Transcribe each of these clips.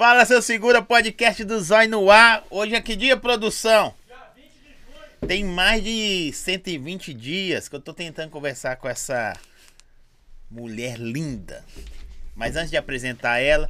Fala, seu segura podcast do Zói no ar. Hoje é que dia, produção? Tem mais de 120 dias que eu tô tentando conversar com essa mulher linda. Mas antes de apresentar ela,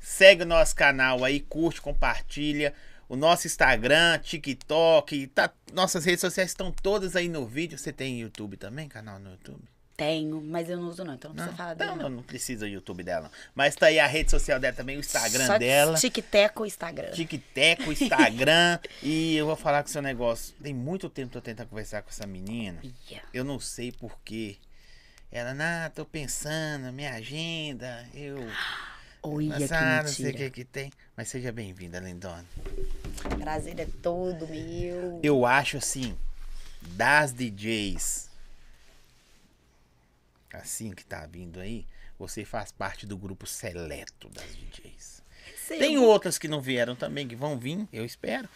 segue o nosso canal aí, curte, compartilha. O nosso Instagram, TikTok, tá, nossas redes sociais estão todas aí no vídeo. Você tem YouTube também, canal no YouTube? Tenho, mas eu não uso não, então não, Não, precisa falar dele. não, não, não precisa do YouTube dela. Mas tá aí a rede social dela também, o Instagram Só dela. Tic-teco Instagram. TikTok, Instagram. e eu vou falar com o seu negócio. Tem muito tempo que eu tento conversar com essa menina. Ia. Eu não sei porquê. Ela, nah, tô pensando, minha agenda, eu. Olha Mas, que ah, não sei o que que tem. Mas seja bem-vinda, Lindona. Prazer é todo meu. Eu acho assim, das DJs, assim que tá vindo aí, você faz parte do grupo seleto das DJs. Sei, Tem outras que não vieram também, que vão vir, eu espero.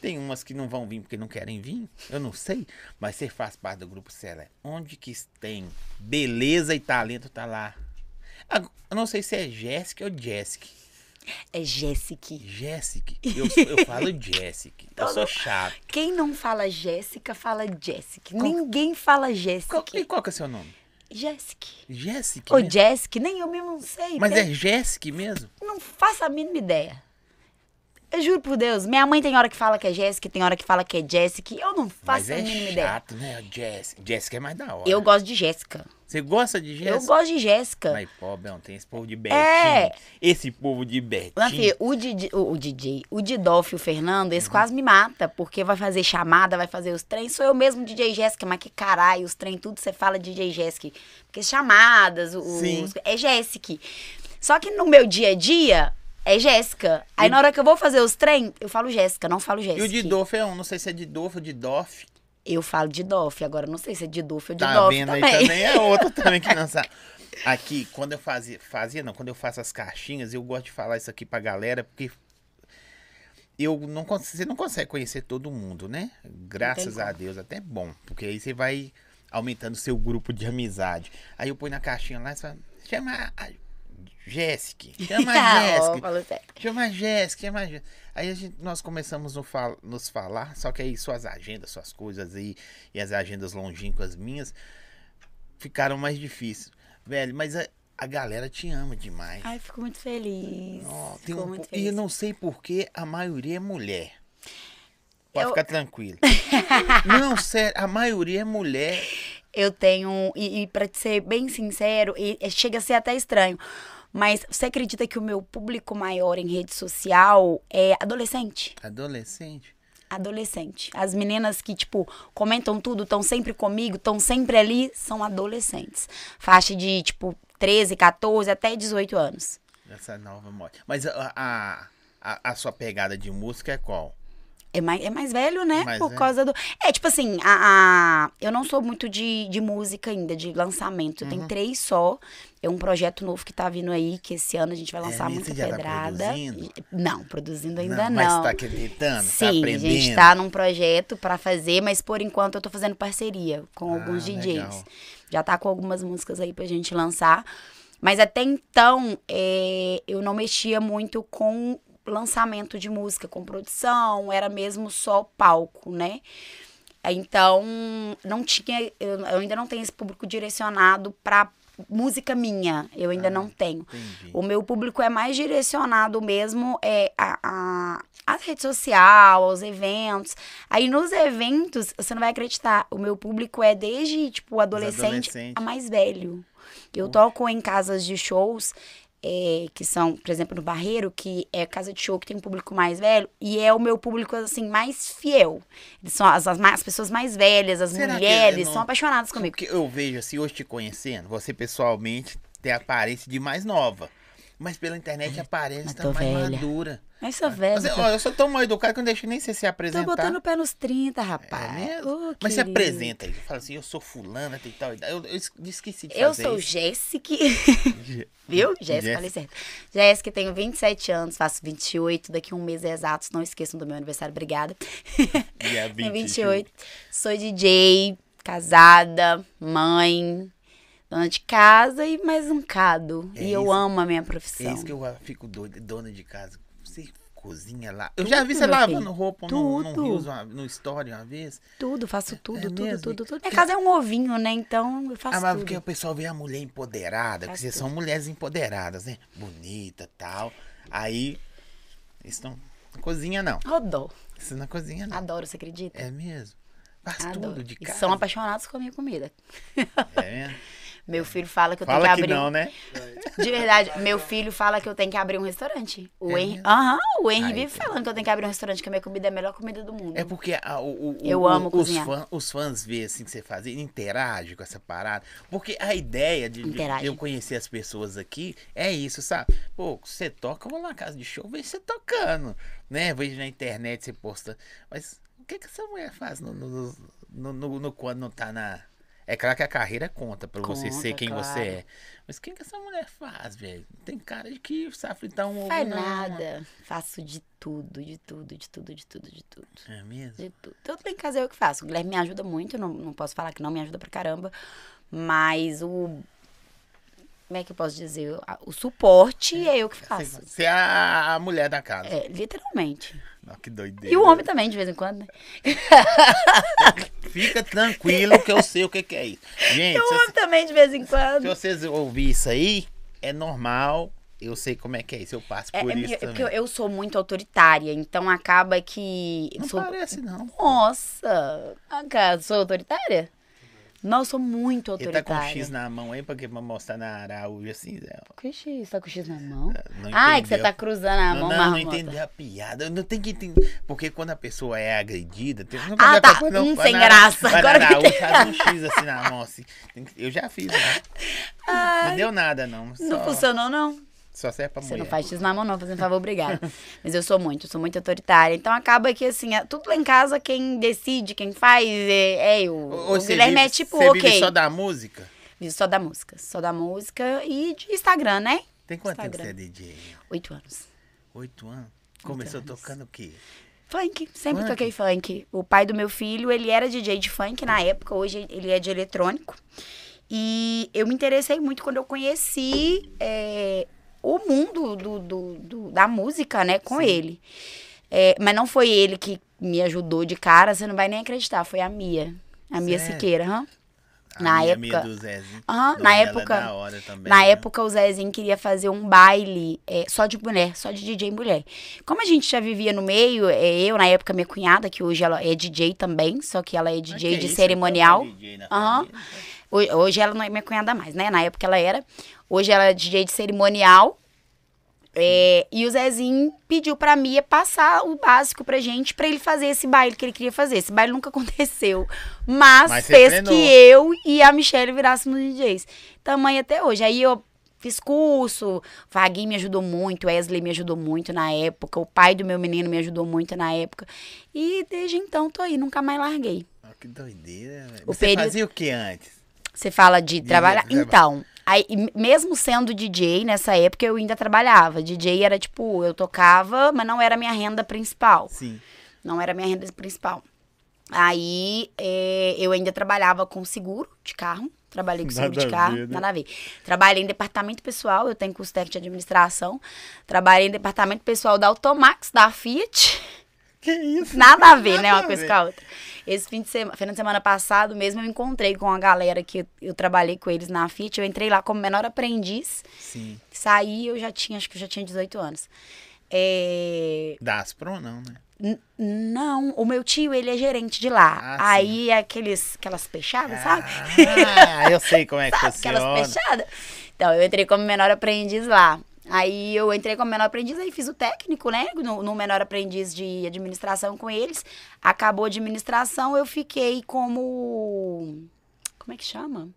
Tem umas que não vão vir porque não querem vir, eu não sei. Mas você faz parte do grupo Seleto. Onde que tem beleza e talento, tá lá. Eu não sei se é Jéssica ou Jessica. É Jéssica. Jéssica. Eu, eu falo Jéssica. Eu sou chato. Quem não fala Jéssica, fala Jéssica. Ninguém fala Jéssica. Qual, e qual que é o seu nome? Jéssica. Jéssica? Ou mesmo? Jéssica, nem eu mesmo não sei. Mas é Jéssica mesmo? Não faço a mínima ideia. Eu juro por Deus, minha mãe tem hora que fala que é Jéssica, tem hora que fala que é Jéssica. Eu não faço Mas a é mínima ideia. chato, né? Jéssica. Jéssica é mais da hora. Eu gosto de Jéssica. Você gosta de Jéssica? Eu gosto de Jéssica. Mas pobre, tem esse povo de Betinho. É. Esse povo de Betinho. Filha, o, DJ, o, o DJ, o Didolfo e o Fernando, Uhum. eles quase me matam, porque vai fazer chamada, vai fazer os trem. Sou eu mesmo, DJ Jéssica, mas que caralho, os trem, tudo você fala DJ Jéssica. Porque chamadas, o- Sim. os, é Jéssica. Só que no meu dia a dia, é Jéssica. Aí E- na hora que eu vou fazer os trem, eu falo Jéssica, não falo E Jéssica. o Didolfo é um, não sei se é Didolfo ou Didoff. Eu falo Didolfo, agora eu não sei se é Didolfo ou Tá Didolfo vendo também. aí também? É outro também que não sabe. Aqui, quando eu fazia, fazia não, quando eu faço as caixinhas, eu gosto de falar isso aqui pra galera, porque eu não você não consegue conhecer todo mundo, né? Graças a Deus, até é bom, porque aí você vai aumentando seu grupo de amizade. Aí eu ponho na caixinha lá e fala, chama a Jéssica, chama a Jéssica. Chama a Jéssica, chama a Jéssica. Aí a gente, nós começamos no fal- nos falar, só que aí suas agendas, suas coisas aí, e as agendas longínquas minhas, ficaram mais difíceis. Velho, mas a, a galera te ama demais. Ai, fico muito feliz. Tem fico um muito feliz. e eu não sei porquê, a maioria é mulher. Pode Eu- ficar tranquilo. não, sério, a maioria é mulher. Eu tenho, e, e para ser bem sincero, e, e chega a ser até estranho, mas você acredita que o meu público maior em rede social é adolescente? Adolescente. Adolescente. As meninas que, tipo, comentam tudo, estão sempre comigo, estão sempre ali, são adolescentes. Faixa de, tipo, 13, 14 até 18 anos. Essa nova moda. Mas a, a, a, a sua pegada de música é qual? É mais, é mais velho, né? Mais Por causa do. É, tipo assim, a, a- eu não sou muito de, de música ainda, de lançamento. Uhum. Tem três só. É um projeto novo que tá vindo aí, que esse ano a gente vai lançar mesmo? muita É, já tá pedrada. produzindo? Não, produzindo ainda não. Mas tá acreditando? tá Sim, aprendendo? a gente tá num projeto pra fazer, mas por enquanto eu tô fazendo parceria com Ah, alguns DJs. legal. Já tá com algumas músicas aí pra gente lançar. Mas até então, é, eu não mexia muito com lançamento de música, com produção, era mesmo só palco, né? Então, não tinha, eu, ainda não tenho esse público direcionado pra música minha, eu ainda não tenho. Entendi. O meu público é mais direcionado mesmo é, a, a, a rede social, aos eventos. Aí nos eventos, você não vai acreditar, o meu público é desde, tipo, adolescente adolescentes. a mais velho. Eu toco em casas de shows, é, que são, por exemplo, no Barreiro, que é casa de show que tem um público mais velho, e é o meu público, assim, mais fiel. Eles são as, as, as pessoas mais velhas, as Será que mulheres, não- são apaixonadas comigo. Porque eu vejo assim, hoje te conhecendo, você pessoalmente tem a aparência de mais nova. Mas pela internet a aparência mas tá tô mais velha. madura. Mas sou velha. Mas, tô- ó, eu sou tão mal educado que eu não deixo nem você se Tô apresentar. botando o pé nos 30, É rapaz. mesmo? Ô, Mas se apresenta aí. Fala assim, eu sou fulana, tem tal idade. Eu, eu es- esqueci de Eu fazer sou isso. Jéssica. Viu? Jéssica, falei certo. Jéssica, tenho 27 anos, faço 28, daqui um mês exatos. Não esqueçam do meu aniversário, obrigada. Dia Tenho 28. 28. Sou DJ, casada, mãe. Dona de casa e mais um cado. É e eu isso. amo a minha É profissão. isso que eu fico doido, dona de casa. Você cozinha lá. Eu já vi você lavando filho. roupa no, no Tudo. Rios, uma- no Story uma vez. Tudo, faço tudo, é tudo, mesmo? tudo, tudo. Minha casa é um ovinho, né? Então eu faço Ah, mas tudo. porque o pessoal vê a mulher empoderada, Faz que vocês tudo. são mulheres empoderadas, né? Bonita tal. Aí, não. Na cozinha não. Rodou. Isso na cozinha não. Adoro, você acredita? É mesmo? Faz Adoro. tudo de E casa. são apaixonados com a minha comida. É mesmo? Meu filho fala que eu Fala tenho que que abrir. não, né? De verdade, meu filho fala que eu tenho que abrir um restaurante. O É Henry. Aham, o Henry Ai, vive que falando que eu tenho que abrir um restaurante, que a minha comida é a melhor comida do mundo. É porque a- o, o- Eu o- amo os, fã- os fãs vê assim que você faz, interage com essa parada. Porque a ideia de, de- de eu conhecer as pessoas aqui é isso, sabe? Pô, você toca, eu vou lá na casa de show, vejo você tocando, né? Vejo na internet você posta. Mas o que, que essa mulher faz no, no, no- no- no- quando não tá na. É claro que a carreira conta pra você Conta, ser quem claro. você é. Mas o que, essa mulher faz, velho? Tem cara de que sabe fritar um ovo. Faz não. nada. Faço de tudo, de tudo, de tudo, de tudo, de tudo. É mesmo? De tudo. Tudo em casa é eu que faço. O Guilherme me ajuda muito, não, não posso falar que não me ajuda pra caramba. Mas o. Como é que eu posso dizer? O suporte é eu que faço. Você é a mulher da casa. É, literalmente. Ó, que doideira. E o homem também, de vez em quando, né? Fica tranquilo que eu sei o que, que é isso. Gente, E o se, homem também, de vez em se quando. vocês ouvirem isso aí, é normal. Eu sei como é que é isso. Eu passo É, por é isso é também. porque eu, eu sou muito autoritária, então acaba que. Não sou... parece, não. Nossa! Ah, cara, sou autoritária? Não, eu sou muito Ele tá com um. X na mão aí pra, quê? pra mostrar na Araújo assim, Zé. Que X? Tá com X na mão? Não Ah, é que você tá cruzando a Não, mão, não, não marmota. entendi a piada. Eu não tenho que entender. Porque quando a pessoa é agredida. Tem... não Ah, tá. não, Hum, sem na- graça. na Agora que Araújo, entendi. faz um X assim na mão, assim. Tem Eu já fiz, né? Não deu nada, não. Só, Não funcionou, não? Só serve pra Você mulher. não faz X na mão, não, fazendo favor, obrigada. Mas eu sou muito, eu sou muito autoritária. Então acaba que, assim, é- tudo lá em casa, quem decide, quem faz, é, é eu. Ou o você Guilherme vive- é tipo, você ok. vive só da música? Vivo só da música. Só da música e de Instagram, né? Tem quanto tempo Instagram. você é DJ? Oito anos. Oito anos? Começou anos. tocando o quê? Funk, sempre Funk? toquei funk. O pai do meu filho, ele era DJ de funk na época, hoje ele é de eletrônico. E eu me interessei muito quando eu conheci é, o mundo do, do- do- da música, né, com ele. É, mas não foi ele que me ajudou de cara, você não vai nem acreditar, foi a Mia. A Mia Sério? Siqueira. A Na minha, época- minha do Zezinho. Aham, Novela na época- da hora também, Na né? época, o Zezinho queria fazer um baile é, só de mulher, só de DJ mulher. Como a gente já vivia no meio, é, eu, na época, minha cunhada, que hoje ela é DJ também, só que ela é DJ de isso, cerimonial. então, DJ Aham. família? Hoje, hoje ela não é minha cunhada mais, né? Na época ela era. Hoje ela é DJ de cerimonial. É, e o Zezinho pediu pra Mia passar o básico pra gente, pra ele fazer esse baile que ele queria fazer. Esse baile nunca aconteceu, mas, Mas fez treinou. que eu e a Michelle virássemos DJs. Tamanho até hoje. Aí eu fiz curso, o Vaguinho me ajudou muito, Wesley me ajudou muito na época, o pai do meu menino me ajudou muito na época. E desde então tô aí, nunca mais larguei. Ah, que doideira. O Você período- fazia o que antes? Você fala de trabalhar? traba- Então, aí, mesmo sendo DJ, nessa época eu ainda trabalhava. DJ era tipo, eu tocava, mas não era minha renda principal. Sim. Não era minha renda principal. Aí é, eu ainda trabalhava com seguro de carro. Trabalhei com seguro Nada de carro, ver, né? nada a ver. Trabalhei em departamento pessoal, eu tenho curso técnico de administração. Trabalhei em departamento pessoal da Automax, da Fiat. Que isso? Nada a ver, né? Nada Uma a coisa com a outra. Esse fim de semana, final de semana passado mesmo, eu encontrei com a galera que eu, eu trabalhei com eles na Fiat. Eu entrei lá como menor aprendiz. Sim. Saí, eu já tinha, acho que eu já tinha 18 anos. É, Da Aspron, não, né? n- não, o meu tio, ele é gerente de lá. Ah. Aí, é aqueles, aquelas fechadas, sabe? Ah, eu sei como é que Sabe aquelas funciona. fechadas? Então, eu entrei como menor aprendiz lá. Aí eu entrei como menor aprendiz, aí fiz o técnico, né? No, no menor aprendiz de administração com eles. Acabou a administração, eu fiquei como. Como é que chama?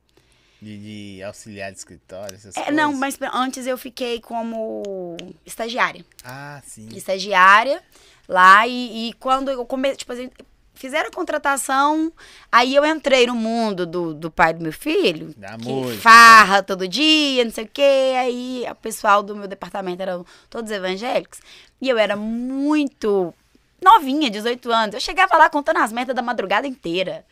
De, de auxiliar de escritório, essas É, coisas. não, mas antes eu fiquei como estagiária. Ah, sim. Estagiária lá e, e quando eu comecei, tipo assim, fizeram a contratação, aí eu entrei no mundo do, do pai do meu filho, Da que música. farra todo dia, não sei o quê, aí o pessoal do meu departamento eram todos evangélicos, e eu era muito novinha, 18 anos, eu chegava lá contando as metas da madrugada inteira.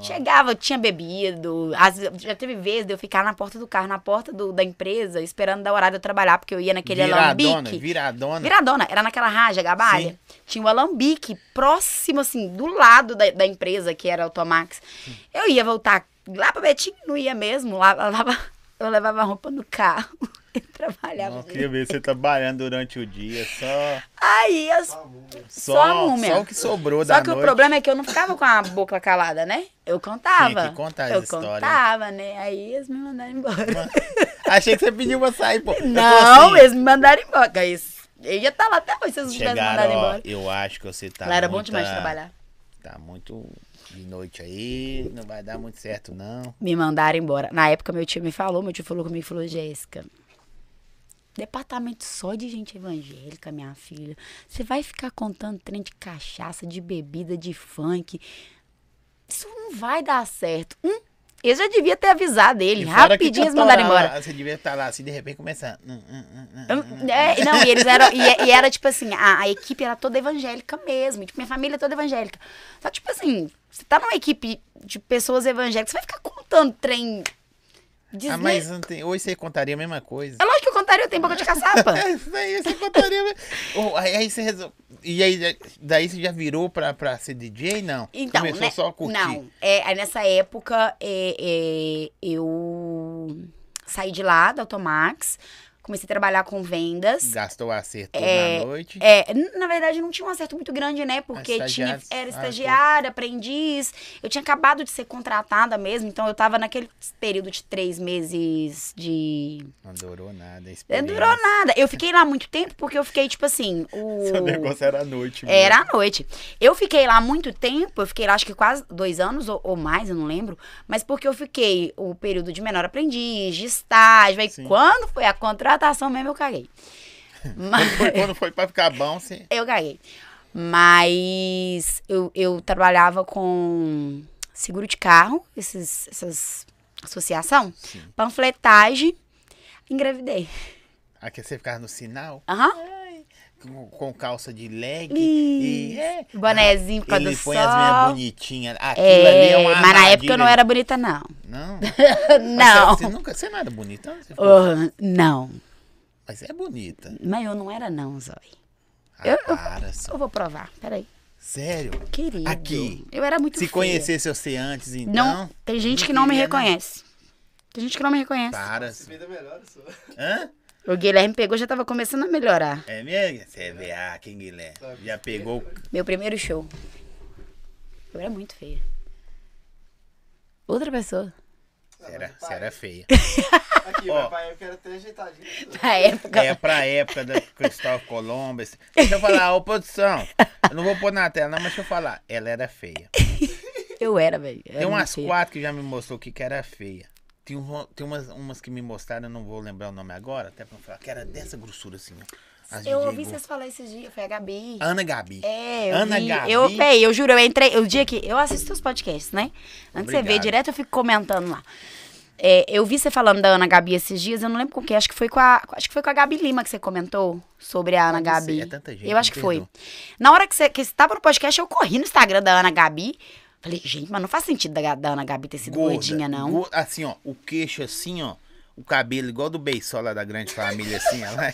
Chegava, tinha bebido. Vezes- já teve vezes de eu ficar na porta do carro, na porta do- da empresa, esperando dar horário de eu trabalhar, porque eu ia naquele Viradona, alambique. viradona. Viradona, era naquela raja, Gabalha. Tinha o alambique próximo, assim, do lado da, da empresa, que era a Automax. Eu ia voltar lá pra Betim, não ia mesmo. Lá, lá- lava- eu levava a roupa no carro e trabalhava. Não queria ver você trabalhando durante o dia, só, Aí as só, Só a múmia. só o que sobrou Só da que noite. o problema é que eu não ficava com a boca calada, né? Eu contava. Tinha que contar as eu histórias. contava, né? Aí eles me mandaram embora. Achei que você pediu pra sair, pô. Eu Não, assim, eles me mandaram embora. Aí, Eu ia estar lá até hoje eles não tivessem mandado ó, embora. eu acho que você tá Lá era bom muita- demais de trabalhar. Tá muito de noite aí, não vai dar muito certo, não. Me mandaram embora. Na época, meu tio me falou, meu tio falou comigo, falou, Jéssica, departamento só de gente evangélica, minha filha. Você vai ficar contando trem de cachaça, de bebida, de funk. Isso não vai dar certo. Hum, eu já devia ter avisado ele. Rapidinho eles mandaram embora. Você devia estar lá assim, de repente começando. hum, hum, hum, é, não, e eles eram. E, e era tipo assim, a, a equipe era toda evangélica mesmo. Tipo, minha família é toda evangélica. Só tipo assim, você tá numa equipe de pessoas evangélicas, você vai ficar contando trem. Ah, mas tem- hoje você contaria a mesma coisa. É lógico que eu contaria, eu tenho boca de caçapa. É, isso aí você contaria. Oh, aí, você resolve. E aí, daí você já virou pra, pra ser DJ? Não. Então, Começou né, só a curtir. Não, é, aí nessa época é, é, eu saí de lá da Automax, comecei a trabalhar com vendas. Gastou acerto É, na noite. É, na verdade, não tinha um acerto muito grande, né? Porque tinha, era Ah, estagiária, aprendiz. Eu tinha acabado de ser contratada mesmo, então eu tava naquele período de três meses de. Não durou nada. a Não durou nada. Eu fiquei lá muito tempo porque eu fiquei, tipo assim. O... Seu negócio era à noite. mesmo. Era à noite. Eu fiquei lá muito tempo, eu fiquei lá acho que quase dois anos ou, ou mais, eu não lembro. Mas porque eu fiquei o período de menor aprendiz, de estágio. Aí Sim. quando foi a contratação mesmo, eu caguei. Mas, Quando foi, quando foi pra ficar bom, você. eu caguei. Mas eu, eu trabalhava com seguro de carro, esses, essas associação, Sim. panfletagem, engravidei. Aqui você ficava no sinal. Aham. Com, com calça de leg. Ih, E, é, bonezinho por causa ele do põe sol. as minhas bonitinhas. Aquilo ali é É, mas na época eu não era bonita, não. Não. não. Você, você nunca, você não era bonita? Você ficou- Ah, não. Mas é bonita. Mas eu não era, não, Zói. Ah, Eu- eu- para, só. Eu vou provar. Peraí. Sério? Querido. Aqui. Eu era muito Se feia. conhecesse você antes, então. Não, tem gente que não me queria, reconhece. Tem gente que não me reconhece. Para. Se vida melhor. Hã? O Guilherme pegou, já tava começando a melhorar. É mesmo? Você é VA, quem Guilherme? Já pegou. Meu primeiro show. Eu era muito feia. Outra pessoa. Você era, você era feia. Aqui, Ó. meu pai, eu quero até ajeitadinho. Na época. É pra época da Cristóvão Colombo. esse- Deixa eu falar, ô produção. Eu não vou pôr na tela, não, mas deixa eu falar. Ela era feia. Eu era, velho. era Tem umas feia. quatro que já me mostrou que que era feia. Tem, um- tem umas, umas que me mostraram, eu não vou lembrar o nome agora, até pra não falar, que era dessa grossura assim, ó. As Eu ouvi vocês falar esses dias, foi a Gabi. Ana Gabi. É, eu Ana vi. Gabi. Eu, véi, eu juro, eu entrei. O dia que. Eu assisto seus podcasts, né? Antes de você ver direto, eu fico comentando lá. É, eu vi você falando da Ana Gabi esses dias, eu não lembro com quem. Acho que foi com a. Acho que foi com a Gabi Lima que você comentou sobre a Ana Gabi. é tanta gente, eu acho que foi. Na hora que você, que você tava no podcast, eu corri no Instagram da Ana Gabi. Falei, gente, mas não faz sentido da, da Ana Gabi ter sido Gorda, gordinha, não. go- Assim, ó, o queixo assim, ó. O cabelo igual do Beisola da grande família, assim, ela.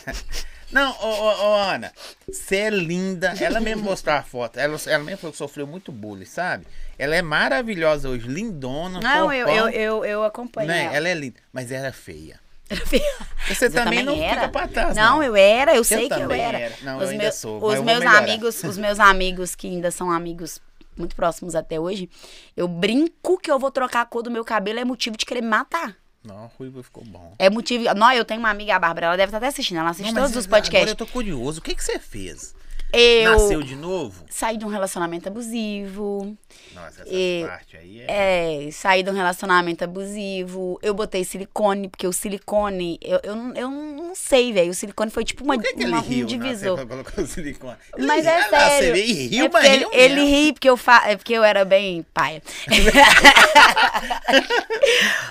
Não, ô, ô, ô, Ana, você é linda. Ela mesmo mostrou a foto. Ela, ela mesmo falou que sofreu muito bullying, sabe? Ela é maravilhosa hoje, lindona. Não, eu, eu, eu, eu acompanho. né? ela. Ela é linda, mas era feia. Era feia. Você eu também não era. fica pra trás, Não, não. eu era, eu sei que eu também era. era. Não, os eu ainda meus, sou, mas Os eu meus amigos, os meus amigos que ainda são amigos muito próximos até hoje, eu brinco que eu vou trocar a cor do meu cabelo é motivo de querer me matar. Não, ruivo ficou bom. É motivo. Não, eu tenho uma amiga, a Bárbara, ela deve estar até assistindo, ela assiste Não, todos os agora podcasts. eu tô curioso. O que, que você fez? Eu Nasceu de novo? saí de um relacionamento abusivo. Nossa, essa E- parte aí é. É, saí de um relacionamento abusivo. Eu botei silicone, porque o silicone, eu, eu, não- eu não sei, velho. O silicone foi tipo uma, Por que, que uma- ele riu? um divisor. Não, colocou silicone. Ele Mas é sério. Você vê, e riu, é mas ele, riu ele mesmo. ri porque eu fa... é porque eu era bem paia.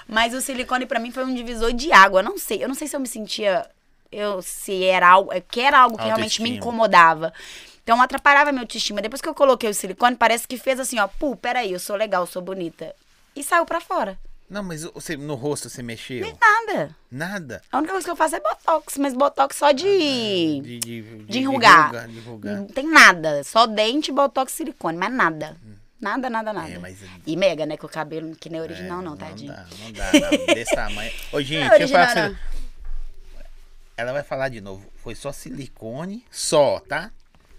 Mas o silicone pra mim foi um divisor de água. Eu não sei, eu não sei se eu me sentia eu, se era algo, que era algo que realmente me incomodava. Então atrapalhava minha autoestima. Depois que eu coloquei o silicone, parece que fez assim, ó, pô, peraí, eu sou legal, eu sou bonita. E saiu pra fora. Não, mas você, no rosto você mexeu? Nada. Nada? A única coisa que eu faço é botox, mas botox só de. De, de, de, de enrugar. enrugar, de enrugar. Não tem nada. Só dente, botox, silicone, mas nada. Nada, nada, nada. É, mas- E mega, né? Com o cabelo que nem original, É, não, tadinho. Não dá, não dá, não. Desse tamanho. Ô, gente, Não é eu original, pra você. Ela vai falar de novo. Foi só silicone, só, tá?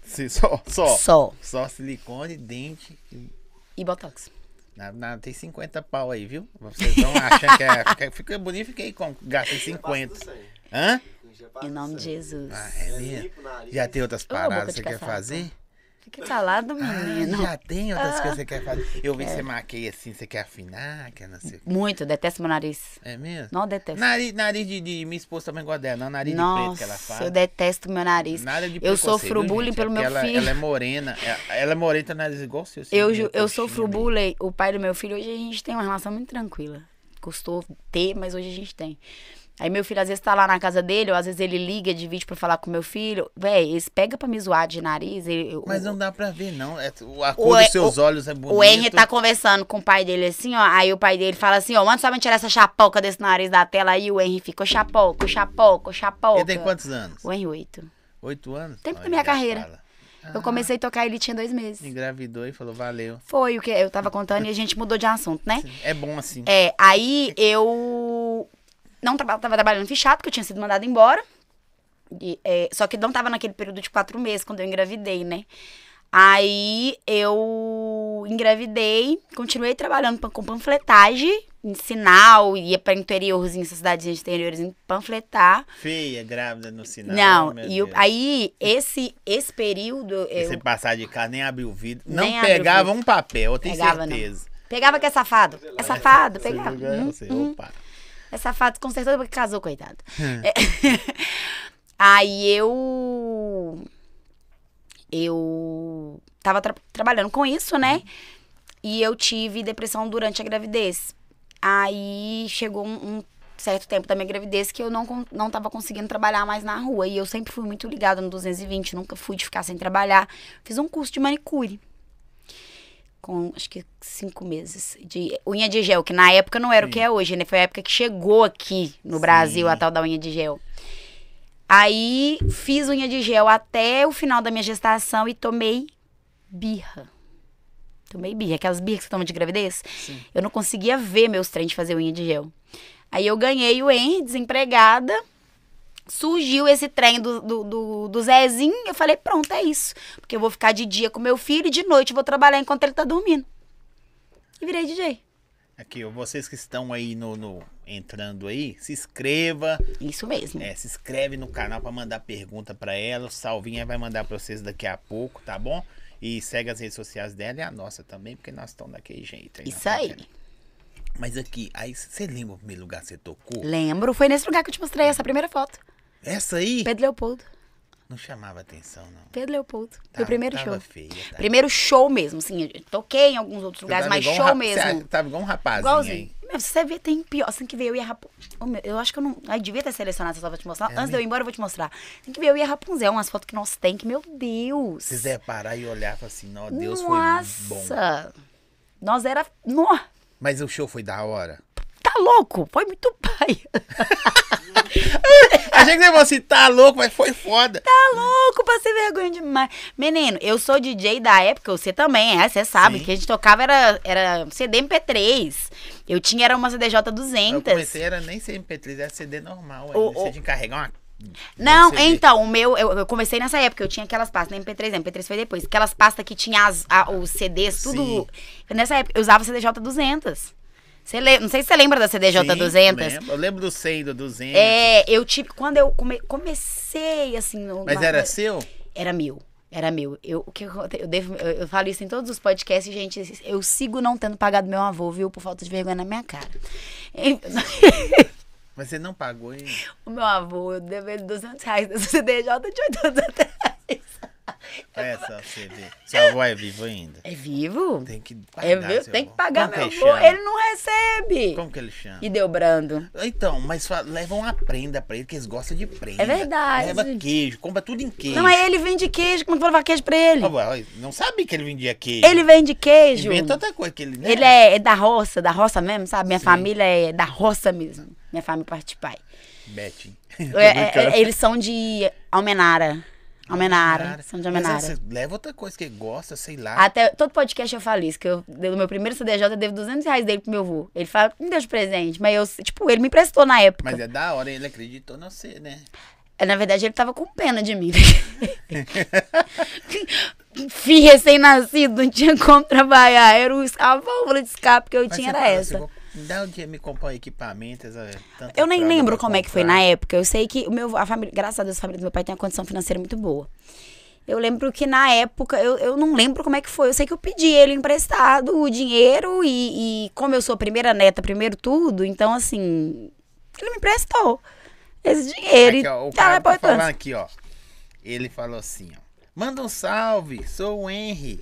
Se- Só, só. Só. Só silicone, dente. e- E botox. Na, na- tem 50 pau aí, viu? Vocês estão achando que é. que Fica bonito, fiquei com. Gastei 50. Hã? Em nome de Jesus. Ah, é mesmo? Já tem outras paradas que você quer fazer? Fica calado, Ah, menino. já tem outras Ah. coisas que você quer fazer. Eu vi É. você maquei assim, você quer afinar, quer não sei o quê. Muito, detesto meu nariz. É mesmo? Não detesto. Nariz, nariz de, de. Minha esposa também gosta dela, não nariz de preto que ela Nossa, faz. eu detesto meu nariz. Nada de Eu sofro viu, bullying gente? pelo É meu ela, filho. Ela é morena. é- Ela é morena, tem nariz igual o seu. assim, Eu, eu coxinha, sofro bullying. O pai do meu filho, hoje a gente tem uma relação muito tranquila. Custou ter, mas hoje a gente tem. Aí meu filho às vezes tá lá na casa dele, ou às vezes ele liga de vídeo pra falar com meu filho. Véi, eles pegam pra me zoar de nariz. ele- Mas o- não dá pra ver, não. É, a cor dos seus o- olhos é bonita. O Henry tá conversando com o pai dele assim, ó. Aí o pai dele fala assim, ó, manda sua mãe tirar essa chapoca desse nariz da tela. Aí o Henry fica, ô chapoca, ô chapoca, ô chapoca. Ele tem quantos anos? O Henry, oito. Oito anos? Tempo da Olha, minha já carreira. fala. Eu comecei a tocar ele tinha dois meses. Engravidou e falou, valeu. Foi o que eu tava contando e a gente mudou de assunto, né? É bom assim. É, aí eu não traba- tava trabalhando fichado, porque eu tinha sido mandada embora. E, é, só que não tava naquele período de quatro meses, quando eu engravidei, né? Aí eu engravidei, continuei trabalhando com panfletagem, em sinal, ia pra interiorzinho, essas cidadezinhas interiores, em panfletar. Feia, grávida no sinal. não, e o- aí esse, esse período. Eu Você passar de carro, nem abriu o vidro. Nem Não pegava vidro. um papel, eu tenho Pegava, não. certeza. pegava que é safado. É safado, pegava. viu, né? Hum, hum. Opa. É safado com certeza porque casou, coitado. É. Aí eu. Eu tava tra- trabalhando com isso, né? E eu tive depressão durante a gravidez. Aí chegou um, um certo tempo da minha gravidez que eu não, não tava conseguindo trabalhar mais na rua. E eu sempre fui muito ligada no 220, nunca fui de ficar sem trabalhar. Fiz um curso de manicure. Com acho que cinco meses. De unha de gel, que na época não era o que é hoje, né? Foi a época que chegou aqui no Sim. Brasil a tal da unha de gel. Aí fiz unha de gel até o final da minha gestação e tomei birra. Tomei birra, aquelas birras que você toma de gravidez. Sim. Eu não conseguia ver meus treinos de fazer unha de gel. Aí eu ganhei o Henry, desempregada. Surgiu esse trem do, do, do, do Zezinho. Eu falei, pronto, é isso. Porque eu vou ficar de dia com meu filho e de noite eu vou trabalhar enquanto ele tá dormindo. E virei DJ. Aqui, vocês que estão aí no, no- entrando aí, se inscreva. Isso mesmo. É, se inscreve no canal pra mandar pergunta pra ela. O Salvinha vai mandar pra vocês daqui a pouco, tá bom? E segue as redes sociais dela e a nossa também, porque nós estamos daquele jeito. aí, Isso aí. Mas aqui, aí você lembra o primeiro lugar que você tocou? Lembro, foi nesse lugar que eu te mostrei essa primeira foto. Essa aí Pedro Leopoldo. não chamava atenção, não. Pedro Leopoldo. Foi Tava- o primeiro show. Feia, tá? Primeiro show mesmo, assim. Toquei em alguns outros lugares, mas um show rap- mesmo. Você tava igual um rapazinho Igualzinho. aí. Meu, você vê, tem pior. Você tem que ver eu e a Rapunzel. Oh, eu acho que eu não. Ai, devia ter selecionado essa foto pra te mostrar. É Antes de eu ir embora, eu vou te mostrar. Tem que ver eu e a Rapunzel, umas fotos que nós tem, que, meu Deus. Se quiser parar e olhar e falar assim, ó, Deus foi bom. Nossa. Nós era. Nó, Mas o show foi da hora. Tá louco? Foi muito pai. Achei que você falou assim, tá louco, mas foi foda. Tá louco, passei vergonha demais. Menino, eu sou DJ da época, você também é, você sabe, Sim. que a gente tocava era, era CD MP3. Eu tinha era uma CDJ Eu 200. comecei, era nem ser MP3, era CD normal. O- você o- tinha que carregar uma. Não, CD. então, o meu, eu, eu comecei nessa época, eu tinha aquelas pastas, na MP3, a MP3 foi depois, aquelas pastas que tinha as, a- os CDs, tudo. Sim. Nessa época, eu usava CDJ 200. Você le- não sei se você lembra da CDJ Sim, 200. lembro. Eu lembro do 100, do 200. É, eu tive, quando eu come- comecei, assim... no- Mas era seu? Era meu. Era meu. Eu, o que eu, eu, devo, eu, eu falo isso em todos os podcasts, gente. Eu sigo não tendo pagado meu avô, viu? Por falta de vergonha na minha cara. Mas você não pagou hein? o meu avô, eu devo ele 200 reais dessa CDJ de 8 anos atrás. Só, você vê. Seu avô é vivo ainda. É vivo? Tem que É pagar vivo? seu Tem que pagar Como meu avô. chama? Ele não recebe. Como que ele chama? E deu brando. Então, mas leva uma prenda pra ele, que eles gostam de prenda. É verdade. Leva queijo, compra tudo em queijo. Não, aí ele vende queijo. Como é que eu vou levar queijo pra ele? Não sabia que ele vendia queijo. Ele vende queijo. Inventa outra coisa que ele... né? Ele é, é da roça, da roça mesmo, sabe? Minha Sim. família é da roça mesmo. Minha família parte de pai. Betinho. É, é, é, eles são de Almenara. Almenara. São de Mas Almenara. você leva outra coisa que gosta, sei lá. Até todo podcast eu falo isso, que eu, no meu primeiro CDJ, eu devo 200 reais dele pro meu avô. Ele fala, me deu de presente, mas eu, tipo, ele me emprestou na época. Mas é da hora, ele acreditou no você, né? É, Na verdade, ele tava com pena de mim. Filho recém-nascido, não tinha como trabalhar. Era o, a válvula de escape que eu Mas tinha, era fala, essa. assim, "Vou- Me dá um dia me comprar equipamento. essa- tanta Eu nem lembro como é que foi comprar." na época. Eu sei que o meu, a família, graças a Deus, a família do meu pai tem uma condição financeira muito boa. Eu lembro que na época, eu, eu não lembro como é que foi. Eu sei que eu pedi ele emprestado o dinheiro e, e como eu sou a primeira neta, primeiro tudo, então assim, ele me emprestou esse dinheiro. Aqui, ó, o e cara tá falando aqui, ó. Ele falou assim, ó. Manda um salve, sou o Henry.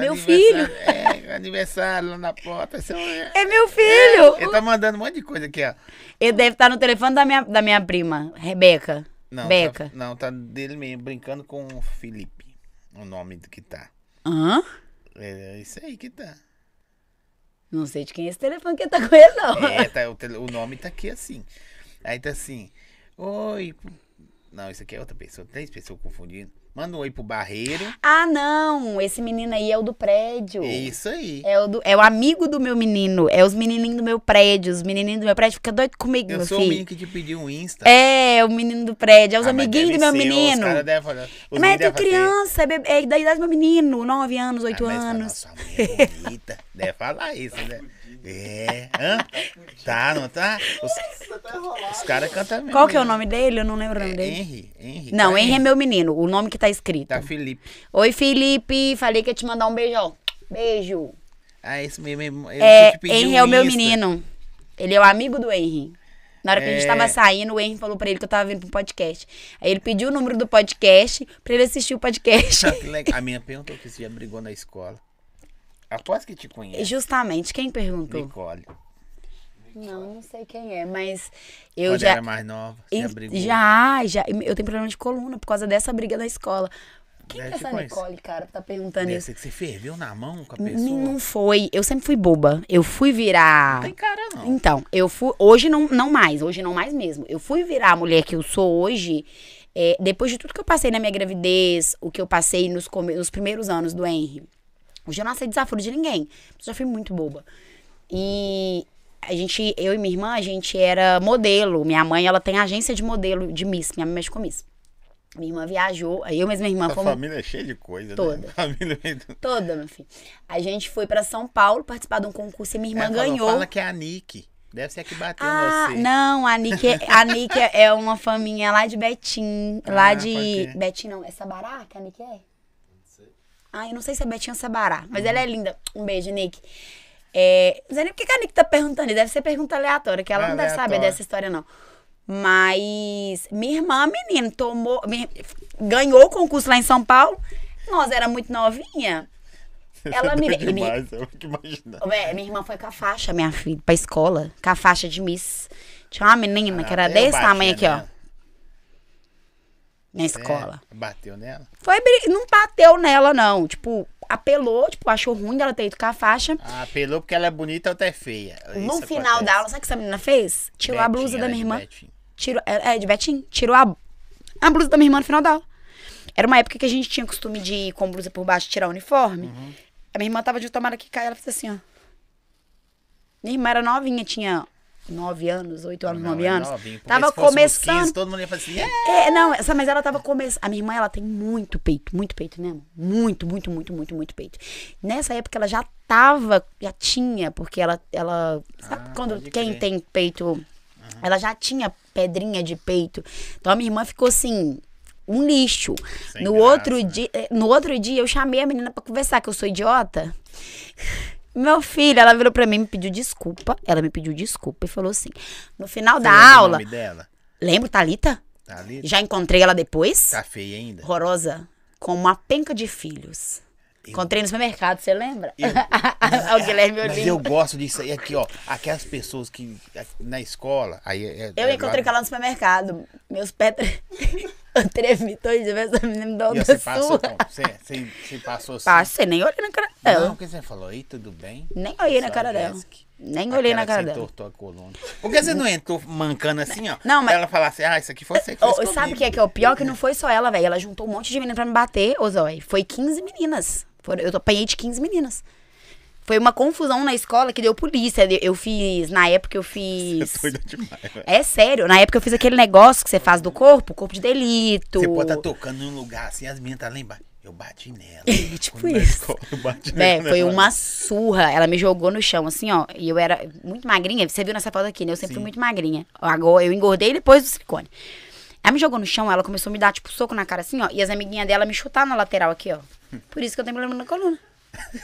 Meu Aniversário- É, aniversário lá na porta. Henry. É meu filho! Ele tá mandando um monte de coisa aqui, ó. Ele deve estar no telefone da minha, da minha prima, Rebeca. Não, Beca. Tá, não, tá dele mesmo, brincando com o Felipe. O nome do que tá. Hã? É isso aí que tá. Não sei de quem é esse telefone que tá com ele, não. É, tá, o, tele- o nome tá aqui assim. Aí tá assim. Oi. Não, isso aqui é outra pessoa. Três pessoas confundindo. Manda um oi pro Barreiro. Ah, não! Esse menino aí é o do prédio. É isso aí. É o, do- é o amigo do meu menino. É os menininhos do meu prédio. Os menininhos do meu prédio ficam doidos comigo, Eu meu sou o filho. menino que te pediu um Insta. É, o menino do prédio. É os Ah, mas amiguinhos do deve meu ser, menino. Caras devem os Mas meninos é devem fazer, criança, é, bebê, é da idade do meu menino. 9 anos, 8 Ah, mas fala, anos. Nossa, a mulher é bonita. Deve falar isso, né? É. Hã? Tá, não tá? Os, tá os caras cantam mesmo. Qual que é o né? nome dele? Eu não lembro o nome É dele. Henry. Henry. Não, tá Henry é meu menino. O nome que tá escrito. Tá Felipe. Oi, Felipe. Falei que ia te mandar um beijão. Beijo. Ah, esse mesmo. ele É, Henry um é o meu Insta. menino. Ele é o amigo do Henry. Na hora que a gente É. tava saindo, o Henry falou pra ele que eu tava vindo pro podcast. Aí ele pediu o número do podcast pra ele assistir o podcast. A minha perguntou que você já brigou na escola. Aposto que te conhece. Justamente, quem perguntou? Nicole. Não, não sei quem é, mas eu Quando já. era mais nova, você Em- brigou. Já, já. Eu tenho problema de coluna por causa dessa briga da escola. Quem Deve que é essa conhecer. Nicole, cara, que tá perguntando Deve isso? ser que você ferveu na mão com a pessoa. Não foi. Eu sempre fui boba. Eu fui virar. Não tem cara, não. Então, eu fui. Hoje não, não mais, hoje não mais mesmo. Eu fui virar a mulher que eu sou hoje. é, depois de tudo que eu passei na minha gravidez, o que eu passei nos, come- nos primeiros anos do Henry. Hoje eu não aceito desaforo de ninguém. Eu já fui muito boba. E a gente, eu e minha irmã, a gente era modelo. Minha mãe, ela tem agência de modelo de Miss. Minha mãe mexe com Miss. Minha irmã viajou, aí eu mesma minha irmã A fomos família é cheia de coisa, Toda. né? Família é do- toda, meu filho. A gente foi pra São Paulo participar de um concurso e minha irmã Ela falou, ganhou. Fala que é a Nick. Deve ser a que bateu Ah, você. não, a Nick, é- a Nick é- uma faminha lá de Betim. lá Ah, de. pode crer. Betim não, é Sabará que a Nick é? Ah, eu não sei se é Betim ou Sabará, mas ela é linda. Um beijo, Nick. É, não sei nem por que a Nick tá perguntando, deve ser pergunta aleatória, que ela não deve saber dessa história, não. Mas minha irmã, menino, tomou. me- ganhou o concurso lá em São Paulo. Nós era muito novinha. Ela me. E me- demais, eu imaginando. Ô, véi, minha irmã foi com a faixa, minha filha, pra escola. Com a faixa de Miss. Tinha uma menina que era Ah, eu desse tamanho aqui, ó. Na escola. É, bateu nela? Foi Não bateu nela, não. Tipo, apelou, tipo, achou ruim dela ter ido com a faixa. Ah, apelou porque ela é bonita ou até feia. no Isso final acontece. da aula, sabe o que essa menina fez? Tirou a Betinho, blusa da é minha irmã. Betinho. Tirou, é, é, de Betim. Tirou a, a blusa da minha irmã no final da aula. Era uma época que a gente tinha costume de ir com blusa por baixo tirar o uniforme. Uhum. A minha irmã tava de tomara que cai, ela fez assim, ó. Minha irmã era novinha, tinha 9 anos, 8 anos, Não, 9 é anos. novinho, Tava começando. 15, todo mundo ia falar assim, é. Não, essa, mas ela tava começando. A minha irmã, ela tem muito peito, muito peito mesmo. Muito, muito, muito, muito, muito peito. Nessa época ela já tava, já tinha, porque ela, ela sabe Ah, quando quem crer. tem peito, ela já tinha pedrinha de peito. Então a minha irmã ficou assim, um lixo. Sem no graça, outro né? dia, eh, no outro dia eu chamei a menina pra conversar que eu sou idiota. Meu filho, ela virou pra mim, me pediu desculpa. Ela me pediu desculpa e falou assim: no final Você da lembra o aula, nome dela? lembro, Thalita? Ali? Já encontrei ela depois. Tá feia ainda? Horrorosa. Com uma penca de filhos. Eu- Encontrei no supermercado, você lembra? Eu- o Guilherme Mas Olinda. eu gosto disso aí aqui, ó. Aquelas pessoas que na escola. Aí é, Eu é encontrei lá- com ela no supermercado. Meus pés. tremi todo de vez, essa menina me deu uma você passou? Você, você, você passou assim? Passei, nem olhei na cara Não, dela. o que você falou? Ei, tudo bem? Nem olhei na cara a dela. Nem olhei na cara você dela. entortou a coluna. Por que você não entrou mancando assim, ó? Não, mas- Pra ela falar assim, ah, isso aqui foi você que fez sabe o que é que é o pior? Que não foi só ela, velho. Ela juntou um monte de menina pra me bater, ô Zói. Foi 15 meninas. Eu apanhei de 15 meninas. Foi uma confusão na escola que deu polícia. Eu fiz, na época eu fiz. Você é doida demais. É sério, na época eu fiz aquele negócio que você faz do corpo, corpo de delito. Você pode estar tocando em um lugar assim, as meninas tá lá embaixo. Eu bati nela. Tipo Quando na isso. escola, eu bati Véi, nela. foi uma surra. Ela me jogou no chão, assim, ó. E eu era muito magrinha. Você viu nessa foto aqui, né? Eu sempre fui Sim. muito magrinha. Agora eu engordei depois do silicone. Ela me jogou no chão, ela começou a me dar, tipo, soco na cara, assim, ó. E as amiguinhas dela me chutaram na lateral aqui, ó. Por isso que eu tenho problema na coluna.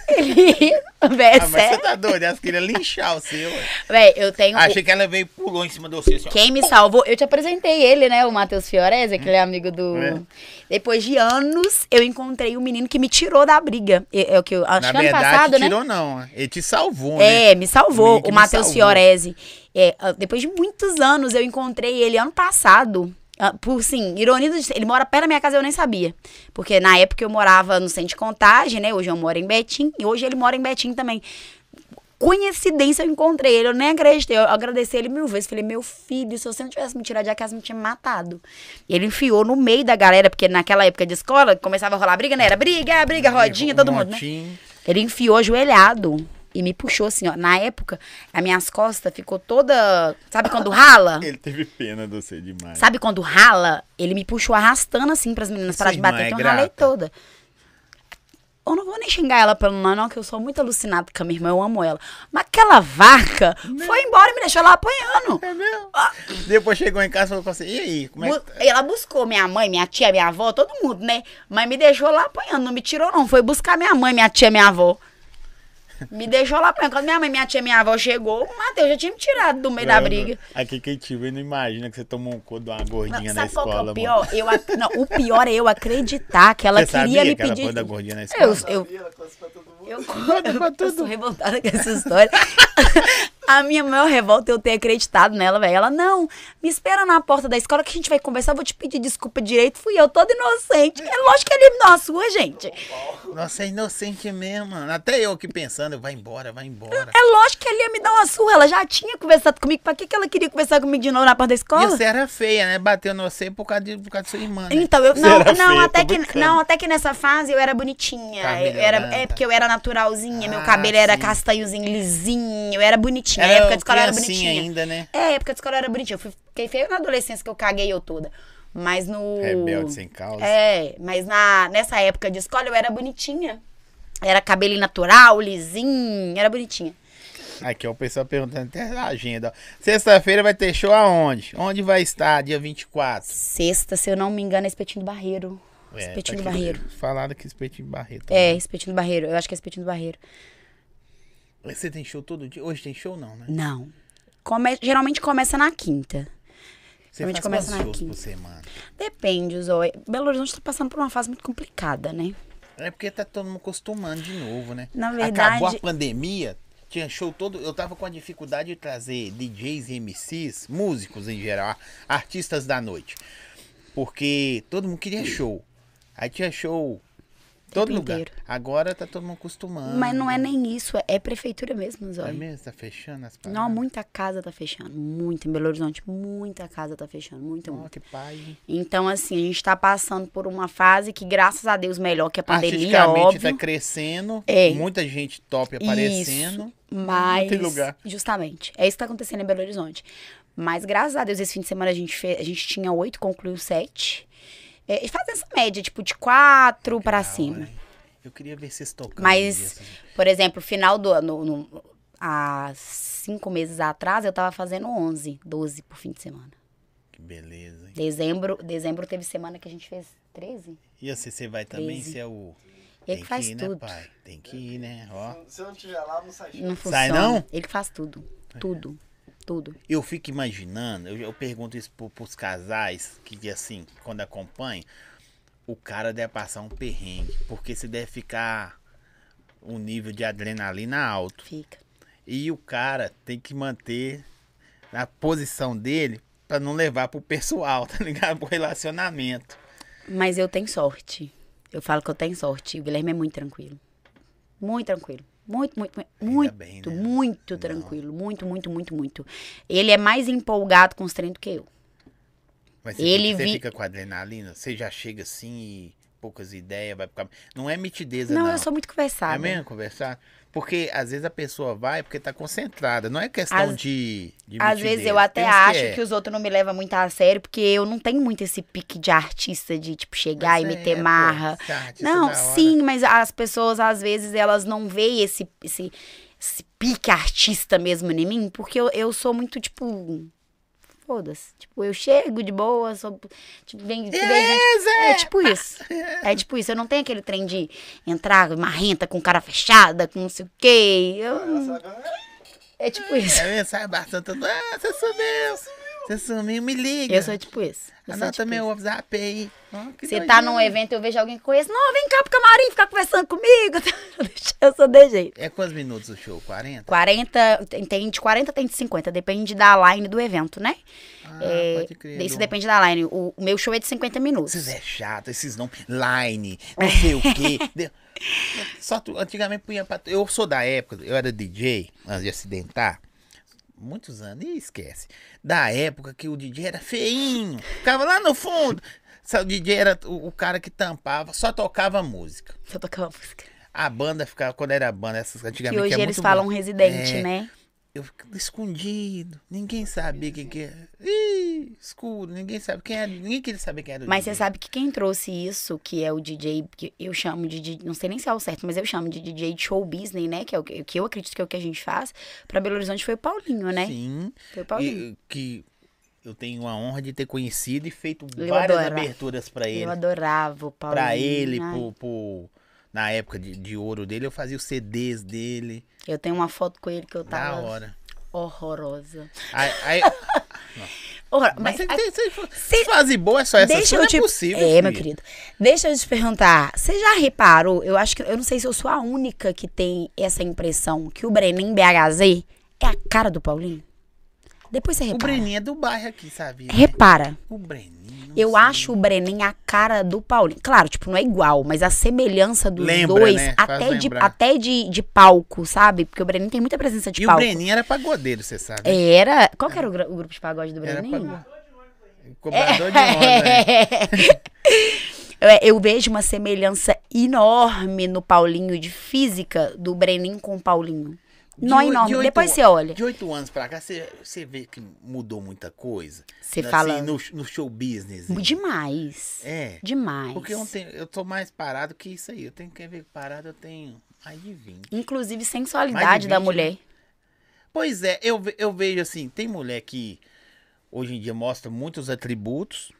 Ele. Véi, Ah, mas você tá doido, elas queriam linchar o seu. Véi, eu tenho. Achei que ela veio e pulou em cima de você. Assim, ó. Quem me salvou, eu te apresentei ele, né? O Matheus Fiorese, aquele amigo do. É. Depois de anos, eu encontrei um menino que me tirou da briga. É, é o que eu. Acho Na que ano verdade, passado, né? tirou não. Ele te salvou, né? É, me salvou, o me Matheus. Fiorese. É, ah, depois de muitos anos, eu encontrei ele ano passado. Ah, Por sim, ironia do ele mora perto da minha casa, eu nem sabia. Porque na época eu morava no centro de contagem, né? Hoje eu moro em Betim, e hoje ele mora em Betim também. Coincidência, eu encontrei ele, eu nem acreditei. Eu agradeci ele mil vezes. Falei, meu filho, se você não tivesse me tirado de casa, me tinha matado. E ele enfiou no meio da galera, porque naquela época de escola, começava a rolar briga, né? Era briga, briga, rodinha, todo mundo, né? Ele enfiou ajoelhado e me puxou assim, ó. Na época, as minhas costas ficou toda. Sabe quando rala? Ele teve pena de você demais. Sabe quando rala? Ele me puxou arrastando assim pras meninas Sua parar de bater. é então eu ralei toda. Eu não vou nem xingar ela pelo nome, não, que eu sou muito alucinada com a minha irmã, eu amo ela. Mas aquela vaca foi embora e me deixou lá apanhando. É mesmo? Ah. Depois chegou em casa e falou você, e aí, como é que tá? Ela buscou minha mãe, minha tia, minha avó, todo mundo, né? Mas me deixou lá apanhando, não me tirou não. Foi buscar minha mãe, minha tia, minha avó. Me deixou lá apanhando. Quando minha mãe, minha tia, minha avó chegou, o Matheus já tinha me tirado do meio da briga. Aqui quem te vê não imagina que você tomou um couro de uma gordinha Não, na sabe qual que é escola, o pior? Eu, ac- não, o pior é eu acreditar que ela Você queria sabia me que ela pedir. foi da gordinha na escola? Eu, eu, ela pra todo mundo. eu, Conta pra eu, tudo. sou revoltada com essa história. A minha maior revolta é eu ter acreditado nela, velho. Ela, não, me espera na porta da escola que a gente vai conversar, eu vou te pedir desculpa direito. Fui eu, toda inocente. É lógico que ele me deu uma sua, gente. Nossa, é inocente mesmo, mano. Até eu aqui pensando, vai embora, vai embora. É lógico que ele ia me dar uma surra. Ela já tinha conversado comigo. Pra que, que ela queria conversar comigo de novo na porta da E escola? você era feia, né? Bateu no você por causa de, por causa de sua irmã, né? Então, eu Você não, era não, feia, até que, brincando. não, até que nessa fase eu era bonitinha. Tá Eu era, é porque eu era naturalzinha, meu Ah, cabelo era sim. castanhozinho, lisinho, eu era bonitinha. Era a época de escola era bonitinha. ainda, né? É, a época de escola era bonitinha. Eu fiquei feia na adolescência que eu caguei eu toda. Mas no. Rebelde sem causa. É, mas na, nessa época de escola eu era bonitinha. Era cabelinho natural, lisinho, era bonitinha. Aqui, o pessoal perguntando até a agenda. Sexta-feira vai ter show aonde? Onde vai estar? Dia 24. Sexta, se eu não me engano, é Espetinho do Barreiro. É, Espetinho tá do Barreiro. Falaram que Espetinho do Barreiro. É, também. Espetinho do Barreiro. Eu acho que é Espetinho do Barreiro. Você tem show todo dia? Hoje tem show não, né? Não. Come- Geralmente começa na quinta. Você Geralmente faz começa na shows quinta. por semana? Depende, Zoe. Belo Horizonte tá passando por uma fase muito complicada, né? É porque tá todo mundo acostumando de novo, né? Na Acabou a verdade- pandemia, tinha show todo. Eu tava com a dificuldade de trazer DJs e MCs, músicos em geral, artistas da noite. Porque todo mundo queria show. Aí tinha show todo lugar. inteiro. Agora tá todo mundo acostumando. Mas não é nem isso, é- é prefeitura mesmo, É Zoe. mesmo? Tá fechando as paradas? Não, muita casa tá fechando. Muito em Belo Horizonte. Muita casa tá fechando. Muito, Ó, muito. que pai. Então, assim, a gente tá passando por uma fase que, graças a Deus, melhor que a pandemia, Artisticamente óbvio. tá crescendo. É. Muita gente top aparecendo. Isso, mas... Não tem lugar. Justamente. É isso que tá acontecendo em Belo Horizonte. Mas, graças a Deus, esse fim de semana a gente, fez, a gente tinha oito, concluiu sete. É, e faz essa média, tipo, de quatro pra Legal, cima. né? Eu queria ver vocês tocando. Mas, essas- por exemplo, final do ano, no- há cinco meses atrás, eu tava fazendo 11, 12 por fim de semana. Que beleza, hein? Dezembro, dezembro teve semana que a gente fez 13. E você, você vai também? Treze. Você é o. Ele Tem faz que ir, tudo. né, pai? Tem que ir, né? Ó. Se eu não tiver lá, não sai Não funciona. Sai não? Ele faz tudo. Tudo. Tudo. Eu fico imaginando, eu, eu pergunto isso pro, pros casais que, assim, quando acompanham, o cara deve passar um perrengue, porque você deve ficar um nível de adrenalina alto. Fica. E o cara tem que manter na posição dele pra não levar pro pessoal, tá ligado? Pro relacionamento. Mas eu tenho sorte. Eu falo que eu tenho sorte. O Guilherme é muito tranquilo. Muito tranquilo. Muito, muito, muito, muito, bem, né? muito tranquilo. Muito, muito, muito, muito. Ele é mais empolgado com os treinos do que eu. Mas você, Ele fica, você vi- fica com adrenalina? Você já chega assim e poucas ideias, vai ficar. Não é mitideza, Não, não. eu sou muito conversada. É mesmo conversar? Porque às vezes a pessoa vai porque tá concentrada. Não é questão Às- de, de Às vezes eu até acho é. que, os outros não me levam muito a sério, porque eu não tenho muito esse pique de artista, de, tipo, chegar Mas e é, meter pô, marra. é artista Não, sim, mas as pessoas, às vezes, elas não veem esse, esse, esse pique artista mesmo em mim, porque eu, eu sou muito, tipo... Foda-se. Tipo, eu chego de boa, sou... Tipo, vem, vem gente... É tipo isso. É tipo isso. Eu não tenho aquele trem de entrar marrenta com cara fechada, com não sei o quê. Eu... É tipo isso. É mensagem bastante. Ah, você sumiu. Você sumiu, me liga. Eu sou tipo isso. Anota tipo meu. WhatsApp aí. Você tá doideira. num evento, eu vejo alguém que conheço. Não, vem cá pro camarim ficar conversando comigo. Eu sou de jeito. É quantos minutos o show? 40? 40, tem- de 40, tem de 50. Depende da line do evento, né? Ah, É, pode crer. isso depende da line. O, o meu show é de 50 minutos. Esses é chato, esses não. Line, não sei o quê. Só tu, antigamente punha pra. Eu sou da época, eu era DJ, antes de acidentar. Muitos anos, e esquece. Da época que o DJ era feinho, ficava lá no fundo. O DJ era o, o cara que tampava, só tocava música. Tocar uma música. A banda ficava, quando era banda, essas Que antigamente hoje é eles falam bom. residente, É, né? Eu escondido, ninguém sabia quem que era. Ih, escuro, ninguém sabe quem era, ninguém queria saber quem era o Mas DJ. você sabe que quem trouxe isso, que é o DJ, que eu chamo de, DJ, não sei nem se é o certo, mas eu chamo de DJ de show business, né? Que é o que que eu acredito que é o que a gente faz. Pra Belo Horizonte foi o Paulinho, né? Sim. Foi o Paulinho. E, que eu tenho a honra de ter conhecido e feito Eu várias adoro. aberturas pra ele. Eu adorava o Paulinho. Pra ele, Ai, pro, pro- na época de, de ouro dele, eu fazia os CDs dele. Eu tenho uma foto com ele que eu Da tava hora. horrorosa. Aí, aí- Horror- mas Mas, você você, se- fase boa é só essa deixa sua, eu não te... é possível. É, meu querido. Deixa eu te perguntar. Você já reparou? Eu acho que eu não sei se eu sou a única que tem essa impressão que o Brenin BHZ é a cara do Paulinho. Depois você O repara. Breninho é do bairro aqui, sabe? Repara. O Breninho. Eu sei. acho o Brenin a cara do Paulinho. Claro, tipo, não é igual, mas a semelhança dos Lembra, dois, né? Até, de, até de, de palco, sabe? Porque o Brenin tem muita presença de E o palco. Breninho era pagodeiro, você sabe? Era. Qual que era o, o grupo de pagode do Era Brenin? pagodeiro. Cobrador de onda, né? É, Eu vejo uma semelhança enorme no Paulinho de física do Brenin com o Paulinho. De Não oi- enorme. de Depois você olha. De oito anos pra cá, você, você vê que mudou muita coisa. Você Assim, fala- No, no show business. Demais. É. Demais. Porque tenho, eu tô mais parado que isso aí. Eu tenho que ver parado, eu tenho mais de 20. Inclusive sensualidade de da 20, mulher. Pois é, eu, eu vejo assim, tem mulher que hoje em dia mostra muitos atributos.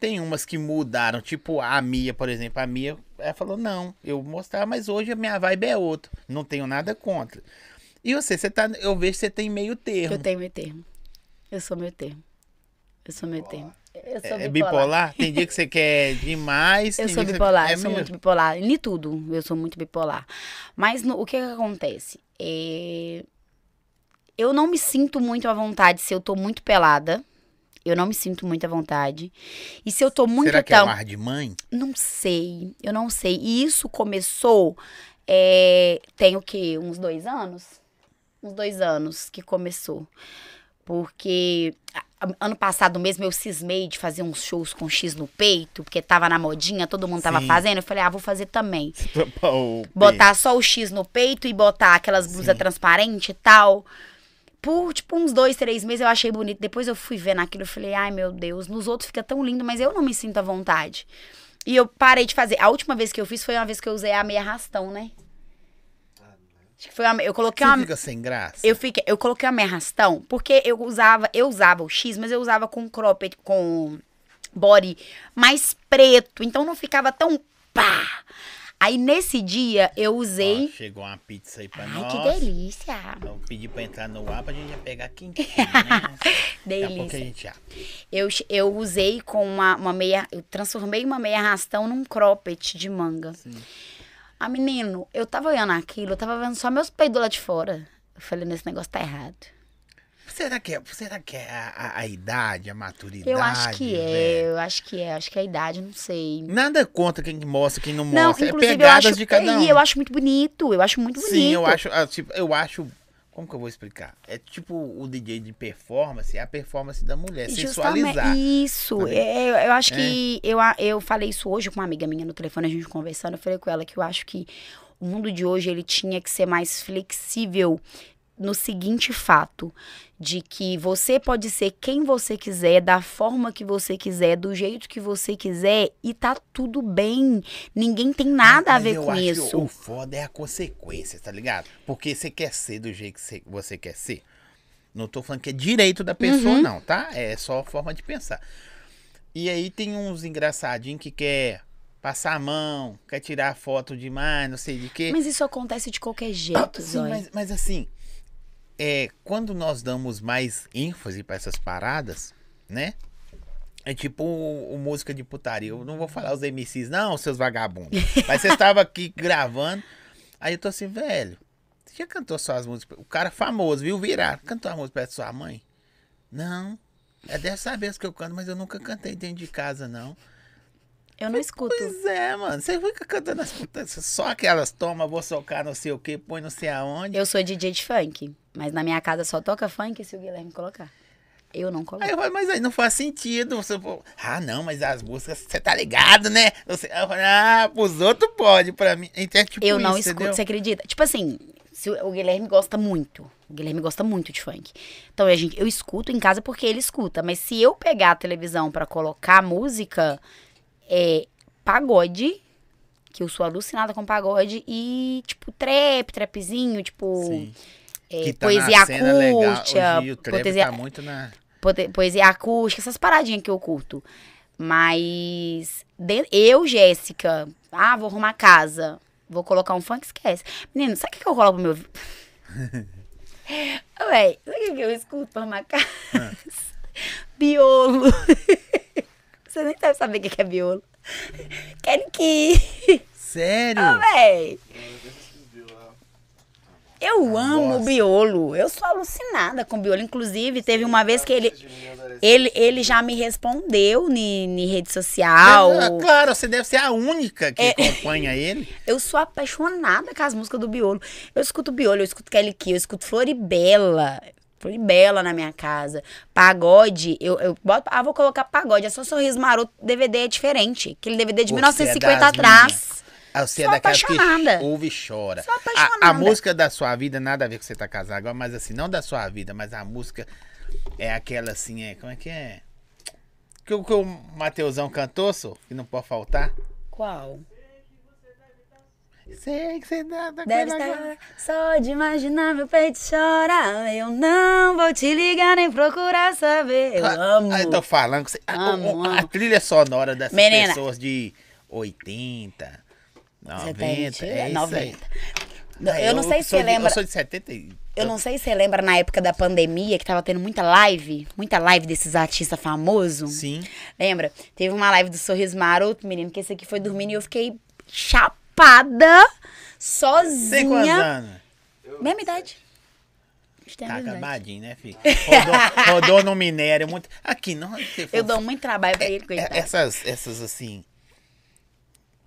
Tem umas que mudaram, tipo a Mia, por exemplo. A Mia, ela falou, não, eu vou mostrar, mas hoje a minha vibe é outra. Não tenho nada contra. E você, você tá, eu vejo que você tem meio termo. Eu tenho meu termo. Eu sou meu termo. Eu sou meu termo. Eu sou É bipolar? Tem dia que você quer demais. Eu sou dia que bipolar, é eu sou muito bipolar. Em tudo, eu sou muito bipolar. Mas no- o que, que acontece? É, Eu não me sinto muito à vontade se eu tô muito pelada. Eu não me sinto muito à vontade. E se eu tô muito Será que é um ar de mãe? Não sei, eu não sei. E isso começou. é, tem o quê? Uns dois anos? Uns dois anos que começou. Porque ano passado mesmo eu cismei de fazer uns shows com X no peito, porque tava na modinha, todo mundo tava Sim. fazendo. Eu falei, ah, vou fazer também. Botar só o X no peito e botar aquelas blusas transparentes e tal. Por, tipo, uns dois, três meses eu achei bonito. Depois eu fui vendo aquilo e falei, ai meu Deus, nos outros fica tão lindo, mas eu não me sinto à vontade. E eu parei de fazer. A última vez que eu fiz foi uma vez que eu usei a meia rastão, né? Acho que foi uma, eu coloquei Você uma, fica sem graça? eu fiquei, eu coloquei a meia rastão porque eu usava, eu usava o X, mas eu usava com cropped, com body mais preto, então não ficava tão pá. Aí nesse dia eu Ó, usei. chegou uma pizza aí pra Ai, nós. que delícia! Eu pedi pra entrar no ar pra gente já pegar quentinho, né? Daqui a a Delícia. gente abre. Eu, eu usei com uma, uma meia. Eu transformei uma meia arrastão num cropped de manga. Ah, menino, eu tava olhando aquilo, eu tava vendo só meus peidos lá de fora. Eu falei, nesse negócio tá errado. Será que é, será que é a, a- a idade, a maturidade? Eu acho que é, velho? eu acho que é, acho que é a idade, não sei. Nada contra quem mostra, quem não Não, mostra. é eu pegadas acho, de cada um. e eu acho muito bonito, eu acho muito bonito. Sim, eu acho, ah, tipo, eu acho. Como que eu vou explicar? É tipo o DJ de performance, é a performance da mulher, sensualizar. Justamente, isso. Tá É, eu, eu acho que eu, eu falei isso hoje com uma amiga minha no telefone, a gente conversando, eu falei com ela que eu acho que o mundo de hoje ele tinha que ser mais flexível no seguinte fato, de que você pode ser quem você quiser, da forma que você quiser, do jeito que você quiser e tá tudo bem. Ninguém tem nada a Mas ver eu com acho que isso. O foda é a consequência, tá ligado? Porque você quer ser do jeito que você- quer ser. Não tô falando que é direito da pessoa, Uhum. não, tá? É só forma de pensar. E aí tem uns engraçadinhos que quer passar a mão, quer tirar foto demais, não sei de quê. Mas isso acontece de qualquer jeito, Ah, Sim, mas, mas assim, é, quando nós damos mais ênfase pra essas paradas, né? É tipo o, o música de putaria. Eu não vou falar os MCs, não, seus vagabundos. Mas você estava aqui gravando. Aí eu tô assim, velho. Você já cantou suas músicas? O cara famoso, viu? Virar. Cantou a música perto da sua mãe? Não. É dessa vez que eu canto, mas eu nunca cantei dentro de casa, não. Eu não escuto. Pois é, mano. Você fica cantando as putas, só aquelas toma, vou socar não sei o que, põe não sei aonde. Eu sou DJ de funk, mas na minha casa só toca funk se o Guilherme colocar. Eu não coloco. Aí eu falo, mas aí não faz sentido. Você, ah, não, mas as músicas, você tá ligado, né? Você, eu ah, pros outros pode, pra mim. Então, é tipo eu não isso, escuto, entendeu? você acredita? Tipo assim, se o Guilherme gosta muito. O Guilherme gosta muito de funk. Então, a gente, eu escuto em casa porque ele escuta. Mas se eu pegar a televisão pra colocar música, é pagode, que eu sou alucinada com pagode, e tipo trap, trapzinho, tipo Sim. É, Que tá poesia legal. acústica, Hoje trap poesia, tá muito na... poesia acústica, essas paradinhas que eu curto. Mas de- eu, Jéssica, ah, vou arrumar casa, vou colocar um funk, esquece. Menino, sabe o que eu coloco no meu... Ué, sabe o que eu escuto pra arrumar casa? Biolo. Você nem deve saber o que que é biolo. Quero que... Sério? Ah, véi. Eu amo gosto. biolo. Eu sou alucinada com biolo. Inclusive, teve uma vez que ele, ele, ele já me respondeu em rede social. Ah, claro, você deve ser a única que É. acompanha ele. Eu sou apaixonada com as músicas do biolo. Eu escuto biolo, eu escuto Kelly Key, eu escuto Floribela. Floribela na minha casa. Pagode, eu, eu boto. Ah, vou colocar pagode. É só sorriso maroto. DVD é diferente. Aquele DVD de Você é 1950 das atrás. Ah, Você Sou é daquelas que apaixonada. ouve e chora. Sou A, a apaixonada. música da sua vida, nada a ver com você tá casado agora, mas assim, não da sua vida, mas a música é aquela assim, é, como é que é? Que, o- que o Mateusão cantou, só, que não pode faltar. Qual? Sei que você dá da Deve estar agora. só de imaginar meu peito chorar. Eu não vou te ligar nem procurar saber. Eu amo. Ah, eu tô falando que você, a- Amo, o- a, amo. trilha sonora dessas Menina. pessoas de 80, Você tá 90, mentira? é isso 90. aí. Não, eu não sei se você de- lembra. Eu sou de 70 e... Eu não sei se você lembra na época da pandemia que tava tendo muita live, muita live desses artistas famosos. Sim. Lembra? Teve uma live do Sorriso Maroto, menino, que esse aqui foi dormindo e eu fiquei chapada, Tem quantos sozinha. anos? Mesma idade. Tem Tá acabadinho, né, filho? Rodou, rodou no minério muito. Aqui, não. Eu dou muito trabalho pra ele, é- coitado. essas, essas assim.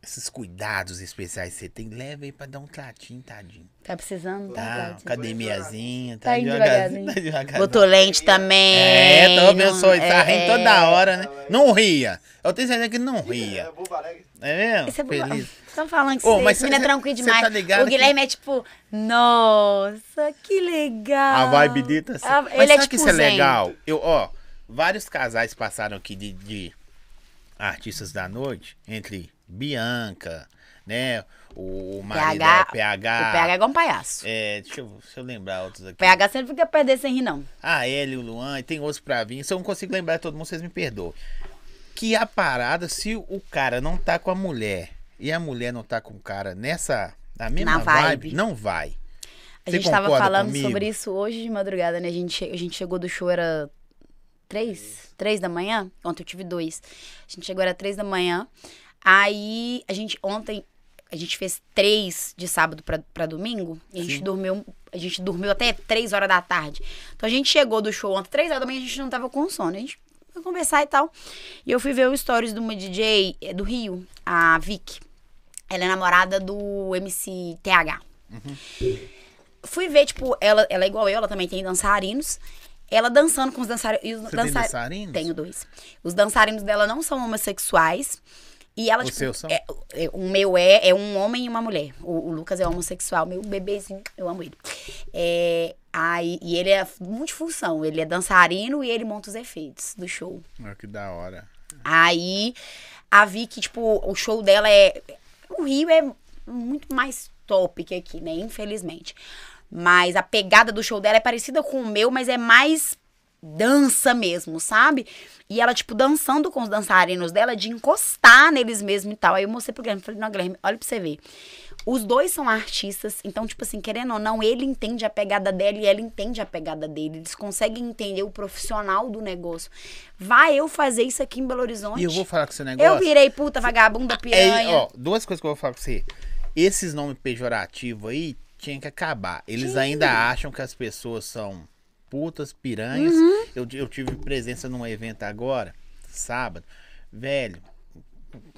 Esses cuidados especiais que você tem, leva aí pra dar um tratinho, tadinho. Tá precisando? Tá, Tá, tadinho. academiazinha, tá, Tá indo devagarzinho. devagarzinho. Tá devagarzinho. Botou lente também. É, tô só, não- tá rindo é, toda hora, né? Não ria. Eu tenho certeza que não ria. É. É mesmo? É Feliz. Tô falando que Ô, você, menino é tranquilo demais. tá ligado o Guilherme é tipo, nossa, que legal. A vibe dele tá assim. Ah, Mas ele é sabe tipo que isso é legal? Eu, ó, vários casais passaram aqui de, de artistas da noite, entre Bianca, né? O marido PH, é PH. O PH é igual um palhaço. É, deixa eu, deixa eu lembrar outros aqui. O PH sempre fica perder sem rir, não. A Ellie, o Luan, e tem outros pra vir. Se eu não consigo lembrar todo mundo, vocês me perdoem. Que a parada, se o cara não tá com a mulher e a mulher não tá com o cara nessa. Na mesma Na vibe, vibe. não vai. A gente tava concorda falando comigo? sobre isso hoje de madrugada, né? A gente, a gente chegou do show, era três? Três da manhã? Ontem eu tive dois. A gente chegou, era três da manhã. Aí, a gente, ontem, a gente fez três de sábado pra, pra domingo. E a gente Sim. dormiu, a gente dormiu até três horas da tarde. Então, a gente chegou do show ontem, três horas da manhã, a gente não tava com sono. A gente foi conversar e tal. E eu fui ver o stories de uma DJ eh, do Rio, a Vic. Ela é namorada do MC TH fui ver, tipo, ela, ela é igual eu, ela também tem dançarinos. Ela dançando com os dançarinos. E os Você tem dança- dançarinos? Tenho dois. Os dançarinos dela não são homossexuais. E ela, Os tipo, é- é- o meu é, é um homem e uma mulher. O, o Lucas é homossexual, meu bebezinho, eu amo ele. É, aí, e ele é multifunção, ele é dançarino e ele monta os efeitos do show. Ah, que da hora. Aí a Vicky, tipo, o show dela é. O Rio é muito mais top que aqui, né? Infelizmente. Mas a pegada do show dela é parecida com o meu, mas é mais dança mesmo, sabe? E ela, tipo, dançando com os dançarinos dela, de encostar neles mesmo e tal. Aí eu mostrei pro Guilherme, falei, não, Guilherme, olha pra você ver. Os dois são artistas, então, tipo assim, querendo ou não, ele entende a pegada dela e ela entende a pegada dele. Eles conseguem entender o profissional do negócio. Vai eu fazer isso aqui em Belo Horizonte? E eu vou falar com esse negócio. Eu virei puta, vagabunda, piranha. É, ó, duas coisas que eu vou falar pra você. Esses nomes pejorativos aí tinha que acabar. Eles ainda acham que as pessoas são putas, piranhas. Uhum. Eu, eu tive presença num evento agora, sábado. Velho,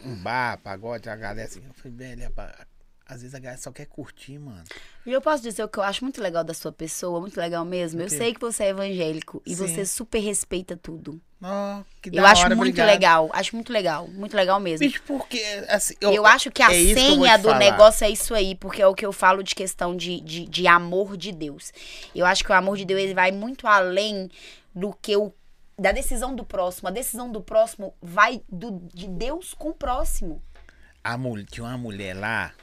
um bar, pagode, a galera assim. Eu falei, velho, rapaz, às vezes a galera só quer curtir, mano. E eu posso dizer o que eu acho muito legal da sua pessoa, muito legal mesmo. Eu sei que você é evangélico e Sim. você super respeita tudo. Que Eu acho hora, muito obrigado. legal, acho muito legal, muito legal mesmo. Bicho, porque, assim... Eu, acho que a é eu senha do falar. negócio é isso aí, porque é o que eu falo de questão de, de, de amor de Deus. Eu acho que o amor de Deus ele vai muito além do que o da decisão do próximo. A decisão do próximo vai do, de Deus com o próximo. A mulher, tinha uma mulher lá,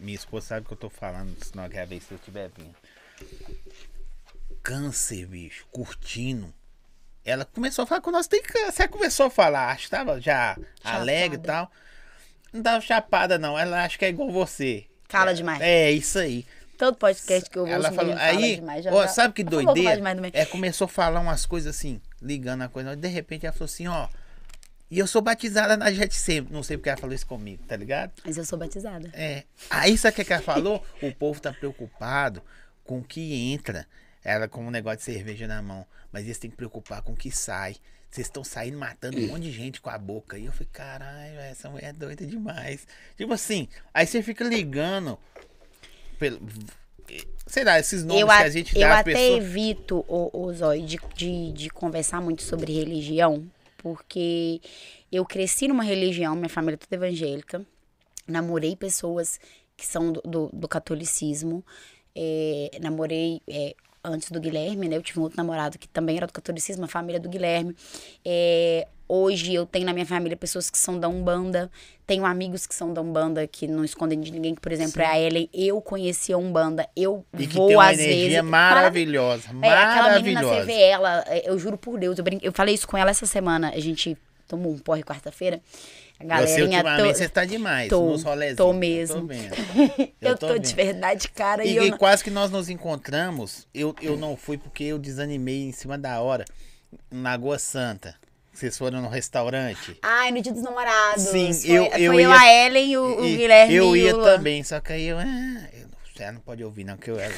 minha esposa sabe que eu tô falando, senão ela quer ver se eu estiver vindo. Câncer, bicho, curtindo. Ela começou a falar com nós, tem câncer. Ela começou a falar, acho que tava já alegre e tal. Não tava chapada, não. Ela acha que é igual você. Fala é, demais. É, isso aí. Todo podcast que eu vou Ela falou, aí, demais, já- ó, já- sabe que doideira? É, começou a falar umas coisas assim, ligando a coisa. De repente ela falou assim, ó. E eu sou batizada na Jet sempre. Não sei porque ela falou isso comigo, tá ligado? Mas eu sou batizada. É. Aí sabe o que que ela falou? O povo tá preocupado com o que entra. Ela com um negócio de cerveja na mão. Mas eles têm que preocupar com o que sai. Vocês estão saindo matando um monte de gente com a boca. E eu falei, caralho, essa mulher é doida demais. Tipo assim, aí você fica ligando. Pelo, sei lá, esses nomes eu que a- gente eu dá às até pessoas. evito, o, o Zói, de, de, de conversar muito sobre religião, porque eu cresci numa religião, minha família é toda evangélica, namorei pessoas que são do, do, do catolicismo, é, namorei é, antes do Guilherme, né? Eu tive um outro namorado que também era do catolicismo, a família do Guilherme. É, hoje eu tenho na minha família pessoas que são da Umbanda, tenho amigos que são da Umbanda que não escondem de ninguém, que, por exemplo, é a Ellen. Eu conheci a Umbanda, eu E vou tem uma às energia vezes. maravilhosa. É, aquela menina, Maravilhosa. você vê ela, é, eu juro por Deus, eu, brin... eu falei isso com ela essa semana, a gente tomou um porre quarta-feira. A Você galerinha ultimamente to- você tá demais tô- nos rolezinhos. tô Eu mesmo. vendo. Eu, tô, de vendo. verdade, cara, e, E, eu e não- quase que nós nos encontramos, eu, eu não fui porque eu desanimei em cima da hora. Na Lagoa Santa. Vocês foram no restaurante. Ai, no dia dos namorados. Sim, foi, eu- foi eu eu, ia- a Ellen, e o, o E- Guilherme Eu ia o também, só que aí eu. Ah, eu ela não pode ouvir, não, que eu. Ela,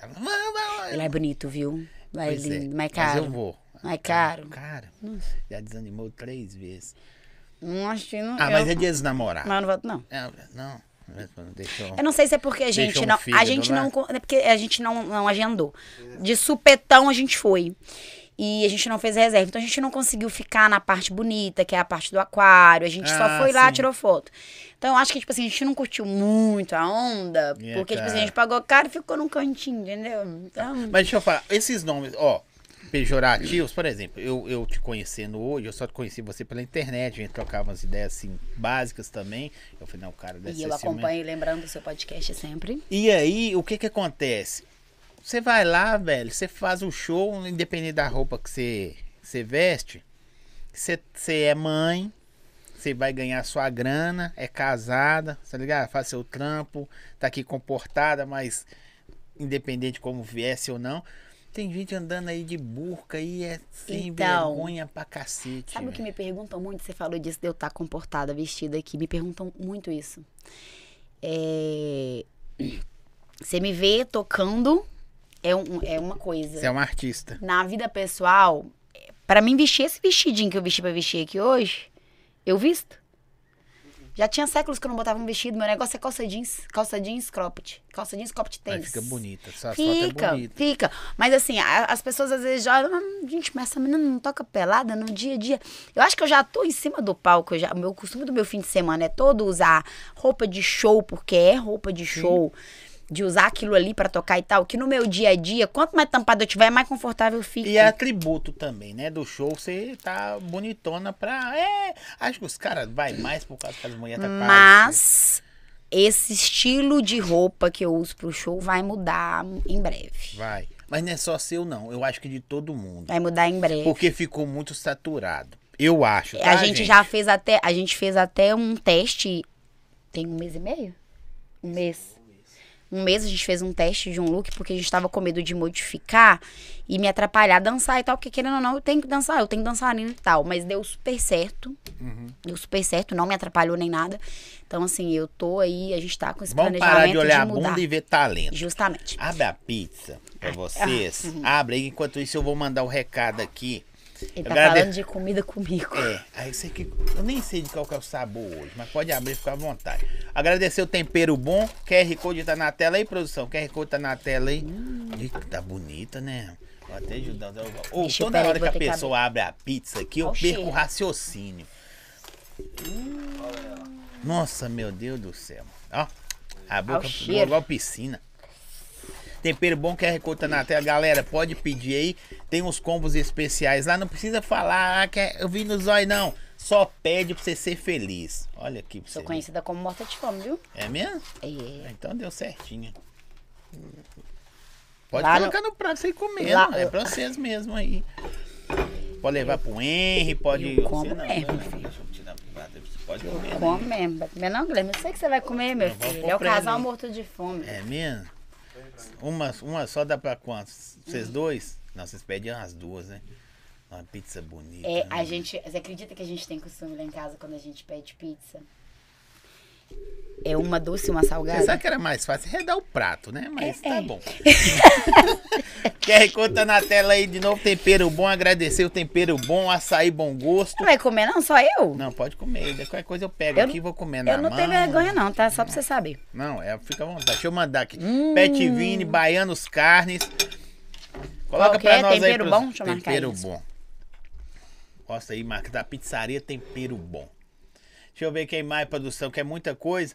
ela, Ele é bonito, viu? É, lindo, mais Mas caro. eu vou. Mais caro. Cara, já desanimou três vezes. Não acho que não. Ah, eu, mas é dia dos namorados. Mas eu não volto, não. É, não, deixa eu. Não sei se é porque a gente Deixou um não. A gente lá? não. É porque a gente não, não agendou. De supetão a gente foi. E a gente não fez reserva. Então a gente não conseguiu ficar na parte bonita, que é a parte do aquário. A gente só Ah, foi lá, sim. tirou foto. Então eu acho que, tipo assim, a gente não curtiu muito a onda. E é porque, tipo assim, a gente pagou caro e ficou num cantinho, entendeu? Então. Mas deixa eu falar, esses nomes, ó, pejorativos, por exemplo, eu, eu te conhecendo hoje, eu só conheci você pela internet, a gente trocava umas ideias assim, básicas também. Eu falei, não, o cara deve E eu acompanho, lembrando o seu podcast sempre. E aí, o que que acontece? Você vai lá, velho, você faz o show, independente da roupa que você, você veste, você, você é mãe, você vai ganhar sua grana, é casada, tá ligado? Faz seu trampo, tá aqui comportada, mas independente como viesse ou não. Tem gente andando aí de burca e é sem Então, vergonha pra cacete. Sabe o que velho. me perguntam muito? Você falou disso de eu estar comportada, vestida aqui. Me perguntam muito isso. É, Você me vê tocando é, um- é uma coisa. Você é um artista. Na vida pessoal, pra mim vestir esse vestidinho que eu vesti pra vestir aqui hoje, eu visto. Já tinha séculos que eu não botava um vestido. Meu negócio é calça jeans, calça jeans, cropped. Calça jeans, cropped tênis. fica bonita. Foto Fica, é bonita. fica. Mas assim, a- as pessoas às vezes já "Ah, gente, mas essa menina não toca pelada no dia a dia. Eu acho que eu já tô em cima do palco. Já, o meu costume do meu fim de semana é todo usar roupa de show, porque é roupa de show. De usar aquilo ali pra tocar e tal. Que no meu dia a dia, quanto mais tampado eu tiver, mais confortável fica. E é atributo também, né? Do show, você tá bonitona pra. É. Acho que os caras vai mais por causa que as mulheres tá quase- Mas esse estilo de roupa que eu uso pro show vai mudar em breve. Vai. Mas não é só seu, não. Eu acho que de todo mundo. Vai mudar em breve. Porque ficou muito saturado. Eu acho. É, a tá, gente, já fez até, a gente fez até um teste tem um mês e meio? Um mês. Um mês a gente fez um teste de um look porque a gente tava com medo de modificar e me atrapalhar a dançar e tal, porque querendo ou não, eu tenho que dançar, eu tenho dançarina e tal, mas deu super certo. Uhum. Deu super certo, não me atrapalhou nem nada. Então assim, eu tô aí, a gente tá com esse Vamos planejamento parar de olhar a mudar. bunda e ver talento. Justamente. Abre a pizza pra Ah, vocês. uhum. Abre aí. Enquanto isso, eu vou mandar o recado aqui. Ele tá Agrade- falando de comida comigo. É, aí você que. Eu nem sei de qual que é o sabor hoje, mas pode abrir e ficar à vontade. Agradecer o tempero bom. QR Code tá na tela aí, produção. QR Code tá na tela aí. Ih, tá bonita, né? Vou até ajudar. Ou eu- toda hora que a que pessoa abre a pizza aqui, eu Olha perco o raciocínio. Nossa, meu Deus do céu. Ó, a boca igual piscina. Tempero bom, QR Code tá na tela. Galera, pode pedir aí. Tem uns combos especiais lá. Não precisa falar ah, que é- eu vim no zóio, não. Só pede pra você ser feliz. Olha aqui pra você. Sou ver. conhecida como morta de fome, viu? É mesmo? É. Então deu certinho. Pode Lá colocar no, prato sem comer. Lá- É pra vocês mesmo aí. Pode levar pro Henry, pode. Eu como você não, mesmo, não, filho. Eu. Você pode comer. né? Come mesmo. Vai comer não, Guilherme? Eu sei que você vai comer, meu Eu filho. É o casal morto de fome. É mesmo? Uma, uma só dá pra quantos? Vocês dois? Não, vocês pedem umas duas, né? Uma pizza bonita. É, né? a gente. Você acredita que a gente tem costume lá em casa quando a gente pede pizza? É uma doce e uma Você salgada? sabe que era mais fácil redar o prato, né? Mas É, tá é. bom. QR Code tá na tela aí de novo. Tempero bom, agradecer o tempero bom, açaí bom gosto. Não vai comer, não? Só eu? Não, pode comer. Qualquer coisa eu pego Eu aqui e vou comer na eu não mão. tenho vergonha, não, tá? Só pra você saber. Não, é, fica à vontade. Deixa eu mandar aqui. Hum. Pet Vini, Baianos Carnes. Coloca Qual que pra é? nós Tempero aí. bom? pros- Deixa eu marcar Tempero isso. bom. Mostra aí, marca da pizzaria Tempero Bom. Deixa eu ver quem mais, produção, que é muita coisa.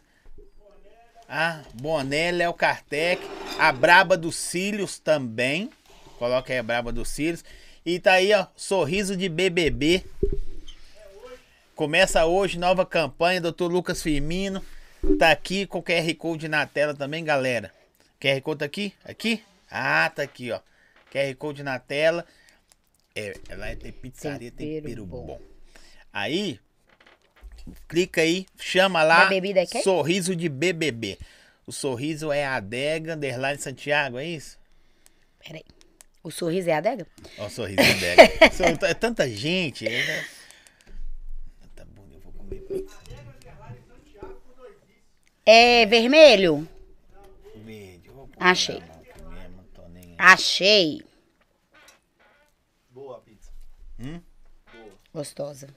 Ah, Boné, Léo Kartek. A Braba dos Cílios também. Coloca aí a Braba dos Cílios. E tá aí, ó, Sorriso de BBB. Começa hoje, nova campanha, Dr. Lucas Firmino. Tá aqui com o QR Code na tela também, galera. QR Code tá aqui? Aqui? Ah, tá aqui, ó. QR Code na tela. É, ela é tem pizzaria, tempero, Tempero bom. bom. Aí, clica aí, chama lá. Da bebida é quem? Sorriso de BBB. O sorriso é a adega, underline Santiago, é isso? Peraí. O sorriso é a adega? Ó, o sorriso de adega. So- É tanta gente. é? Tá bom, eu vou comer. É vermelho? Verde, Achei. Achei. Boa a pizza. Hum? Boa. Gostosa.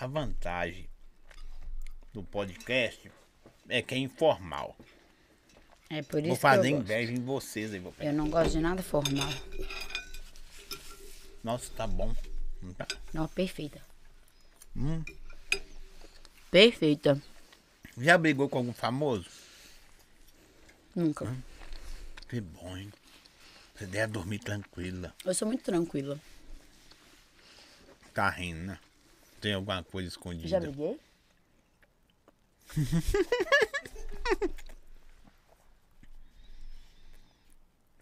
A vantagem do podcast é que é informal. É por isso Vou que fazer eu gosto. inveja em vocês aí. Vou pegar. Eu não gosto de nada formal. Nossa, tá bom. Não tá? Não, perfeita. Hum. Perfeita. Já brigou com algum famoso? Nunca. Que bom, hein? Você deve dormir tranquila. Eu sou muito tranquila. Tá rindo, né? Tem alguma coisa escondida? Já briguei?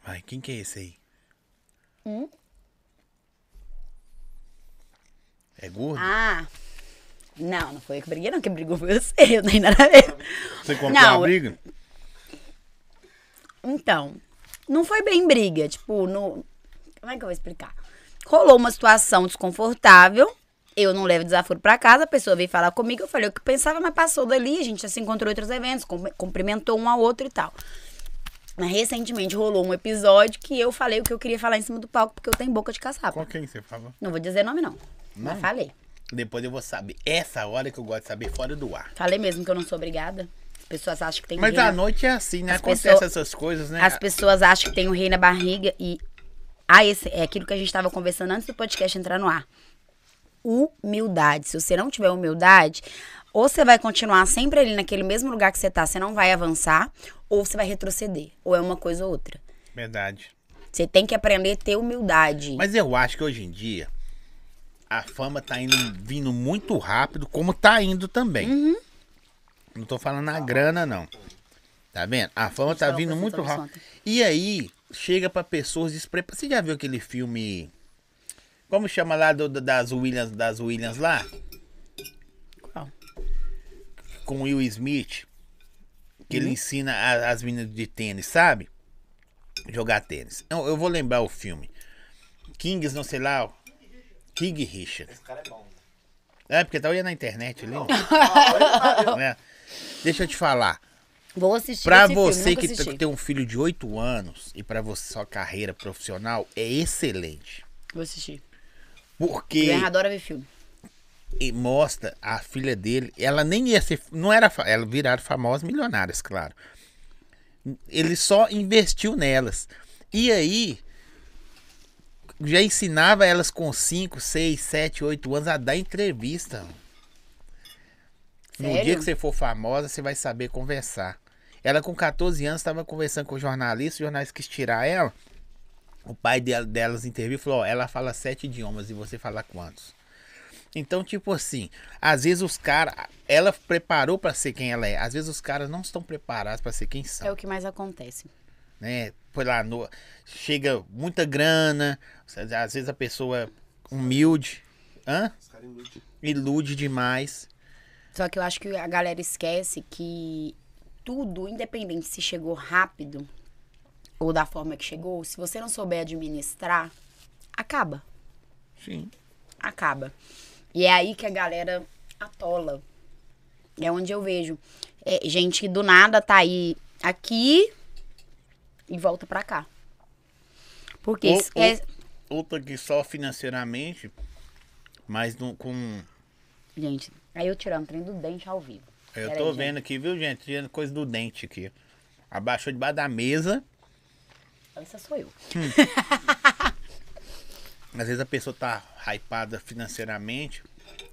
Vai, quem que é esse aí? Hum? É gordo? Ah, Não, não foi eu que briguei, não. Quem brigou foi você. Eu não tenho nada a ver. Você comprou Não, a briga? Então, não foi bem briga. Tipo, no. Como é que eu vou explicar? Rolou uma situação desconfortável. Eu não levo desaforo pra casa, a pessoa veio falar comigo, eu falei o que pensava, mas passou dali, a gente já se encontrou em outros eventos, cum- cumprimentou um ao outro e tal. Mas recentemente rolou um episódio que eu falei o que eu queria falar em cima do palco, porque eu tenho boca de caçapa. Com quem você falou? Não vou dizer nome, não. Mas Não? falei. Depois eu vou saber. Essa hora que eu gosto de saber fora do ar. Falei mesmo que eu não sou obrigada. As pessoas acham que tem Mas rei à na- noite é assim, né? As Acontece pessoas- essas coisas, né? As pessoas acham que tem o rei na barriga e. Ah, esse é aquilo que a gente estava conversando antes do podcast entrar no ar. Humildade. Se você não tiver humildade, ou você vai continuar sempre ali naquele mesmo lugar que você tá, você não vai avançar, ou você vai retroceder. Ou é uma coisa ou outra. Verdade. Você tem que aprender a ter humildade. Mas eu acho que hoje em dia a fama tá indo, vindo muito rápido, como tá indo também. Uhum. Não tô falando a grana, não. Tá vendo? A fama tá vindo muito rápido. E aí, chega pra pessoas despreparadas. Você já viu aquele filme. Como chama lá do- do- das Williams, das Williams lá? Qual? Com o Will Smith. Que Uhum. ele ensina a- as meninas de tênis, sabe? Jogar tênis. Eu, eu vou lembrar o filme. Kings, não sei lá. King Richard. Esse cara é bom. É, porque tá olhando na internet ali. né? Deixa eu te falar. Vou assistir Pra esse filme, você nunca que tem um filho de 8 anos e pra você sua carreira profissional é excelente. Vou assistir. Porque Eu adoro ver filme. e mostra a filha dele, ela nem ia ser, não era, ela viraram famosas milionárias, claro. Ele só investiu nelas. E aí já ensinava elas com 5, 6, 7, 8 anos a dar entrevista. No Sério? dia que você for famosa, você vai saber conversar. Ela com 14 anos estava conversando com o jornalista, o jornalista quis tirar ela. O pai dela, delas interviu e falou: ó, ela fala sete idiomas e você fala quantos? Então, tipo assim, às vezes os caras. Ela preparou pra ser quem ela é. Às vezes os caras não estão preparados pra ser quem são. É o que mais acontece. Né? Foi lá, no, chega muita grana. Às vezes a pessoa é humilde. Hã? Os caras iludem. Ilude demais. Só que eu acho que a galera esquece que tudo, independente se chegou rápido ou da forma que chegou, se você não souber administrar, acaba. Sim. Acaba. E é aí que a galera atola. É onde eu vejo é, gente que do nada tá aí aqui e volta pra cá. Porque Ou- esquece. Outra que só financeiramente, mas não, com. Gente, aí eu tirando o trem do dente ao vivo. Eu Pera tô aí, vendo gente. aqui, viu, gente? Tirando coisa do dente aqui. Abaixou debaixo da mesa. Essa sou eu. Às vezes a pessoa tá hypada financeiramente,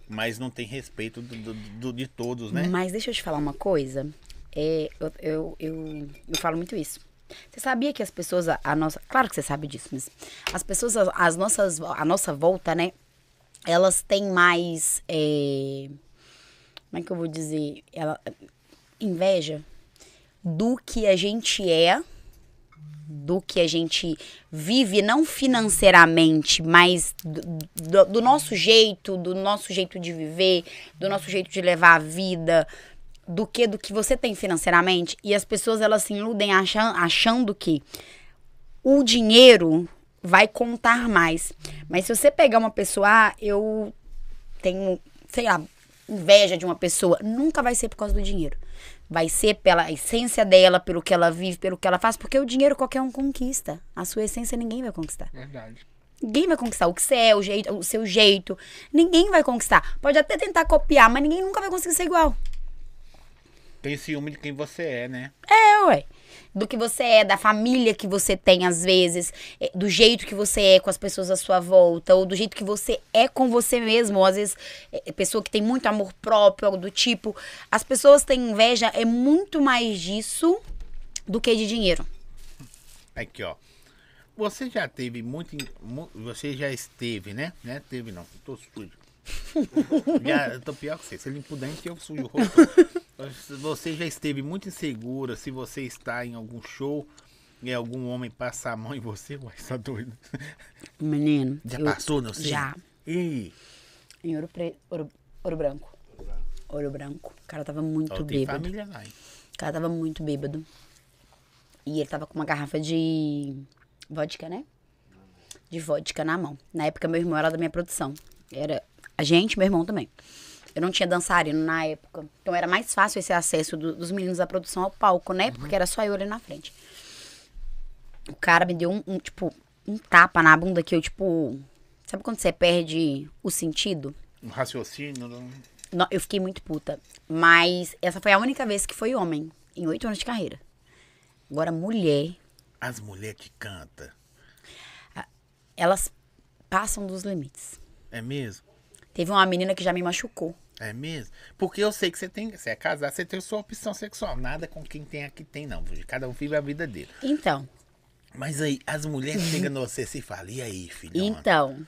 mas não tem respeito do, do- do- de todos, né? Mas deixa eu te falar uma coisa. É, eu, eu, eu, eu falo muito isso. Você sabia que as pessoas, a, a nossa. Claro que você sabe disso, mas as pessoas, as, as nossas, a nossa volta, né? Elas têm mais. é, como é que eu vou dizer? Ela, inveja do que a gente é, do que a gente vive, não financeiramente, mas do, do- nosso jeito, do nosso jeito de viver, do nosso jeito de levar a vida, do que do que você tem financeiramente. E as pessoas elas se iludem achando, achando que o dinheiro vai contar mais. Mas se você pegar uma pessoa, ah, eu tenho, sei lá, inveja de uma pessoa, nunca vai ser por causa do dinheiro. Vai ser pela essência dela, pelo que ela vive, pelo que ela faz, porque o dinheiro qualquer um conquista. A sua essência ninguém vai conquistar. Verdade. Ninguém vai conquistar o que você é, o, jeito, o seu jeito. Ninguém vai conquistar. Pode até tentar copiar, mas ninguém nunca vai conseguir ser igual. Tem ciúme de quem você é, né? É, ué. Do que você é, da família que você tem, às vezes, é, do jeito que você é com as pessoas à sua volta, ou do jeito que você é com você mesmo, ou às vezes, é, pessoa que tem muito amor próprio, algo do tipo. As pessoas têm inveja, é muito mais disso do que de dinheiro. Aqui, ó. Você já teve muito. Você já esteve, né? Né? Teve não. Tô sujo. já, eu tô pior que você. Se ele limpa o dente, eu sujo o rosto. Você já esteve muito insegura se você está em algum show e algum homem passa a mão em você? Ué, tá doido. Menino. Já eu- passou, não sei? Já. Ih, Em ouro, preto, ouro, ouro branco. olho branco. O cara tava muito Ó, tem bêbado. família lá, hein? O cara tava muito bêbado. E ele tava com uma garrafa de vodka, né? De vodka na mão. Na época, meu irmão era da minha produção. Era a gente, meu irmão também. Eu não tinha dançarino na época. Então era mais fácil esse acesso do- dos meninos da produção ao palco, né? Porque era só eu ali na frente. O cara me deu um, um, tipo, um tapa na bunda que eu, tipo. Sabe quando você perde o sentido? Um raciocínio. não- Não, eu fiquei muito puta. Mas essa foi a única vez que foi homem, em oito anos de carreira. Agora, mulher, As mulheres que cantam. elas passam dos limites. É mesmo? Teve uma menina que já me machucou. É mesmo? Porque eu sei que você tem. Você é casado, você tem sua opção sexual. Nada com quem tem aqui tem, não. Cada um vive a vida dele. Então, Mas aí, as mulheres chegam no você e falam, e aí, filhão? então,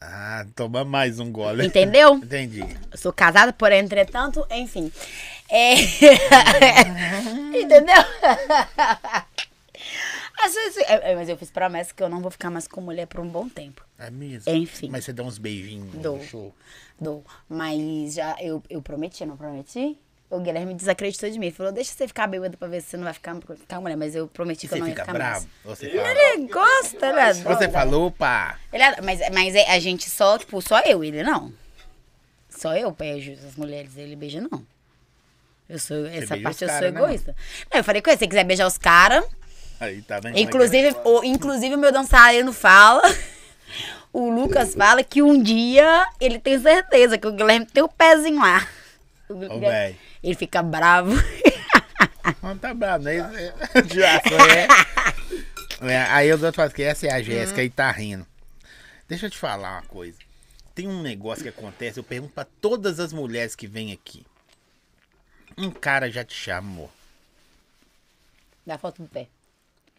Ah, toma mais um gole. entendeu? Entendi. Eu sou casada, porém, entretanto, enfim. É... entendeu? Às vezes, é, é, mas eu fiz promessa que eu não vou ficar mais com mulher por um bom tempo. É mesmo? Enfim. Mas você dá uns beijinhos Dou. no show. Dou. Mas já eu, eu prometi, não prometi? O Guilherme desacreditou de mim. Falou, deixa você ficar bêbado pra ver se você não vai ficar, ficar mulher. Mas eu prometi E que eu não ia fica ficar bravo? mais. Você fala. Ele gosta, adora. Você falou, pá. Ele adora, mas, mas é- a gente só, tipo, só eu, ele não. Só eu beijo as mulheres, ele beija não. Eu sou, essa parte eu cara, sou né, egoísta. Não, eu falei com ele, se você quiser beijar os caras, Aí, tá como é é? inclusive, o, inclusive o meu dançarino fala, o Lucas fala que um dia ele tem certeza que o Guilherme tem o pezinho lá. O Guilherme- ele fica bravo. Não tá bravo, né? É. É, Aí os outros falam que essa é a Jéssica e tá rindo. Deixa eu te falar uma coisa. Tem um negócio que acontece, eu pergunto pra todas as mulheres que vêm aqui. Um cara já te chamou. Dá foto do pé.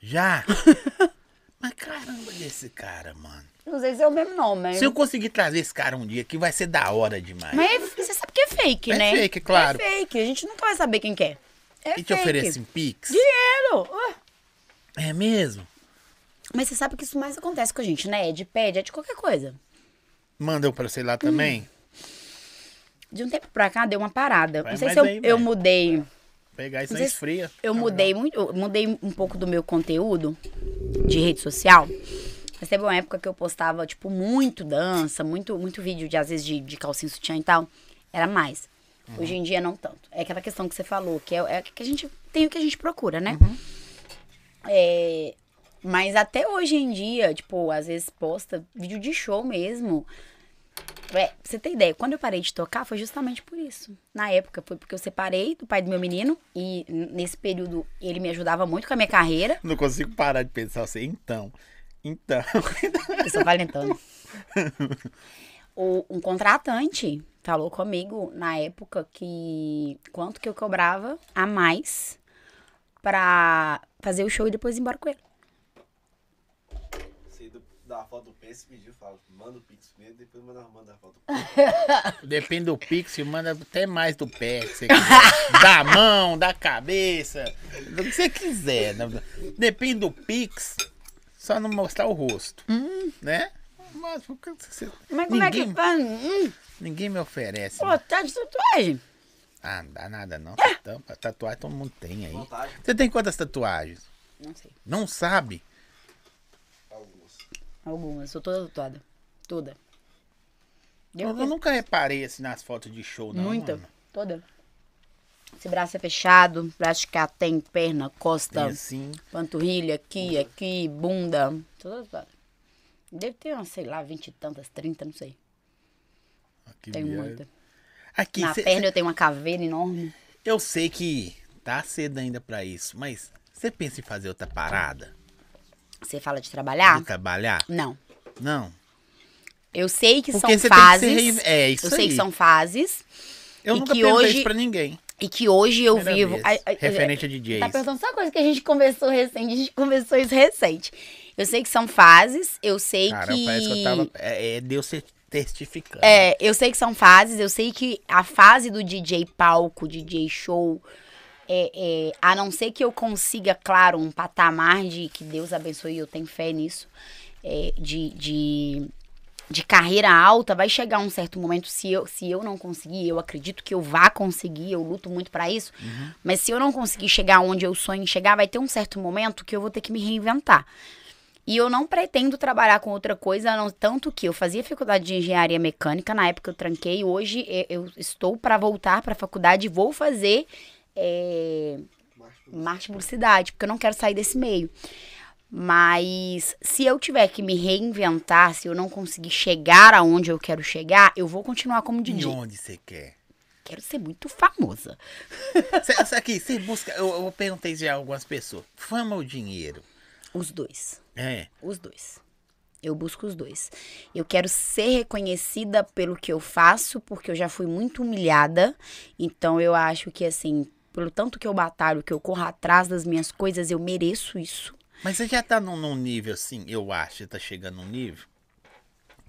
Já? Mas caramba desse cara, mano. Não sei se é o mesmo nome. Se eu conseguir trazer esse cara um dia aqui, vai ser da hora demais. Mas é- você sabe que é fake, É né? fake, claro. É fake, a gente nunca vai saber quem que é. É e te fake. oferece em Pix? Dinheiro! Ué. É mesmo? Mas você sabe que isso mais acontece com a gente, né? É de pede, é de qualquer coisa. Manda eu pra você lá também? De um tempo pra cá deu uma parada. Vai não sei se eu, aí, eu mudei. Pegar isso aí esfria. Eu mudei muito. Eu mudei um pouco do meu conteúdo de rede social. Mas teve uma época que eu postava, tipo, muito dança, muito, muito vídeo de, às vezes, de, de calcinha sutiã e tal. Era mais. Hoje em dia, não tanto. É aquela questão que você falou, que é, é que a gente tem o que a gente procura, né? É, mas até hoje em dia, tipo, às vezes posta vídeo de show mesmo. É, pra você ter ideia, quando eu parei de tocar foi justamente por isso. Na época, foi porque eu separei do pai do meu menino e nesse período ele me ajudava muito com a minha carreira. Não consigo parar de pensar assim, então. Então. Eu sou valentona. O, um contratante falou comigo na época que quanto que eu cobrava a mais pra fazer o show e depois ir embora com ele. Você do- dá a foto do pé, se pediu, fala, manda o pix primeiro, depois manda, manda a foto do. Depende do pix, manda até mais do pé que você quiser. da mão, da cabeça, do que você quiser. né? Depende do pix, só não mostrar o rosto. Né? Mas, porque você- Mas como ninguém, é que faz? Hum, ninguém me oferece. pô, tá de tatuagem. Ah, não dá nada não. Tampa. Tatuagem todo mundo tem aí. Vontade, Você tem quantas tatuagens? Não sei. Não sabe? Algumas. Sou toda tatuada. Toda. Eu, eu nunca reparei assim nas fotos de show, não. Muita. mano. Toda. Esse braço é fechado, braço de cá tem perna, costa, Tem assim. panturrilha, aqui, aqui, bunda. Toda tatuada. Deve ter umas, sei lá, vinte e tantas, trinta, não sei. Aqui, Tenho viado. muita. Aqui, Na cê- perna eu tenho uma caveira enorme. Eu sei que tá cedo ainda pra isso, mas você pensa em fazer outra parada? Você fala de trabalhar? De trabalhar? Não. Não. Eu sei que Porque são fases. é, isso eu sei aí. que são fases. Eu nunca que perguntei hoje- isso pra ninguém. E que hoje eu Primeira vivo. vez. a- a- Referente a Tá DJs. perguntando só coisa que a gente conversou recente. A gente conversou isso recente. Eu sei que são fases. Eu sei Cara, que. parece que eu tava. É, é Deus cer- testificando. É, eu sei que são fases, eu sei que a fase do DJ palco, DJ show, é, é, a não ser que eu consiga, claro, um patamar de que Deus abençoe, eu tenho fé nisso, é, de, de de carreira alta, vai chegar um certo momento, se eu, se eu não conseguir, eu acredito que eu vá conseguir, eu luto muito pra isso, mas se eu não conseguir chegar onde eu sonho em chegar, vai ter um certo momento que eu vou ter que me reinventar. E eu não pretendo trabalhar com outra coisa, não, tanto que eu fazia faculdade de engenharia mecânica, na época eu tranquei, hoje eh, eu estou para voltar para a faculdade e vou fazer marketing e publicidade, porque eu não quero sair desse meio. Mas se eu tiver que me reinventar, se eu não conseguir chegar aonde eu quero chegar, eu vou continuar como De DJ. onde você quer? Quero ser muito famosa. Cê, cê aqui, você busca. Eu, eu perguntei já a algumas pessoas. Fama ou dinheiro? Os dois. É. Os dois. Eu busco os dois. Eu quero ser reconhecida pelo que eu faço, porque eu já fui muito humilhada. Então eu acho que, assim, pelo tanto que eu batalho, que eu corro atrás das minhas coisas, eu mereço isso. Mas você já tá num, num nível assim, eu acho, você tá chegando num nível.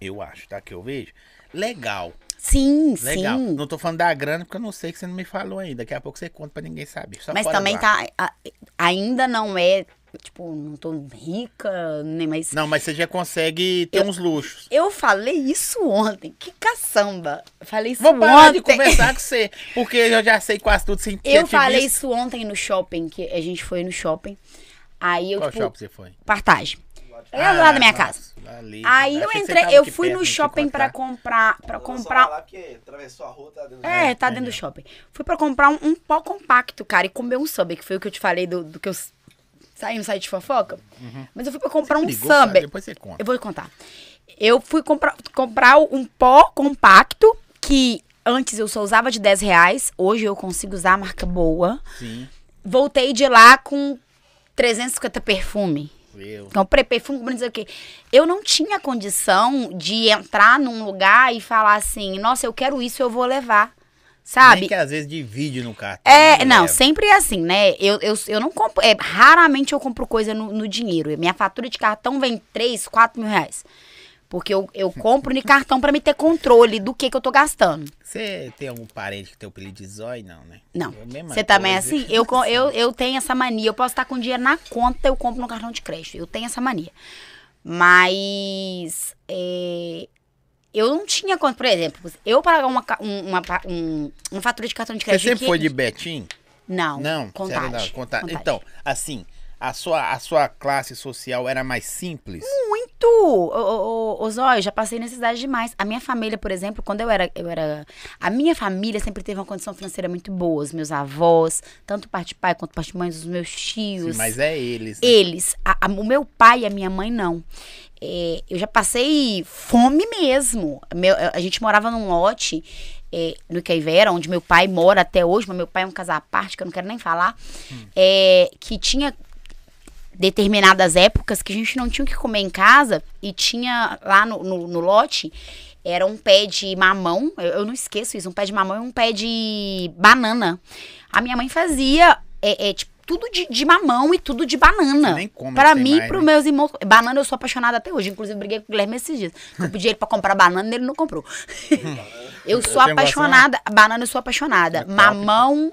Eu acho, tá? Que eu vejo. Legal, Sim, legal. sim. Não tô falando da grana porque eu não sei que você não me falou ainda. Daqui a pouco você conta pra ninguém saber. Só Mas também tá. a- ainda não é. Tipo, não tô rica, nem mais. Não, mas você já consegue ter uns luxos. Eu falei isso ontem. Que caçamba. Eu Falei isso Vou parar de ontem. conversar com você, porque eu já sei quase tudo sem ter Eu falei visto. isso ontem no shopping, que a gente foi no shopping. Aí eu, Qual tipo, shopping você foi? Partagem. É lá da minha nossa, casa. ali. Aí eu entrei, eu fui no shopping pra encontrar. comprar, para comprar. falar porque atravessou a rua, tá dentro do É, tá é, dentro do shopping. Fui pra comprar um, um pó compacto, cara, e comer um sub, que foi o que eu te falei do, do que eu s- saí no site de fofoca. Mas eu fui pra comprar um Brigou, sabe? sub. Depois você conta. Eu vou contar. Eu fui comprar, comprar um pó compacto, que antes eu só usava de 10 reais, hoje eu consigo usar a marca boa. Sim, Voltei de lá com 350 perfume. eu. Comprei perfume, não sei o quê. Eu não tinha condição de entrar num lugar e falar assim, nossa, eu quero isso, eu vou levar. Sabe? Nem que às vezes divide no cartão. É, né, não, leva. sempre é assim, né? Eu, eu, eu não compro. É, raramente eu compro coisa no, no dinheiro. Minha fatura de cartão vem 3, 4 mil reais. Porque eu, eu compro no cartão pra me ter controle do que, que eu tô gastando. Você tem algum parente que tem o apelido de zóio? Não, né? Não. É Você também é coisa. assim? Eu, eu, eu tenho essa mania. Eu posso estar com dinheiro na conta, eu compro no cartão de crédito. Eu tenho essa mania. Mas. é, eu não tinha conta. Por exemplo, eu pagar uma, um- uma, um- uma fatura de cartão de Você crédito. sempre que- foi de Betim? Não. Não, você Contagem. da- conta- contagem. Então, assim, a sua, a sua classe social era mais simples? Muito! Ô, ô, Zóio, já passei necessidade demais. A minha família, por exemplo, quando eu era, eu era. A minha família sempre teve uma condição financeira muito boa. Os meus avós, tanto parte de pai quanto parte de mãe, os meus tios. Sim, mas é eles. Né? Eles. A- a- o meu pai e a minha mãe, não. É, eu já passei fome mesmo. Meu- a gente morava num lote é, no Caivera, onde meu pai mora até hoje, mas meu pai é um casal à parte, que eu não quero nem falar. é, que tinha determinadas épocas que a gente não tinha o que comer em casa e tinha lá no, no, no lote era um pé de mamão, eu, eu não esqueço isso, um pé de mamão e um pé de banana. A minha mãe fazia é, é, tipo, tudo de, de mamão e tudo de banana. Assim mim, mais, pros né? meus irmãos. Banana eu sou apaixonada até hoje. Inclusive, briguei com o Guilherme esses dias. Eu pedi ele pra comprar banana e ele não comprou. eu sou gosta, apaixonada. Banana eu sou apaixonada. É mamão.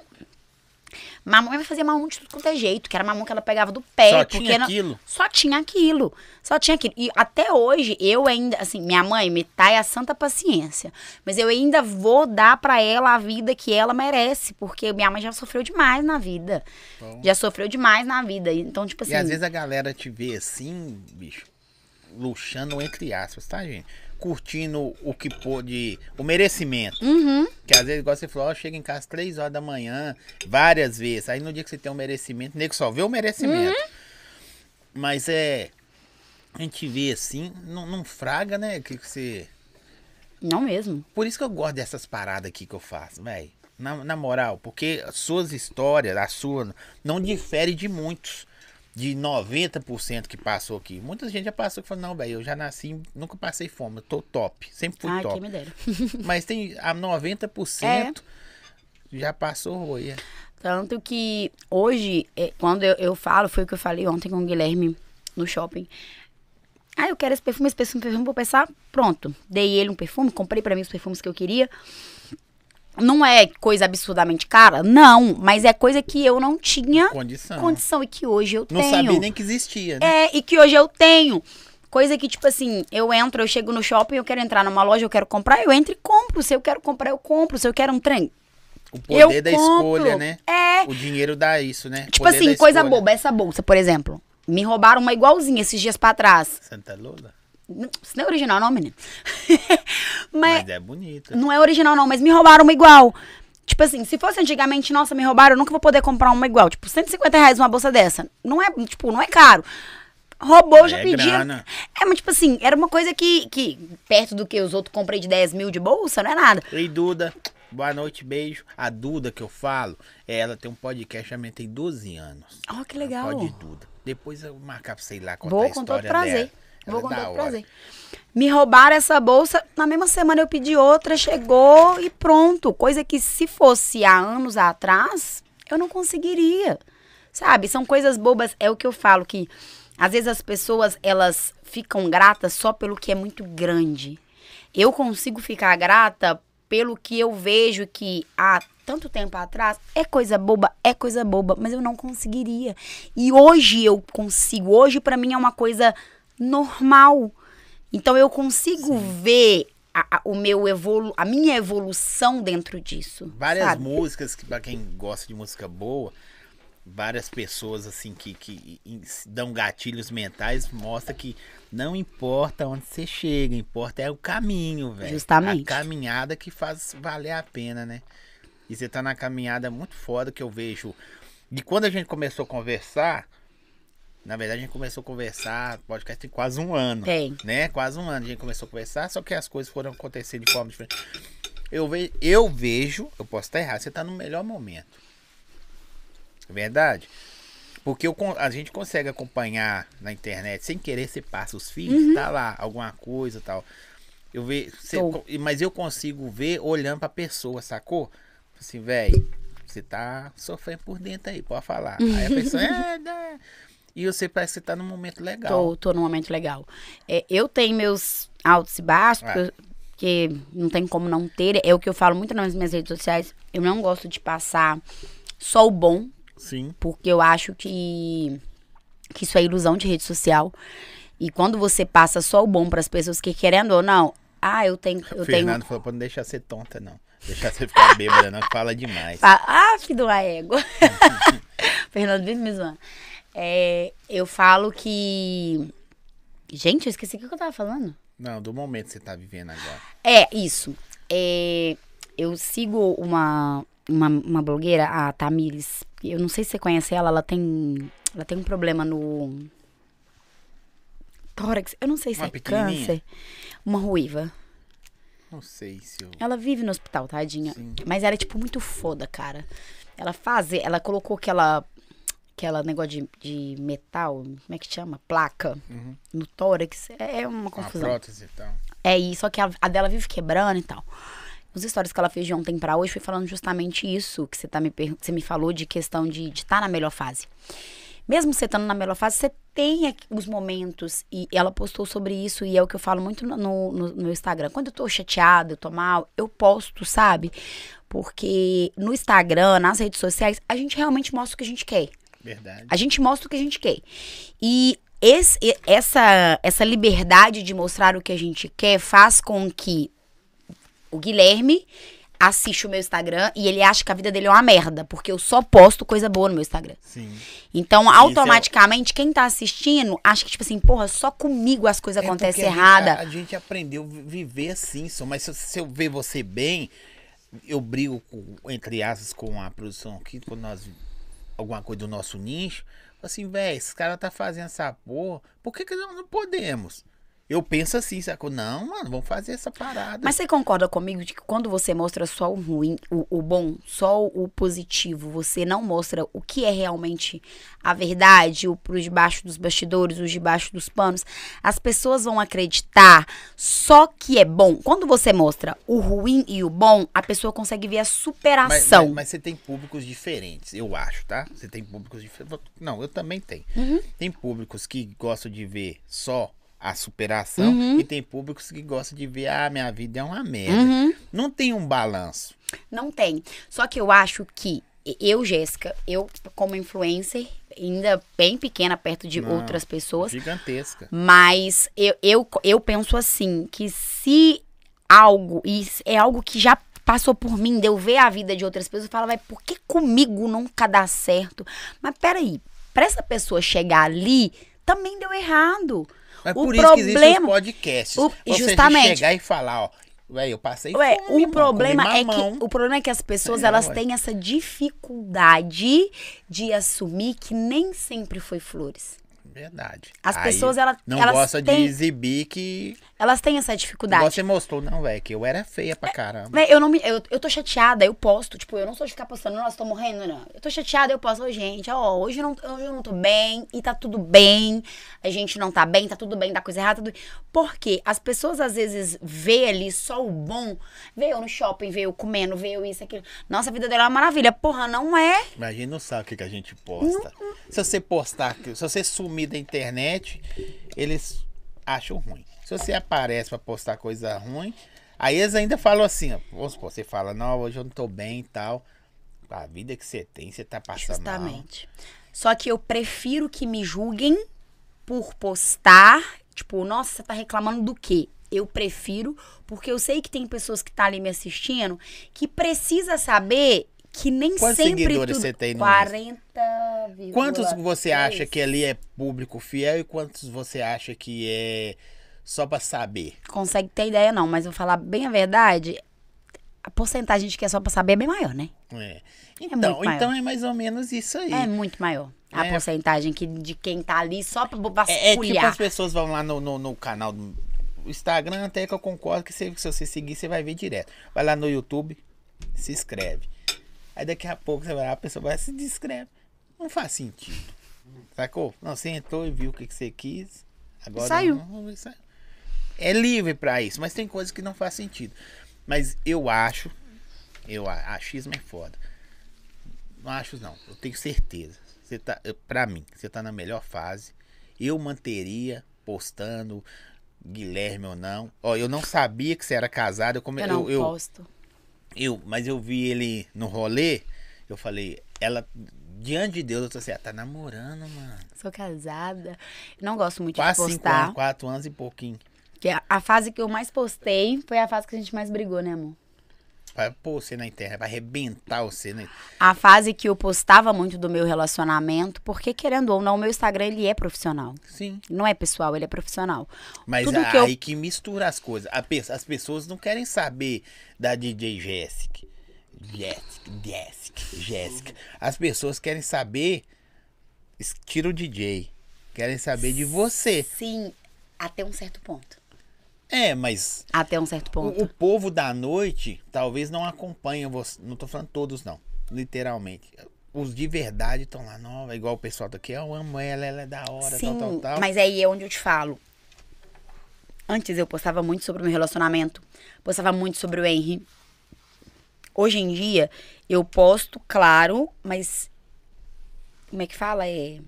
Mamão vai fazer mamão de tudo quanto é jeito, que era mamão que ela pegava do pé. Só tinha não- aquilo? Só tinha aquilo. Só tinha aquilo. E até hoje, eu ainda, assim, minha mãe me tá a santa paciência. Mas eu ainda vou dar pra ela a vida que ela merece. Porque minha mãe já sofreu demais na vida. Bom. Já sofreu demais na vida. Então, tipo assim. E às vezes a galera te vê assim, bicho, luxando entre aspas, tá, gente? Curtindo o que pôde, o merecimento. Uhum. Que às vezes, igual você falou, ó, chega em casa três horas da manhã, várias vezes. Aí no dia que você tem um merecimento, o nego só vê o merecimento. Uhum. Mas é. A gente vê assim, não, não fraga, né? Que, que você. Não mesmo. Por isso que eu gosto dessas paradas aqui que eu faço, velho. Na, na moral, porque as suas histórias, a sua, não difere de muitos. De 90% que passou aqui. Muita gente já passou que falou, não, velho, eu já nasci, nunca passei fome, eu tô top. Sempre fui Ai, top. quem me dera. Mas tem a 90% É. já passou roia. Tanto que hoje, é, quando eu, eu falo, foi o que eu falei ontem com o Guilherme no shopping. Ah, eu quero esse perfume, esse perfume, perfume, vou pensar, pronto. Dei ele um perfume, comprei pra mim os perfumes que eu queria. Não é coisa absurdamente cara? Não, mas é coisa que eu não tinha Condição. condição e que hoje eu Não tenho. sabia nem que existia, né? É, e que hoje eu tenho. Coisa que, tipo assim, eu entro, eu chego no shopping, eu quero entrar numa loja, eu quero comprar, eu entro e compro. Se eu quero comprar, eu compro. Se eu quero um trem, O poder eu da compro. escolha, né? É. O dinheiro dá isso, né? Tipo assim, coisa boba. Essa bolsa, por exemplo. Me roubaram uma igualzinha esses dias pra trás. Santa Lula? Isso não é original, não, menino. mas, Mas é bonito. não é original, não, mas me roubaram uma igual. Tipo assim, se fosse antigamente, nossa, me roubaram, eu nunca vou poder comprar uma igual. Tipo, 150 reais uma bolsa dessa. Não é, tipo, não é caro. Roubou, já É pedia. grana. É, mas tipo assim, era uma coisa que, que perto do que os outros comprei de 10 mil de bolsa, não é nada. Ei, Duda. Boa noite, beijo. A Duda que eu falo, ela tem um podcast, também tem 12 anos. Ó, que legal. Pode Duda. Depois eu vou marcar pra você ir lá contar Vou a com história todo prazer. dela. Ela Vou com todo hora. prazer. Me roubaram essa bolsa, na mesma semana eu pedi outra, chegou e pronto. Coisa que se fosse há anos atrás, eu não conseguiria. Sabe? São coisas bobas, é o que eu falo que às vezes as pessoas elas ficam gratas só pelo que é muito grande. Eu consigo ficar grata pelo que eu vejo que há tanto tempo atrás é coisa boba, é coisa boba, mas eu não conseguiria. E hoje eu consigo. Hoje pra mim é uma coisa normal. Então eu consigo ver a, a- o meu evolu a minha evolução dentro disso. Várias sabe? músicas que, pra quem gosta de música boa, várias pessoas assim que, que dão gatilhos mentais, mostra que não importa onde você chega, importa é o caminho, velho. Justamente. A caminhada que faz valer a pena, né? E você tá na caminhada muito foda que eu vejo. E quando a gente começou a conversar, na verdade a gente começou a conversar, podcast tem quase um ano. Tem. Né? Quase um ano a gente começou a conversar, só que as coisas foram acontecer de forma diferente. Eu, ve eu vejo, eu posso estar errado, você tá no melhor momento. É Verdade? Porque eu a gente consegue acompanhar na internet, sem querer, você passa os feeds, tá lá, alguma coisa e tal. Eu vejo, Tô. mas eu consigo ver olhando pra pessoa, sacou? Assim, velho, você tá sofrendo por dentro aí, pode falar. Aí a pessoa, é, né? E você parece que tá num momento legal. Tô, tô num momento legal. É, eu tenho meus altos e baixos, É. porque, não tem como não ter. É o que eu falo muito nas minhas redes sociais. Eu não gosto de passar só o bom, Sim. porque eu acho que, que isso é ilusão de rede social. E quando você passa só o bom pras pessoas que querendo ou não, ah, eu tenho, eu o tenho Fernando falou pra não deixar você tonta, não. Deixar você ficar bêbada, não, fala demais. Ah, filho do ego. Fernando vive me zoando. É, eu falo que. Gente, eu esqueci o que eu tava falando. Não, do momento que você tá vivendo agora. É, isso. É, eu sigo uma, uma, uma blogueira, a Tamires. Eu não sei se você conhece ela, ela tem. Ela tem um problema no. Tórax. Eu não sei se Uma é câncer. Uma ruiva. Não sei se eu. Ela vive no hospital, tadinha. Sim. Mas ela é, tipo, muito foda, cara. Ela faz, ela colocou aquela, aquela negócio de, de metal, como é que chama? Placa Uhum. no tórax. É é uma Uma confusão. prótese e tal. É isso, só que a, a dela vive quebrando e tal. Os stories que ela fez de ontem pra hoje foi falando justamente isso que você, tá me, você me falou de questão de estar na melhor fase. Mesmo você estando na melhor fase, você tem os momentos. E ela postou sobre isso, e é o que eu falo muito no, no, no Instagram. Quando eu tô chateada, eu tô mal, eu posto, sabe? Porque no Instagram, nas redes sociais, a gente realmente mostra o que a gente quer. Verdade. A gente mostra o que a gente quer. E esse- essa, essa liberdade de mostrar o que a gente quer faz com que o Guilherme assiste o meu Instagram e ele acha que a vida dele é uma merda, porque eu só posto coisa boa no meu Instagram. Sim. Então, é automaticamente, quem tá assistindo acha que, tipo assim, porra, só comigo as coisas É acontecem errada. gente- A, a gente aprendeu a viver assim, só. Mas se, se eu ver você bem, eu brigo, com, entre aspas, com a produção aqui, quando nós. Alguma coisa do nosso nicho. Assim, velho, esse cara tá fazendo essa porra, por que, que nós não podemos? Eu penso assim, sacou? Não, mano, vamos fazer essa parada. Mas você concorda comigo de que quando você mostra só o ruim, o, o bom, só o positivo, você não mostra o que é realmente a verdade, o por debaixo dos bastidores, os debaixo dos panos, as pessoas vão acreditar só que é bom. Quando você mostra o ruim e o bom, a pessoa consegue ver a Mas, superação. mas- mas você tem públicos diferentes, eu acho, tá? Você tem públicos diferentes. Não, eu também tenho. Uhum. Tem públicos que gostam de ver só a superação Uhum. e tem públicos que gostam de ver, ah, minha vida é uma merda. Uhum. Não tem um balanço. Não tem. Só que eu acho que eu, Jéssica, eu como influencer, ainda bem pequena perto de Não, outras pessoas, Gigantesca. mas eu, eu, eu penso assim, que se algo, e é algo que já passou por mim, de eu ver a vida de outras pessoas, eu falo, vai, por que comigo nunca dá certo? Mas peraí, pra essa pessoa chegar ali, também deu errado. É O por isso que existem os problema- podcasts. o- você justamente. chegar e falar, ó. Ué, eu passei Ué, fome, o mano, problema é que o problema é que as pessoas É, elas ué. têm essa dificuldade de assumir que nem sempre foi flores. Verdade. As Aí pessoas, ela- Não elas gosta têm- de exibir que. Elas têm essa dificuldade. você mostrou, não, velho, que eu era feia pra caramba. Eu não me. Eu, eu tô chateada, eu posto. Tipo, eu não sou de ficar postando, nossa, tô morrendo, não. Eu tô chateada, eu posto, ô, gente, ó, hoje, eu não, hoje eu não tô bem e tá tudo bem. A gente não tá bem, tá tudo bem, dá coisa errada, tudo. Porque as pessoas às vezes vê ali só o bom, vê eu no shopping, vê eu comendo, vê eu isso, aquilo. Nossa, a vida dela é uma maravilha. Porra, não é. Imagina não sabe o que, que a gente posta. Se você postar, se você sumir da internet, eles acham ruim. Se você aparece pra postar coisa ruim, aí eles ainda falam assim, ó, vamos supor, você fala, não, hoje eu não tô bem e tal. A vida que você tem, você tá passando mal. Justamente. Só que eu prefiro que me julguem por postar, tipo, nossa, você tá reclamando do quê? Eu prefiro, porque eu sei que tem pessoas que tá ali me assistindo que precisa saber que nem Quantos sempre seguidores tudo... você tem no 40, Quantos você acha que ali é público fiel e quantos você acha que é só pra saber? Consegue ter ideia não, mas eu vou falar bem a verdade, a porcentagem de que é só pra saber é bem maior, né? É. muito Então, maior. então é mais ou menos isso aí. É muito maior. A É. porcentagem que, de quem tá ali só pra vasculhar. É, é tipo as pessoas vão lá no, no, no canal do Instagram, até que eu concordo que se, se você seguir, você vai ver direto. Vai lá no YouTube, se inscreve. Aí daqui a pouco você vai lá, a pessoa vai se inscreve. Não faz sentido. Sacou? Não, você entrou e viu o que, que você quis. Agora Saiu. não- não- saiu. É livre pra isso, mas tem coisas que não faz sentido. Mas eu acho, eu achismo é foda. Não acho não, eu tenho certeza. Você tá, pra mim, você tá na melhor fase. Eu manteria postando Guilherme ou não. Ó, eu não sabia que você era casado. Eu, come, Eu não eu, eu, posto. Eu- mas eu vi ele no rolê. Eu falei, ela diante de Deus, eu tô assim, ah, tá namorando, mano. Sou casada. Não gosto muito Quase de cinco postar. anos, quatro anos e pouquinho. Que a, a fase que eu mais postei foi a fase que a gente mais brigou, né, amor? Vai pôr você na internet, vai arrebentar você, né? A fase que eu postava muito do meu relacionamento, porque querendo ou não, o meu Instagram ele é profissional. Sim. Não é pessoal, ele é profissional. Mas Tudo aí que eu- que mistura as coisas. As pessoas não querem saber da DJ Jéssica. Jéssica, Jéssica, Jéssica. As pessoas querem saber. Tira o DJ. Querem saber de você. Sim, até um certo ponto. É, mas Até um certo ponto. o, o povo da noite talvez não acompanha você. Não tô falando todos, não. Literalmente. Os de verdade estão lá, nova, igual o pessoal daqui. Eu amo ela, ela é da hora, Sim, tal, tal, tal. mas aí é onde eu te falo. Antes eu postava muito sobre o meu relacionamento, postava muito sobre o Henry. Hoje em dia, eu posto, claro, mas. Como é que fala? É.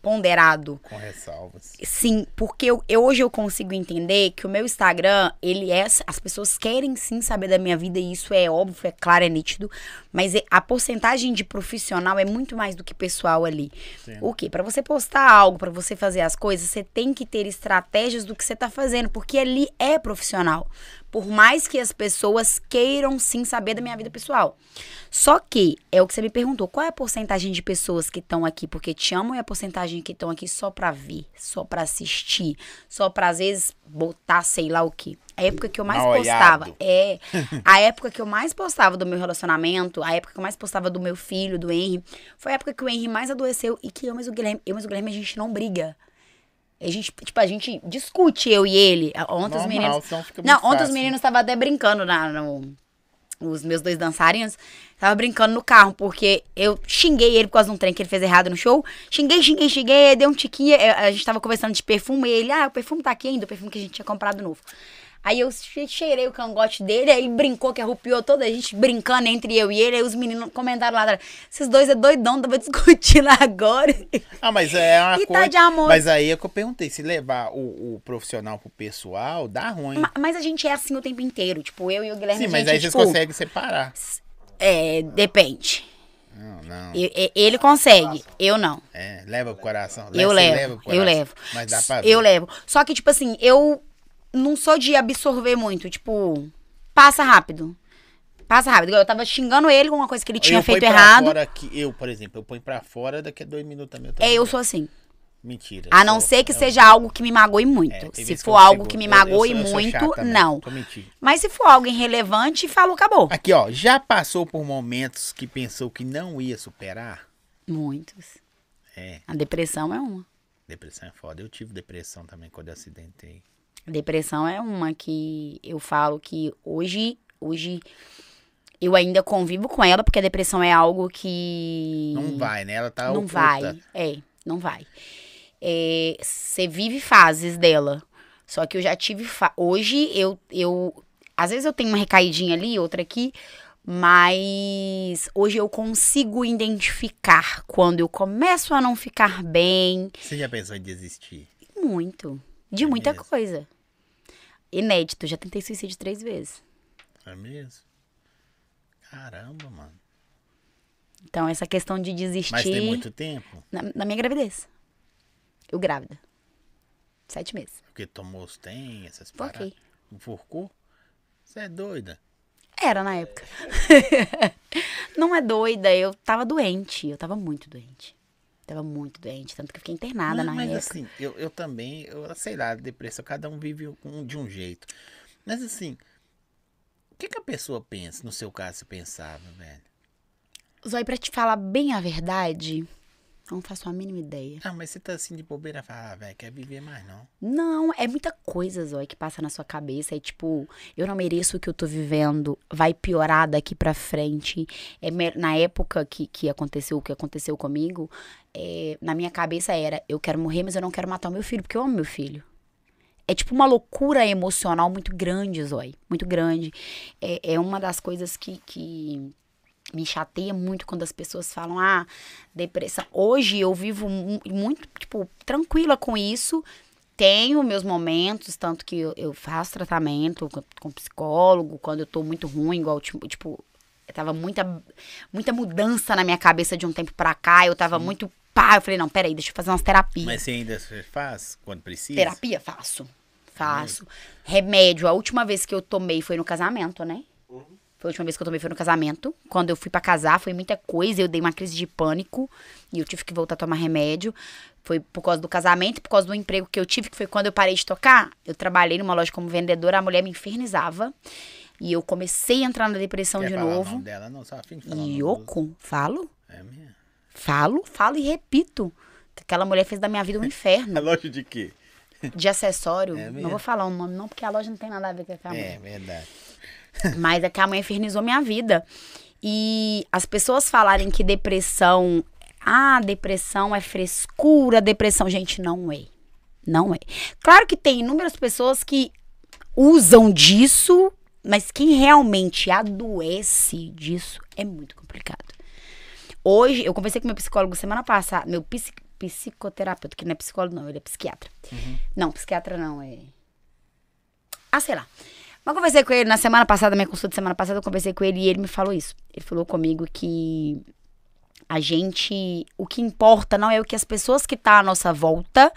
Ponderado. Com ressalvas. Sim, porque eu, eu- hoje eu consigo entender que o meu Instagram, ele é. As pessoas querem sim saber da minha vida, e isso é óbvio, é claro, é nítido. Mas é- a porcentagem de profissional é muito mais do que pessoal ali. Sim. O quê? Pra você postar algo, pra você fazer as coisas, você tem que ter estratégias do que você tá fazendo, porque ali é profissional. Por mais que as pessoas queiram sim saber da minha vida pessoal. Só que, é o que você me perguntou, qual é a porcentagem de pessoas que estão aqui porque te amam e a porcentagem que estão aqui só pra ver, só pra assistir, só pra às vezes botar sei lá o quê. A época que eu mais postava, é, a época que eu mais postava do meu relacionamento, a época que eu mais postava do meu filho, do Henry, foi a época que o Henry mais adoeceu e que eu mais o Guilherme, eu mais o Guilherme a gente não briga. A gente, tipo, a gente discute, eu e ele. Ontem os meninos. Não, ontem os meninos estavam até brincando na, no, os meus dois dançarinos, tava brincando no carro, porque eu xinguei ele por causa de um trem que ele fez errado no show. Xinguei, xinguei, xinguei, deu um tiquinho. A gente tava conversando de perfume, e ele, ah, o perfume tá aqui ainda, o perfume que a gente tinha comprado novo. Aí eu che- cheirei o cangote dele, aí brincou que arrupiou toda a gente brincando entre eu e ele. Aí os meninos comentaram lá atrás: esses dois é doidão, tava discutindo agora. Ah, mas é uma E tá coisa. de amor. Mas aí é que eu perguntei: se levar o, o profissional pro pessoal, dá ruim. Ma- Mas a gente é assim o tempo inteiro. Tipo, eu e o Guilherme. Sim, a mas gente, aí vocês tipo, conseguem separar. É, depende. Não. E- e- Ele consegue, eu não. É, leva pro coração. Eu Você levo, leva eu levo. Mas dá pra ver. Eu levo. Só que, tipo assim, eu não sou de absorver muito. Tipo, passa rápido. Passa rápido. Eu tava xingando ele com uma coisa que ele tinha eu feito errado. Fora que, eu, por exemplo, eu ponho pra fora, daqui a dois minutos também eu É, eu sou assim. Mentira. A eu não sou- ser que eu- seja algo que me magoe muito. é, se for eu algo que me eu- eu magoe sou- eu sou muito, também, não. Mentindo. Mas se for algo irrelevante, falou, acabou. Aqui, ó, já passou por momentos que pensou que não ia superar? Muitos. É, A depressão é uma. depressão é foda. Eu tive depressão também quando eu acidentei. Depressão é uma que eu falo que hoje, hoje eu ainda convivo com ela, porque a depressão é algo que. Não vai, né? Ela tá não oculta. vai. É, não vai. Você vive fases dela. Só que eu já tive. Fa... Hoje eu, eu. Às vezes eu tenho uma recaidinha ali, outra aqui. Mas hoje eu consigo identificar quando eu começo a não ficar bem. Você já pensou em desistir? Muito. De É muita mesmo? coisa. Inédito, já tentei suicídio três vezes. É mesmo? Caramba, mano. Então, essa questão de desistir. Mas tem muito tempo? Na, na minha gravidez. Eu grávida. Sete meses. Porque tomou os tem, essas paradas. Enforcou? Você é doida. Era na época. não é doida, eu tava doente. Eu tava muito doente. Tava muito doente. Tanto que eu fiquei internada Mas, na mas época. assim, eu, eu também, eu sei lá, depressão, cada um vive um- de um jeito. Mas assim, o que, que a pessoa pensa? No seu caso, você pensava, velho? Zói, pra te falar bem a verdade, não faço a mínima ideia. Ah, mas você tá assim de bobeira, fala, ah, velho, quer viver mais não. Não, é muita coisa, Zói, que passa na sua cabeça. É tipo, eu não mereço o que eu tô vivendo. Vai piorar daqui pra frente. É, na época que, que aconteceu o que aconteceu comigo, é, na minha cabeça era, eu quero morrer, mas eu não quero matar o meu filho, porque eu amo meu filho. É tipo uma loucura emocional muito grande, Zói. Muito grande. É, é uma das coisas que, que me chateia muito quando as pessoas falam, ah, depressão. Hoje eu vivo mu- muito, tipo, tranquila com isso. Tenho meus momentos, tanto que eu, eu faço tratamento com, com psicólogo, quando eu tô muito ruim, igual, tipo, tipo tava muita, muita mudança na minha cabeça de um tempo pra cá. Eu tava muito pá. Eu falei, não, peraí, deixa eu fazer umas terapias. Mas você ainda faz quando precisa? Terapia? Faço. Faço. Remédio, a última vez que eu tomei foi no casamento, né? Foi a última vez que eu tomei foi no casamento. Quando eu fui pra casar, foi muita coisa. Eu dei uma crise de pânico e eu tive que voltar a tomar remédio. Foi por causa do casamento por causa do emprego que eu tive, que foi quando eu parei de tocar. Eu trabalhei numa loja como vendedora, a mulher me infernizava. E eu comecei a entrar na depressão Quer de falar o novo. nome dela? Não, só a fim de falar Yoko, falo? É mesmo? Falo, falo e repito. Aquela mulher fez da minha vida um inferno. A loja de quê? de acessório. É não vou falar o nome, não, porque a loja não tem nada a ver com aquela É, mulher. verdade. Mas é que a mãe infernizou minha vida. E as pessoas falarem que depressão. Ah, depressão é frescura, depressão. Gente, não é. Não é. Claro que tem inúmeras pessoas que usam disso, mas quem realmente adoece disso é muito complicado. Hoje, eu conversei com meu psicólogo semana passada, meu psi- psicoterapeuta, que não é psicólogo, não, ele é psiquiatra. Não, psiquiatra não, é. Ah, sei lá. Mas conversei com ele na semana passada, minha consulta semana passada, eu conversei com ele e ele me falou isso. Ele falou comigo que a gente. O que importa não é o que as pessoas que estão à nossa volta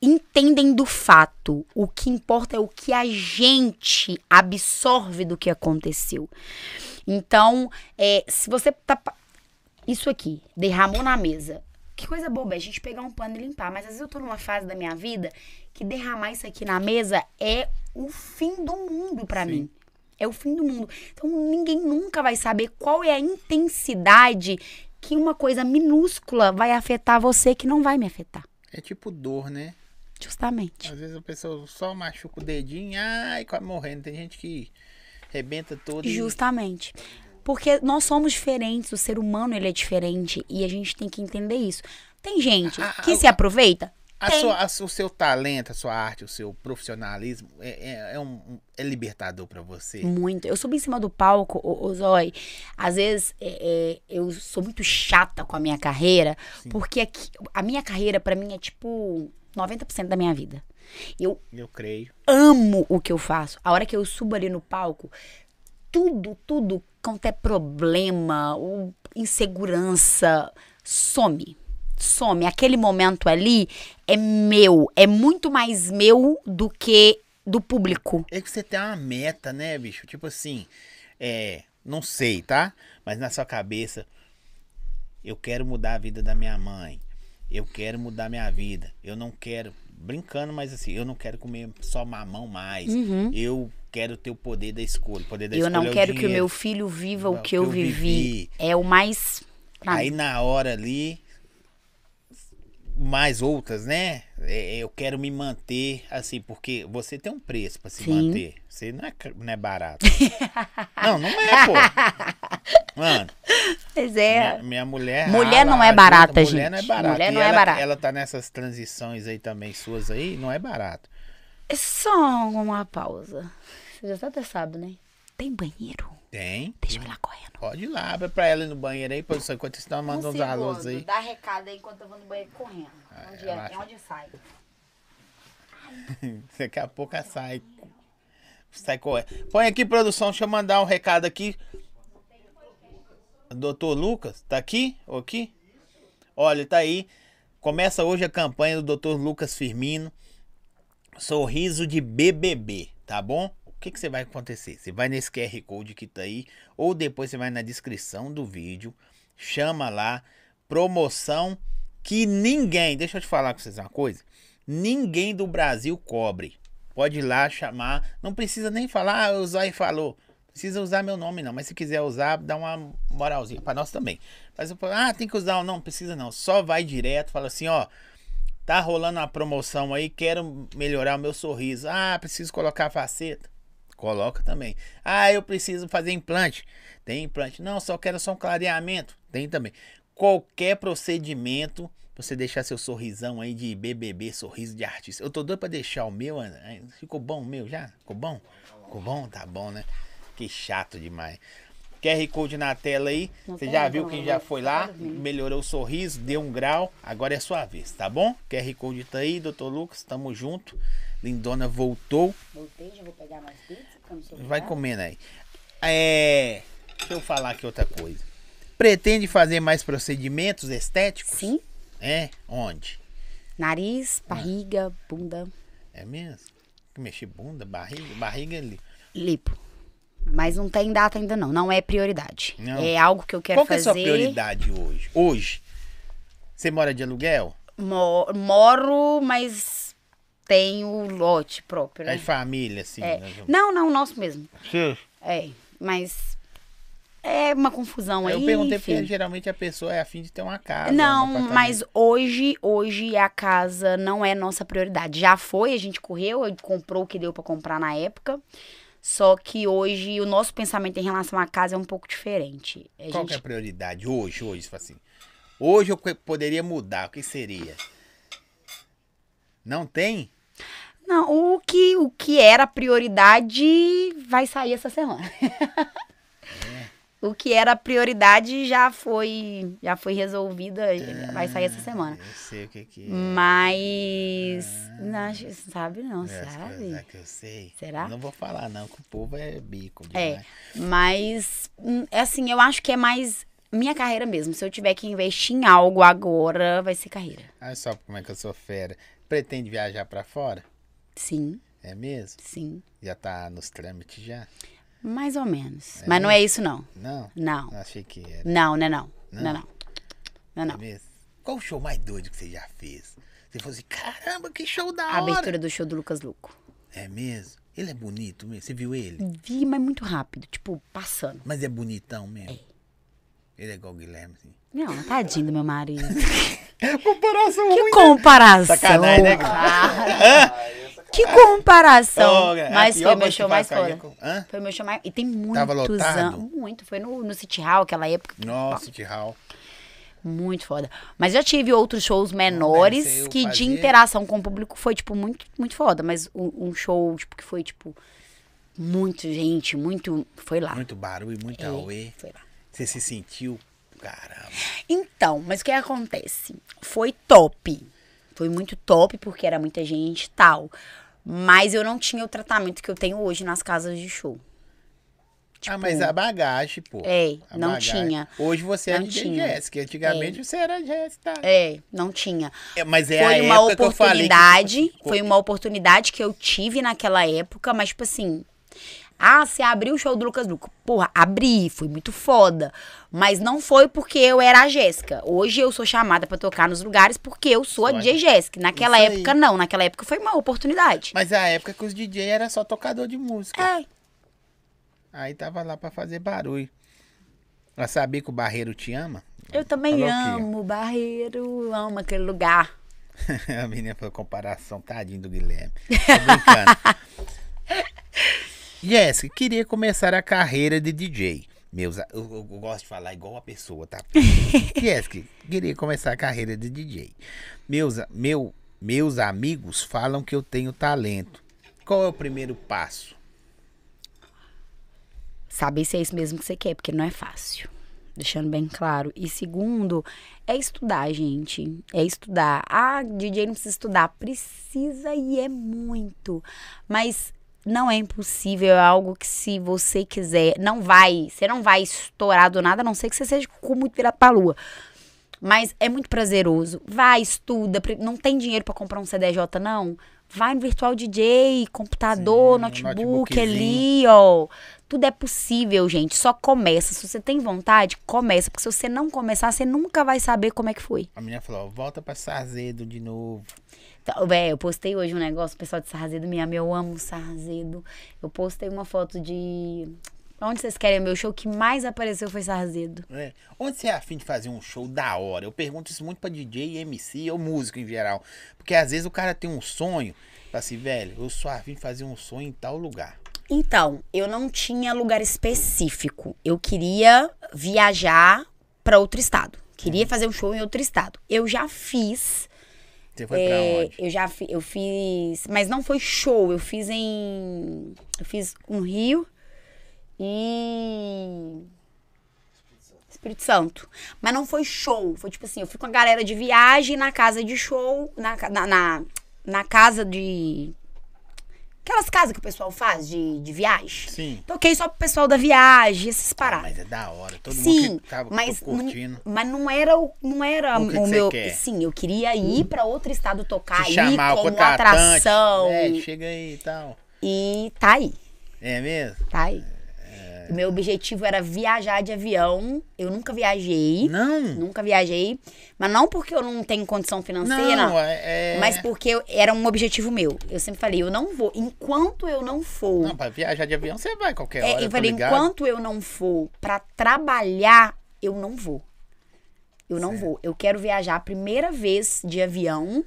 entendem do fato. O que importa é o que a gente absorve do que aconteceu. Então, é, se você tá. Isso aqui, derramou na mesa. Que coisa boba, é a gente pegar um pano e limpar. Mas às vezes eu tô numa fase da minha vida que derramar isso aqui na mesa é o fim do mundo Sim. mim. É o fim do mundo. Então ninguém nunca vai saber qual é a intensidade que uma coisa minúscula vai afetar você que não vai me afetar. É tipo dor, né? Justamente. Às vezes a pessoa só machuca o dedinho, ai, quase morrendo. Tem gente que rebenta todo. e- Justamente. Porque nós somos diferentes, o ser humano ele é diferente e a gente tem que entender isso. Tem gente A- que a- se aproveita? A sua, a o seu talento, a sua arte, o seu profissionalismo é, é, é um, é libertador pra você. Muito. Eu subo em cima do palco, ô, ô Zói. Às vezes é, é, eu sou muito chata com a minha carreira, porque aqui- a minha carreira, pra mim, é tipo 90% da minha vida. Eu Eu creio. amo o que eu faço. A hora que eu subo ali no palco, tudo, tudo quanto é problema, o- insegurança, some. Some. Aquele momento ali é meu. É muito mais meu do que do público. É que você tem uma meta, né, bicho? Tipo assim, é. Não sei, tá? Mas na sua cabeça, eu quero mudar a vida da minha mãe. Eu quero mudar minha vida. Eu não quero. Brincando, mas assim, eu não quero comer só mamão mais. Eu quero ter o poder da escolha. O poder da. Eu escolha não é quero que o meu filho viva o Não, que eu vivi. É o mais. Aí na hora ali, mais outras, né? É, Eu quero me manter assim, porque você tem um preço pra se Sim. manter. Você não é, não é barato. não, não é, pô. Mano, Pois é. minha, minha mulher. Mulher rala, não é ajuda, barata, mulher Não é gente. barata. Mulher E não é ela, barata. Ela tá nessas transições aí também suas aí, não é barato. É só uma pausa. Você já até sabe, né? Tem banheiro? Tem. Deixa eu ir lá correndo. Pode ir lá, abre pra ela ir no banheiro aí, produção, enquanto você tá mandando uns alôs aí. Dá recado aí enquanto eu vou no banheiro correndo. onde, é, é onde sai. Daqui a pouco sai. Sai correndo. Põe aqui, produção. Deixa eu mandar um recado aqui. Doutor Lucas, tá aqui? Ou aqui? Olha, tá aí. Começa hoje a campanha do Doutor Lucas Firmino. Sorriso de BBB, tá bom? O que, que você vai acontecer? Você vai nesse QR Code que tá aí, ou depois você vai na descrição do vídeo, chama lá, promoção que ninguém, deixa eu te falar com vocês uma coisa, ninguém do Brasil cobre. Pode ir lá chamar, não precisa nem falar, ah, o Zói falou. Precisa usar meu nome não, mas se quiser usar, dá uma moralzinha pra nós também. Mas eu falo, ah, tem que usar não, precisa não. Só vai direto, fala assim, ó, Tá rolando uma promoção aí, quero melhorar o meu sorriso. Ah, preciso colocar faceta. Coloca também. Ah, eu preciso fazer implante. Tem implante. Não, só quero só um clareamento. Tem também. Qualquer procedimento, você deixar seu sorrisão aí de BBB, sorriso de artista. Eu tô doido pra deixar o meu. Ficou bom o meu já? Ficou bom? Ficou bom? Tá bom, né? Que chato demais. QR Code na tela aí. Você já viu quem já foi lá? Dormindo. Melhorou o sorriso, deu um grau. Agora é sua vez, tá bom? QR Code tá aí, doutor Lucas. Tamo junto. Lindona voltou. Voltei, já vou pegar mais pizza, Vai comendo aí. É. Deixa eu falar aqui outra coisa. Pretende fazer mais procedimentos estéticos? Sim. É? Onde? Nariz, barriga, bunda, É mesmo? Mexer bunda, barriga, barriga ali. lipo. Mas não tem data ainda não, não é prioridade. Não. É algo que eu quero Qual que é a fazer. sua prioridade hoje? Hoje? Você mora de aluguel? Mo- moro, mas tenho lote próprio, É né? de família, assim? É. né? Não, não, nosso mesmo. Seu. É, mas é uma confusão aí. Eu perguntei porque enfim. geralmente a pessoa é afim de ter uma casa. um Não, apartamento. mas hoje, hoje a casa não é nossa prioridade. Já foi, a gente correu, a gente comprou o que deu pra comprar na época. Só que hoje o nosso pensamento em relação à casa é um pouco diferente. A Qual que é a gente, prioridade hoje, hoje, tipo assim? Hoje eu poderia mudar, o que seria? Não tem? não, o que, o que era prioridade vai sair essa semana. o que era prioridade já foi, já foi resolvida, vai sair essa semana. Eu sei o que que é. Mas. Não, acho- sabe não, É, sabe? que eu sei. Será? Eu Não vou falar não, que o povo é bico É, demais. mas hum, é assim, eu acho que é mais minha carreira mesmo. Se eu tiver que investir em algo agora, vai ser carreira. Olha só como é que eu sou fera. Pretende viajar pra fora? Sim, É mesmo? sim. Já tá nos trâmites já? Mais ou menos. Mas não é isso, não. Não? Não. Achei que era. Não, não é não. Não? Não, não. Não, É não. mesmo? Qual o show mais doido que você já fez? Você falou assim, caramba, que show da A hora. abertura do show do Lucas Luco. É mesmo? Ele é bonito mesmo? Você viu ele? Vi, mas muito rápido, tipo, passando. Mas é bonitão mesmo? Ele é igual o Guilherme, assim. Não, tadinho do meu marido. Comparação Que comparação. Sacanagem, né? cara. Que comparação. A Mas foi meu show mais com foda. Hã? Foi meu show mais. E tem muitos anos. Muito. Foi no, no City Hall, aquela época. Nossa, City Hall. Muito foda. Mas já tive outros shows menores que de interação com o público foi, tipo, muito, muito foda. Mas um, um show, tipo, que foi, tipo, muito gente, muito. Foi lá. Muito barulho, muito É, foi lá. Você se sentiu, caramba. Então, mas o que acontece? Foi top. Foi muito top, porque era muita gente e tal. Mas eu não tinha o tratamento que eu tenho hoje nas casas de show. ah, mas a bagagem, pô. É, não bagagem. tinha. Hoje você é Não DJ tinha. Jéssica. Antigamente você era Jéssica. tá? É, não tinha. É, Mas é foi a uma época que eu falei que, oportunidade, tipo foi uma oportunidade que eu tive naquela época, mas tipo assim, ah, você abriu o show do Lucas Luco. Porra, abri, foi muito foda. Mas não foi porque eu era a Jéssica. Hoje eu sou chamada pra tocar nos lugares porque eu sou a Olha. DJ Jéssica. Naquela época, não. Naquela época foi uma oportunidade. Mas é a época que os DJ era só tocador de música. É. Aí tava lá pra fazer barulho. Pra saber que o Barreiro te ama. Eu também Falou amo o Barreiro, amo aquele lugar. a menina falou comparação, tadinho do Guilherme. Tô brincando. Jéssica, queria começar a carreira de DJ. Meus, eu, eu gosto de falar igual a pessoa, tá? Jéssica, queria começar a carreira de DJ. Meus, meu, meus amigos falam que eu tenho talento. Qual é o primeiro passo? saber se é isso mesmo que você quer, porque não é fácil. Deixando bem claro. E segundo, é estudar, gente. É estudar. Ah, DJ não precisa estudar. Precisa e é muito. Mas não é impossível. É algo que se você quiser, não vai. Você não vai estourar do nada, a não ser que você seja com muito virado pra lua. Mas é muito prazeroso. Vai, estuda. Não tem dinheiro pra comprar um CDJ, não? Vai no Virtual DJ, computador, Sim, notebook ali, ó. Tudo é possível, gente. Só começa. Se você tem vontade, começa. Porque se você não começar, você nunca vai saber como é que foi. A menina falou, volta pra Sarzedo de novo. Então, véi, eu postei hoje um negócio, o pessoal de Sarzedo me ama, eu amo Sarzedo. Eu postei uma foto de. Onde vocês querem meu show? Que mais apareceu foi Sarzedo. É. Onde você é afim de fazer um show da hora? Eu pergunto isso muito pra DJ, MC ou músico em geral. Porque às vezes o cara tem um sonho, fala assim, velho, eu sou afim de fazer um sonho em tal lugar. Então, eu não tinha lugar específico. Eu queria viajar pra outro estado. Queria fazer um show em outro estado. Eu já fiz. Você foi é, pra onde? eu já fi- eu fiz, mas não foi show. Eu fiz em, eu fiz no Rio e Espírito Santo. Mas não foi show. Foi tipo assim, eu fui com a galera de viagem na casa de show, na, na, na, na casa de. Aquelas casas que o pessoal faz de, de viagem. Sim. Toquei só pro pessoal da viagem, esses Ah, paradas. mas é da hora. Todo Sim, mundo que tava mas, curtindo. não, mas não era o, não era O o, que que você meu. quer? Sim, eu queria ir pra outro estado tocar, Te ir chamar o como atração. É, chega aí e tal. E tá aí, É mesmo? tá aí. Meu objetivo era viajar de avião. Eu nunca viajei. Não. Nunca viajei. Mas não porque eu não tenho condição financeira. Não, é. é- Mas porque eu- era um objetivo meu. Eu sempre falei, eu não vou. Enquanto eu não for. Não, pra viajar de avião você vai qualquer É, hora. eu tô falei, ligado. enquanto eu não for pra trabalhar, eu não vou. Eu não vou. Eu quero viajar a primeira vez de avião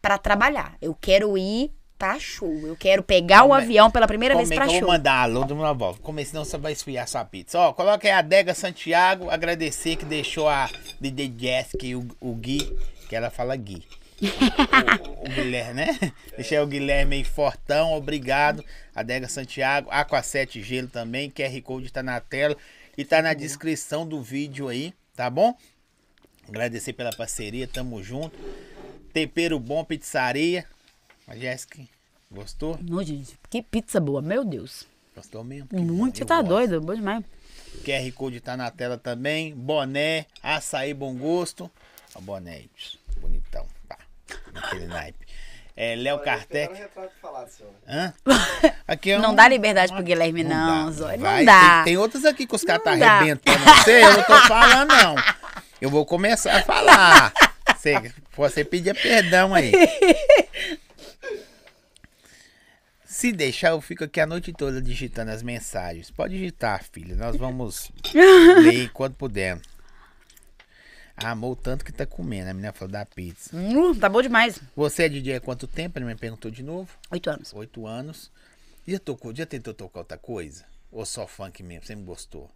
pra trabalhar. Eu quero ir pra show. Eu quero pegar o Como é- avião pela primeira Como vez é pra eu show. vou mandar alô de uma volta? Como é, senão você vai esfriar sua pizza. Ó, coloca aí a Adega Santiago, agradecer que deixou a DJ Jessica e o, o Gui, que ela fala Gui. o, o Guilherme, né? Deixei o Guilherme aí fortão, obrigado. Adega Santiago, Aqua 7 Gelo também, QR Code tá na tela e tá na descrição do vídeo aí, tá bom? Agradecer pela parceria, tamo junto. Tempero bom, pizzaria. A Jéssica, gostou? Não, gente, que pizza boa, meu Deus. Gostou mesmo? Que Muito, você tá gosto. doido, bom demais. QR Code tá na tela também. Boné, açaí bom gosto. Ó, boné, aí, bonitão. Pá, naquele naipe. É, Léo. Hã? Aqui é Não um- dá liberdade pro Guilherme, não, dá. Zóio. Não dá. Tem, tem outros aqui que os caras tá Não dá. arrebentando você, eu não tô falando, não. Eu vou começar a falar. Você, você pedir perdão aí. Se deixar, eu fico aqui a noite toda digitando as mensagens. Pode digitar, filha. Nós vamos ler quando puder. Ah, amou tanto que tá comendo. A menina falou da pizza. Hum, tá bom demais. Você é DJ há quanto tempo? Ele me perguntou de novo. Oito anos. Oito anos. Já tocou? Já tentou tocar outra coisa? Ou só funk mesmo? Você me gostou?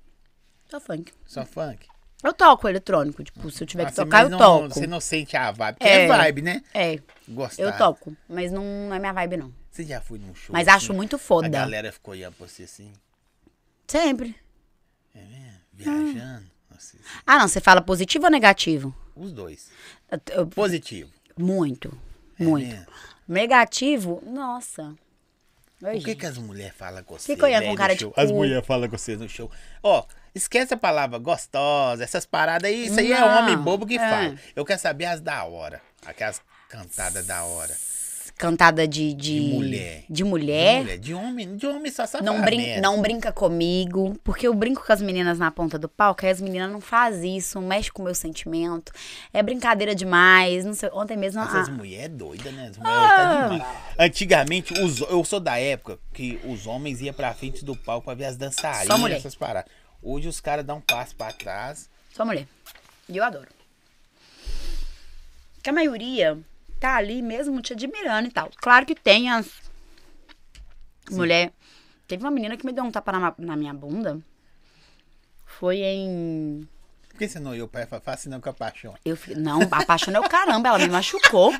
Só funk. Só funk? Eu toco eletrônico, tipo, se eu tiver que Ah, você- tocar, eu não- toco. Você não sente a vibe. Porque é, É. vibe, né? É, Gostar. eu toco. Mas não, não é minha vibe, não. Você já foi num show? Mas assim? acho muito A foda. galera ficou olhando pra você assim, Sempre. é mesmo? Viajando. Nossa, Ah, não, você fala positivo ou negativo? os dois. Eu- Positivo. muito, É muito. mesmo? Negativo, nossa. Oi, Por que, que as mulheres falam com você? Olhando velho, com cara no de? As mulheres falam com você no show. Ó, esquece a palavra gostosa, essas paradas aí. Isso aí é Não, homem bobo que é. fala. Eu quero saber as da hora. Aquelas cantadas da hora. Cantada de, de. De mulher. De mulher. De mulher, de homem, de homem só sabe Não, brin não brinca comigo, porque eu brinco com as meninas na ponta do palco, aí as meninas não fazem isso, não mexe com o meu sentimento. É brincadeira demais, não sei. Ontem mesmo. Mas ah, as mulheres é doida, né? As mulheres tá demais. Antigamente, os, eu sou da época que os homens iam pra frente do palco pra ver as dançarinas, essas paradas. Hoje os caras dão um passo pra trás. Só mulher. E eu adoro. Que a maioria tá ali mesmo te admirando e tal. Claro que tem as. Mulher. Teve uma menina que me deu um tapa na, na minha bunda. Foi em. Por que você não ia pra não com a paixão? Eu fi- Não, apaixonei o caramba, ela me machucou.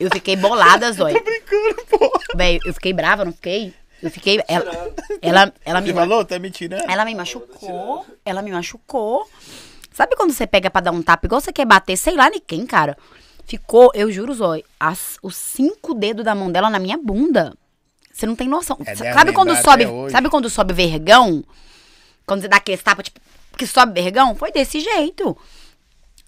Eu fiquei bolada, Zói. Tô brincando, pô. Véi, eu fiquei brava, não fiquei? Eu fiquei. Ela, ela, ela me falou? Tá me tirando? ela me machucou. Ela me machucou. Sabe quando você pega pra dar um tapa, igual você quer bater, sei lá nem quem, cara? Ficou, eu juro, Zói, as, os cinco dedos da mão dela na minha bunda. Você não tem noção. É, sabe quando sobe, sabe quando sobe vergão? Quando você dá aquele tapa, tipo, que sobe vergão? Foi desse jeito.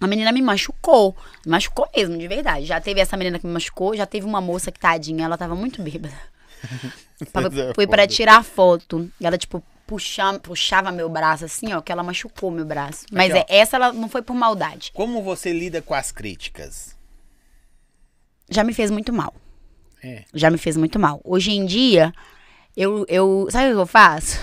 A menina me machucou. Me machucou mesmo, de verdade. Já teve essa menina que me machucou, já teve uma moça que, tadinha, ela tava muito bêbada. É Fui pra foda. tirar foto. E ela, tipo, puxava, puxava meu braço assim, ó, que ela machucou meu braço. Mas Aqui, é, essa ela não foi por maldade. Como você lida com as críticas? Já me fez muito mal. É. Já me fez muito mal. Hoje em dia, eu. eu sabe o que eu faço?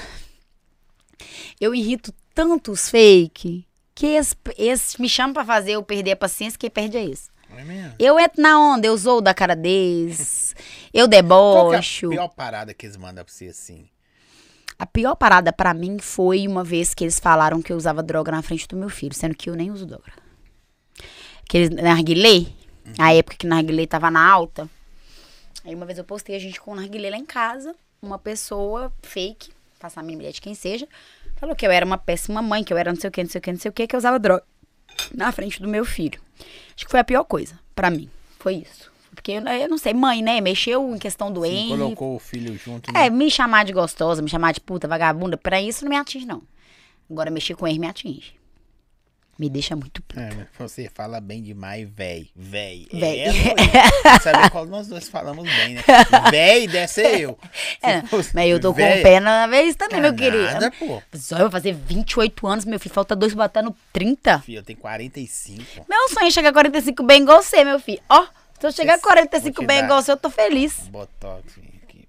Eu irrito tantos fake que esse, esse me chama pra fazer eu perder a paciência, quem perde é esse. É? Eu entro na onda, eu zoo da cara deles, eu Qual que é debocho. a pior parada que eles mandam pra você assim? A pior parada pra mim foi uma vez que eles falaram que eu usava droga na frente do meu filho, sendo que eu nem uso droga. Que eles, narguilé, a época que narguilé tava na alta. Aí uma vez eu postei a gente com o narguilé lá em casa, uma pessoa fake, passar a minha mulher de quem seja, falou que eu era uma péssima mãe, que eu era não sei o que, não sei o que, não sei o que, que eu usava droga na frente do meu filho. Acho que foi a pior coisa pra mim, foi isso. Porque eu, eu não sei, mãe, né, mexeu em questão do Sim, colocou o filho junto. né? é, me chamar de gostosa, me chamar de puta, vagabunda, pra isso não me atinge, não. Agora, mexer com ele me atinge. Me deixa muito puta. É, você fala bem demais, véi. Véi. Véi. É, doido. Sabe qual nós dois falamos bem, né? Véi deve ser eu. É, Se fosse mas eu tô com véi, o pé na vez também, meu é querido. Nada, pô. Só eu vou fazer 28 anos, meu filho. Falta dois batendo 30. Filho, eu tenho 45. Meu sonho é chegar a 45 bem igual você, meu filho. Ó, se eu chegar a Esse- 45 vou te bem igual você, eu tô feliz. Botox aqui.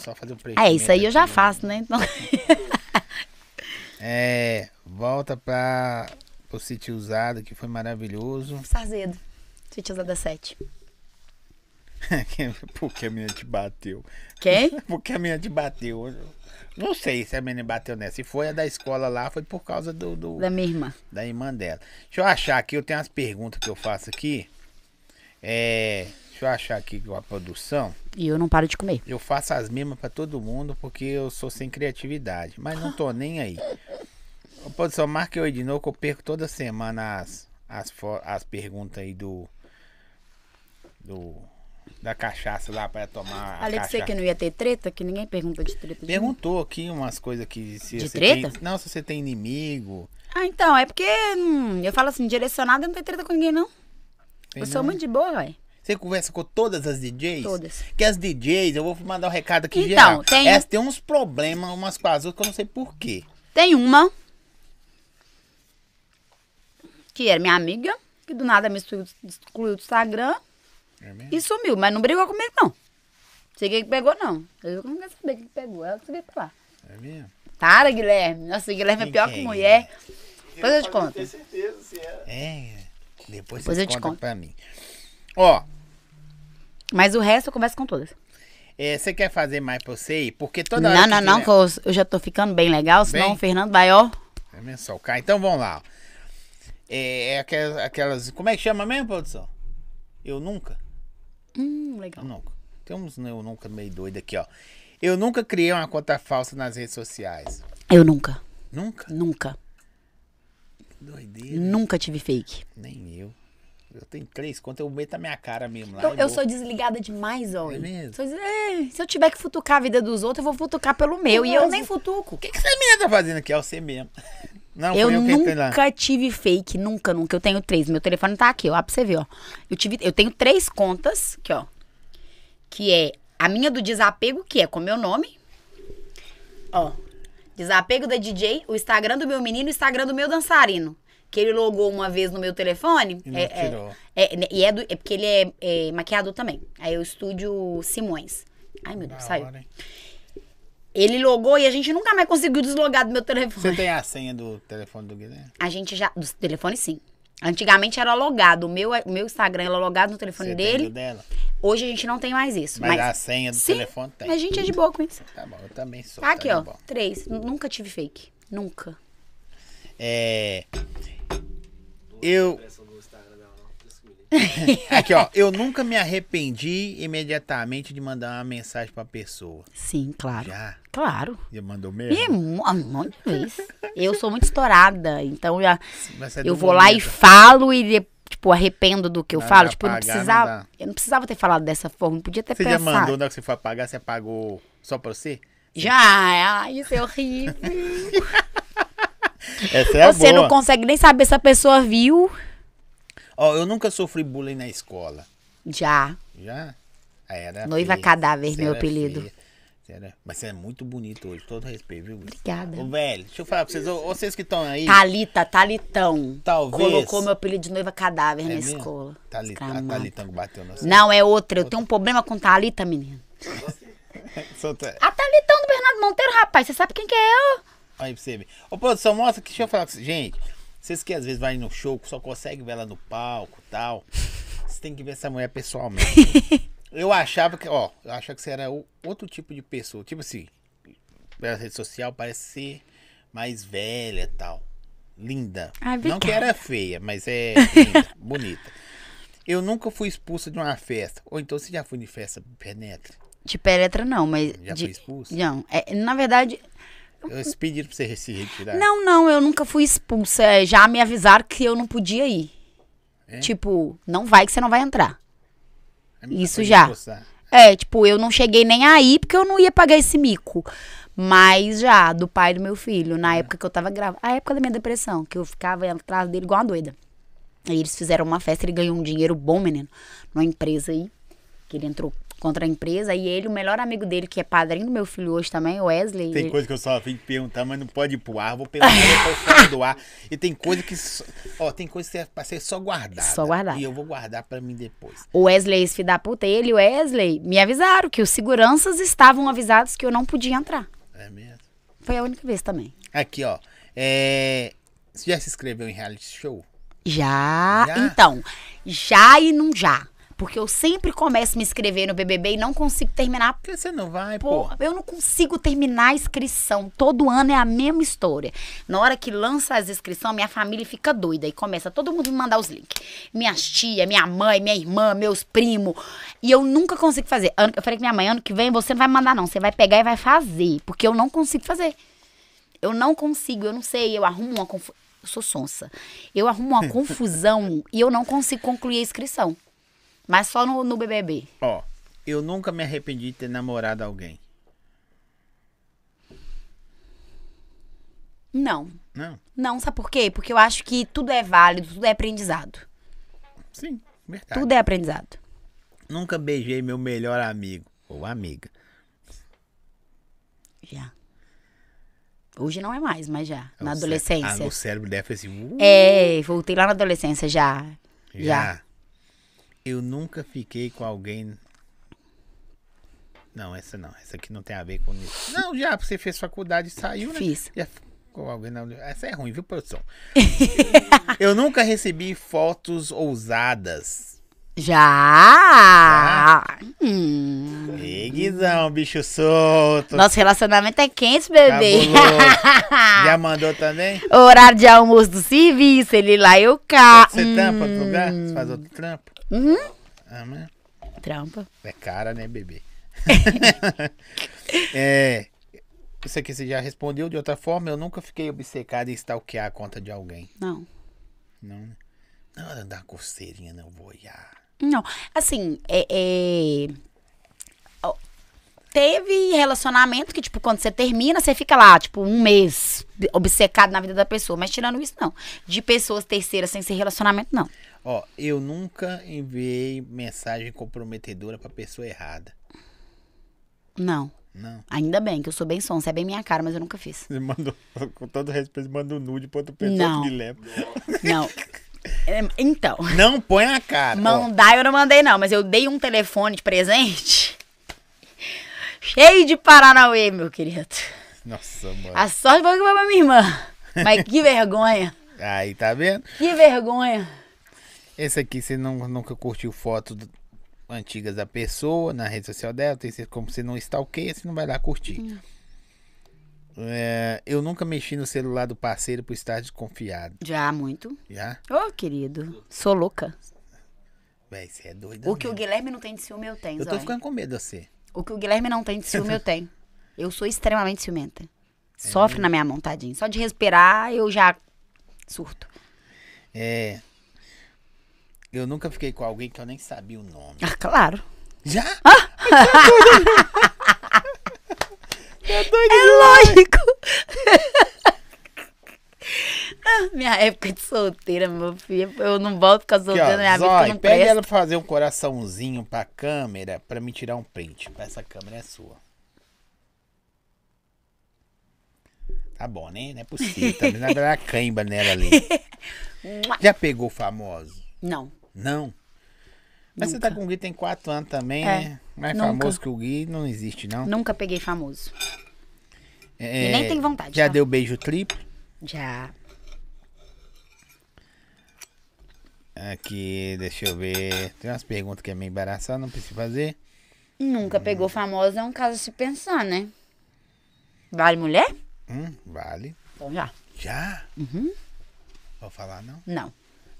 Só fazer preço. É, isso aí eu já faço, né? Então... É, volta pra o sítio usado, que foi maravilhoso. Sarzedo. Sítio usada 7. Porque a menina te bateu. Quem? Porque a menina te bateu. Não sei se a menina bateu nessa. Se foi a da escola lá, foi por causa do, do- Da minha irmã. da irmã dela. Deixa eu achar aqui, eu tenho umas perguntas que eu faço aqui. É, deixa eu achar aqui a produção. E eu não paro de comer. Eu faço as mesmas pra todo mundo porque eu sou sem criatividade. Mas não tô nem aí. Ô, produção, marca eu aí de novo que eu perco toda semana as, as, as perguntas aí do. Do. Da cachaça lá pra tomar. Além de você cachaça. que não ia ter treta, que ninguém pergunta de treta. de. Perguntou aqui umas coisas que se De treta? tem. Não, se você tem inimigo. Ah, então, é porque hum, eu falo assim, direcionada, eu não tenho treta com ninguém, não. tem Eu sou não? muito de boa, ué. Você conversa com todas as DJs? Todas. Que as DJs, eu vou mandar um recado aqui Então, geral. tem- Elas têm uns problemas umas com as outras que eu não sei porquê. Tem uma que era minha amiga, que do nada me excluiu, excluiu do Instagram É mesmo? e sumiu, mas não brigou comigo, não. Sei o que pegou, não. Eu não quero saber o que pegou. Ela subiu pra lá. É mesmo? Para, Guilherme. Nossa, Guilherme é Quem pior que que é mulher. Depois eu te conto. ter certeza se é. É. Depois, Depois você eu te conta conto. pra mim. Ó, Mas o resto eu converso com todas. é, você quer fazer mais pra você ir? Porque toda hora Não, que não, não, tiver- que eu, eu já tô ficando bem legal, senão Bem? o Fernando vai, ó. É mesmo, só o Caio. Então vamos lá. ó. É, é aquelas, aquelas. Como é que chama mesmo, produção? Eu nunca? Hum, Eu legal. nunca. Tem uns eu nunca meio doido aqui, ó. Eu nunca criei uma conta falsa nas redes sociais. Eu nunca, Nunca? nunca, Doideira. nunca tive fake. Nem eu. Eu tenho três contas, eu meto a minha cara mesmo lá. Eu, e eu vou. sou desligada demais, ó. É mesmo? Sou des- é, se eu tiver que futucar a vida dos outros, eu vou futucar pelo meu. E eu nem futuco. O que, que essa menina tá fazendo aqui? É você mesmo. Não, Eu nunca tive fake, nunca, nunca. Eu tenho três. Meu telefone tá aqui, ó. Pra você ver, ó. Eu, tive, eu tenho três contas, aqui, ó. Que é a minha do desapego, que é com meu nome. Ó. Desapego da DJ, o Instagram do meu menino o Instagram do meu dançarino. Que ele logou uma vez no meu telefone. E não é, tirou. É, é, e é, do- é porque ele é, é maquiador também. Aí é o estúdio Simões. Ai, meu Deus, Da saiu. hora? Ele logou e a gente nunca mais conseguiu deslogar do meu telefone. Você tem a senha do telefone do Guilherme? A gente já. Dos telefones, sim. Antigamente era logado. O meu, o meu Instagram era logado no telefone Você tem dele. do dela? Hoje a gente não tem mais isso. Mas, Mas, a senha do sim, telefone tem. mas a gente é de boa com isso. Tá bom, eu também sou. Tá aqui, tá ó. boa. Três. Nunca tive fake. Nunca. É. Eu. Pressão no Instagram dela, não. Deus que me livre. Aqui, ó. Eu nunca me arrependi imediatamente de mandar uma mensagem pra pessoa. Sim, claro. Já? Claro. Já mandou mesmo? E um monte de vezes. Eu sou muito estourada. Então já. Mas é Eu vou lá e momento. falo e, de- tipo, arrependo do que eu Não, falo. já Tipo, eu não apagar não precisava. dá. eu não precisava ter falado dessa forma. eu Podia ter Você já pensado. mandou, na hora que você foi apagar, você apagou só pra você? Já, ai, isso é horrível. Essa é Você boa. não consegue nem saber se a pessoa viu. Ó, eu nunca sofri bullying na escola. Já. Já? Ah, Era Noiva feia. cadáver, Você meu era apelido. feia. Mas você é muito bonito hoje, todo respeito, viu? Obrigada. Ô, velho, deixa eu falar pra vocês, ô, vocês que estão aí. Thalita, Talitão. Talvez. Colocou meu apelido de noiva cadáver É na mesmo? escola. Thalita, a. Thalita que bateu no Não, é outra. Eu tenho um problema com Thalita, menino. Solta- A Thalitão do Bernardo Monteiro, rapaz. Você sabe quem que é eu? Aí pra você ver. Ô, produção, mostra que deixa eu falar com vocês. Gente, vocês que às vezes vai no show, só conseguem ver ela no palco e tal. Você tem que ver essa mulher pessoalmente. eu achava que, ó, eu achava que você era outro tipo de pessoa. Tipo assim, pela rede social parece ser mais velha e tal. Linda. Ai, Não que era feia, mas é linda, bonita. Eu nunca fui expulsa de uma festa. Ou então você já foi de festa penetra? De penetra, não, mas. Já de... foi expulsa? Não, é, na verdade. Eu pedi pra você se retirar. Não, não, eu nunca fui expulsa. É, Já me avisaram que eu não podia ir. É? Tipo, não vai que você não vai entrar. Minha isso já. expulsar. É, tipo, eu não cheguei nem aí porque eu não ia pagar esse mico. Mas já, do pai do meu filho, na época que eu tava grávida. A época da minha depressão, que eu ficava atrás dele igual uma doida. Aí eles fizeram uma festa, ele ganhou um dinheiro bom, menino, numa empresa aí. Que ele entrou contra a empresa. E ele, o melhor amigo dele, que é padrinho do meu filho hoje também, o Wesley. Tem ele- coisa que eu só vim perguntar, mas não pode ir pro ar. Vou perguntar pra fora do ar. E tem coisa que. só- Ó, tem coisa que é pra ser só guardada. Só guardada. E eu vou guardar pra mim depois. O Wesley, esse filho da puta, ele e o Wesley me avisaram que os seguranças estavam avisados que eu não podia entrar. É mesmo? Foi a única vez também. Aqui, ó. É. Você já se inscreveu em reality show? Já, Já? então, já e não já. Porque eu sempre começo a me inscrever no BBB e não consigo terminar. Por que você não vai, Pô, pô? eu não consigo terminar a inscrição. Todo ano é a mesma história. Na hora que lança as inscrições, minha família fica doida e começa todo mundo me mandar os links. Minhas tia, minha mãe, minha irmã, meus primos. E eu nunca consigo fazer. Ano- Eu falei com minha mãe, ano que vem você não vai me mandar não, você vai pegar e vai fazer, porque eu não consigo fazer. Eu não consigo, eu não sei, eu arrumo uma confusão. Eu sou sonsa. Eu arrumo uma confusão e eu não consigo concluir a inscrição. Mas só no, no BBB. Ó, eu nunca me arrependi de ter namorado alguém. Não. Não? Não, sabe por quê? Porque eu acho que tudo é válido, tudo é aprendizado. Sim, verdade. Tudo é aprendizado. Nunca beijei meu melhor amigo ou amiga. Já. Hoje não é mais, mas já. Na O cé- adolescência. Ah, o cérebro deve assim. Uh, É, voltei lá na adolescência já. Já. Já. Eu nunca fiquei com alguém. Não, essa não. Essa aqui não tem a ver com isso. Não, já, você fez faculdade e saiu, né? Fiz. Já ficou com alguém na... Essa é ruim, viu, produção? eu nunca recebi fotos ousadas. Já! Hum. Ei, Guizão, bicho solto. Nosso relacionamento é quente, bebê. Já mandou também? Horário de almoço do serviço, ele lá, eu cá. Você Hum. tampa outro lugar? Você faz outro trampo? Uhum. Mas Trampa. é cara, né, bebê? é. Isso aqui você já respondeu de outra forma. Eu nunca fiquei obcecado em stalkear a conta de alguém. Não. Não, né? Na hora da coceirinha, não vou olhar. Não, assim, é, é, Teve relacionamento que, tipo, quando você termina, você fica lá, tipo, um mês obcecado na vida da pessoa. Mas tirando isso, não. De pessoas terceiras sem ser relacionamento, não. Ó, eu nunca enviei mensagem comprometedora pra pessoa errada. Não. Não. Ainda bem, que eu sou bem sonsa. É bem minha cara, mas eu nunca fiz. Você mandou, com todo respeito, manda um nude pra outra pessoa Não. que leva. Não. É, Então. Não põe a cara. ó. Mandar eu não mandei, não, mas eu dei um telefone de presente. Cheio de Paranauê, meu querido. Nossa, mano. A sorte foi que foi pra minha irmã. Mas que vergonha. Aí, tá vendo? Que vergonha. Esse aqui você não, nunca curtiu foto antigas da pessoa na rede social dela. Tem como você não stalkeia, você não vai lá curtir. É, eu nunca mexi no celular do parceiro por estar desconfiado. Já, muito. Já? Ô, querido. Sou louca. Véi, você é doido. O que o Guilherme não tem de ciúme, eu tenho, Eu tô Zóia. ficando com medo de você. O que o Guilherme não tem de ciúme, eu tenho. Eu sou extremamente ciumenta. Sofre na minha mão, tadinho. Só de respirar, eu já surto. É. Eu nunca fiquei com alguém que eu nem sabia o nome. Ah, claro. Já? É lógico. Ah, minha época de solteira, meu filho. Eu não volto ficar Aqui, solteira minha vida, Zói, eu não presto. ela pra fazer um coraçãozinho pra câmera pra me tirar um print. Essa câmera é sua. Tá bom, né? Não é possível. Tá vendo? Vai dar cãibra nela ali. Já pegou famoso? Não. Não. Mas você tá com o Gui tem quatro anos também, É, né? Mais nunca. famoso que o Gui não existe, não. Nunca peguei famoso. É, E nem tem vontade, Já tá? deu beijo triplo? Já. Aqui, deixa eu ver. Tem umas perguntas que é meio embaraçadas, não preciso fazer. Nunca pegou famoso é um caso a se pensar, né? Vale mulher? Hum, vale. Então já. Já? Uhum. Vou falar, não? Não.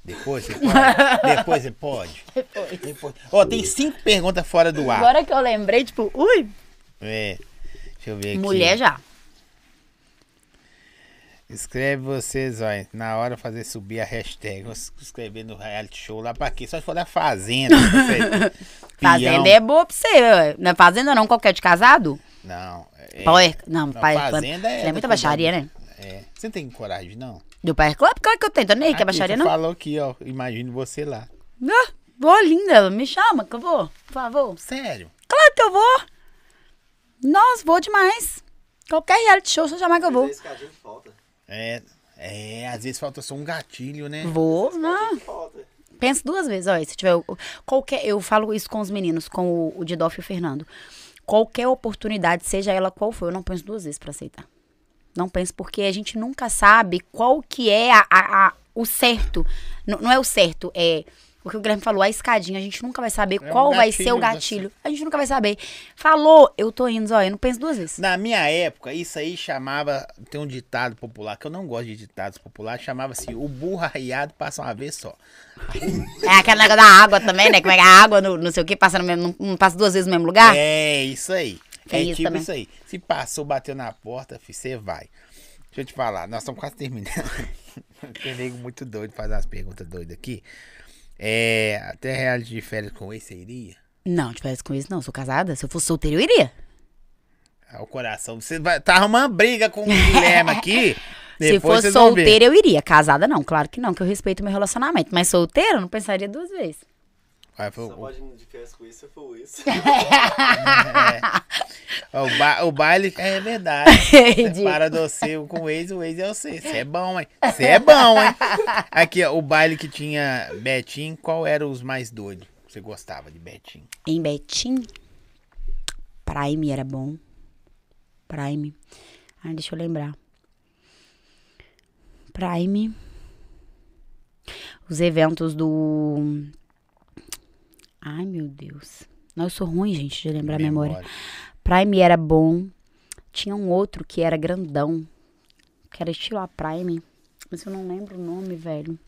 Depois você pode? Depois você pode? Depois. Depois. Ó, tem cinco perguntas fora do ar. Agora que eu lembrei, tipo, ui, É. Deixa eu ver aqui. mulher já. Escreve vocês, ó. Na hora fazer subir a hashtag. Vou escrever no reality show lá pra quê? Só se for da fazenda. Fazenda é boa pra você. ué. Não é fazenda não, qualquer de casado? Não. É, é- Não, Não, pai. fazenda é é, muita baixaria, né? é. Você não tem coragem, não? Do pai Club? Claro que eu tenho. Tô nem aí, que é baixaria, não? falou aqui, ó. Imagine você lá. Ah, vou linda, me chama que eu vou. Por favor. Sério? Claro que eu vou. Nossa, vou demais. Qualquer reality show, se eu chamar que eu vou. É que falta. É. É, às vezes falta só um gatilho, né? Vou, não. Pensa duas vezes, olha, se tiver. o- Qualquer. Eu falo isso com os meninos, com o, o Didolfo e o Fernando. Qualquer oportunidade, seja ela qual for, eu não penso duas vezes pra aceitar. Não penso, porque a gente nunca sabe qual que é a, a- a- o certo. N- não é o certo, é o que o Guilherme falou, a escadinha. A gente nunca vai saber É um qual vai ser o gatilho, gatilho. A gente nunca vai saber. Falou, eu tô indo, olha, eu não penso duas vezes. Na minha época, isso aí chamava. Tem um ditado popular, que eu não gosto de ditados populares, chamava-se o burro arriado passa uma vez só. É aquele negócio da água também, né? Como é que a água, no, não sei o que, passa no mesmo, não, não passa duas vezes no mesmo lugar? É, isso aí. Tem é isso tipo também. isso aí. Se passou, bateu na porta, você vai. Deixa eu te falar, nós estamos quase terminando. Tem nego muito doido fazer umas perguntas doidas aqui. É, até reality de férias com ex, você iria? Não, tivesse com isso, não. Sou casada. Se eu fosse solteira, eu iria. Ah, o coração. Você vai tá arrumando briga com o Guilherme aqui. Se depois fosse vão ver. solteira, eu iria. Casada, não. Claro que não, que eu respeito meu relacionamento. Mas solteira, eu não pensaria duas vezes. Vai, foi- pode ir de férias com isso se for isso. Ó, O, ba- o baile é verdade. Para do seu com o ex, o ex é você. Você é bom, hein? Você é bom, hein? Aqui, ó, o baile que tinha Betinho, qual era os mais doidos? Você gostava de Betinho? Em Betim, Prime era bom. Prime. Ai, deixa eu lembrar. Prime. Os eventos do. Ai, meu Deus. Não, eu sou ruim, gente, de lembrar a memória. Prime era bom. Tinha um outro que era grandão. Que era estilo a Prime. Mas eu não lembro o nome, velho.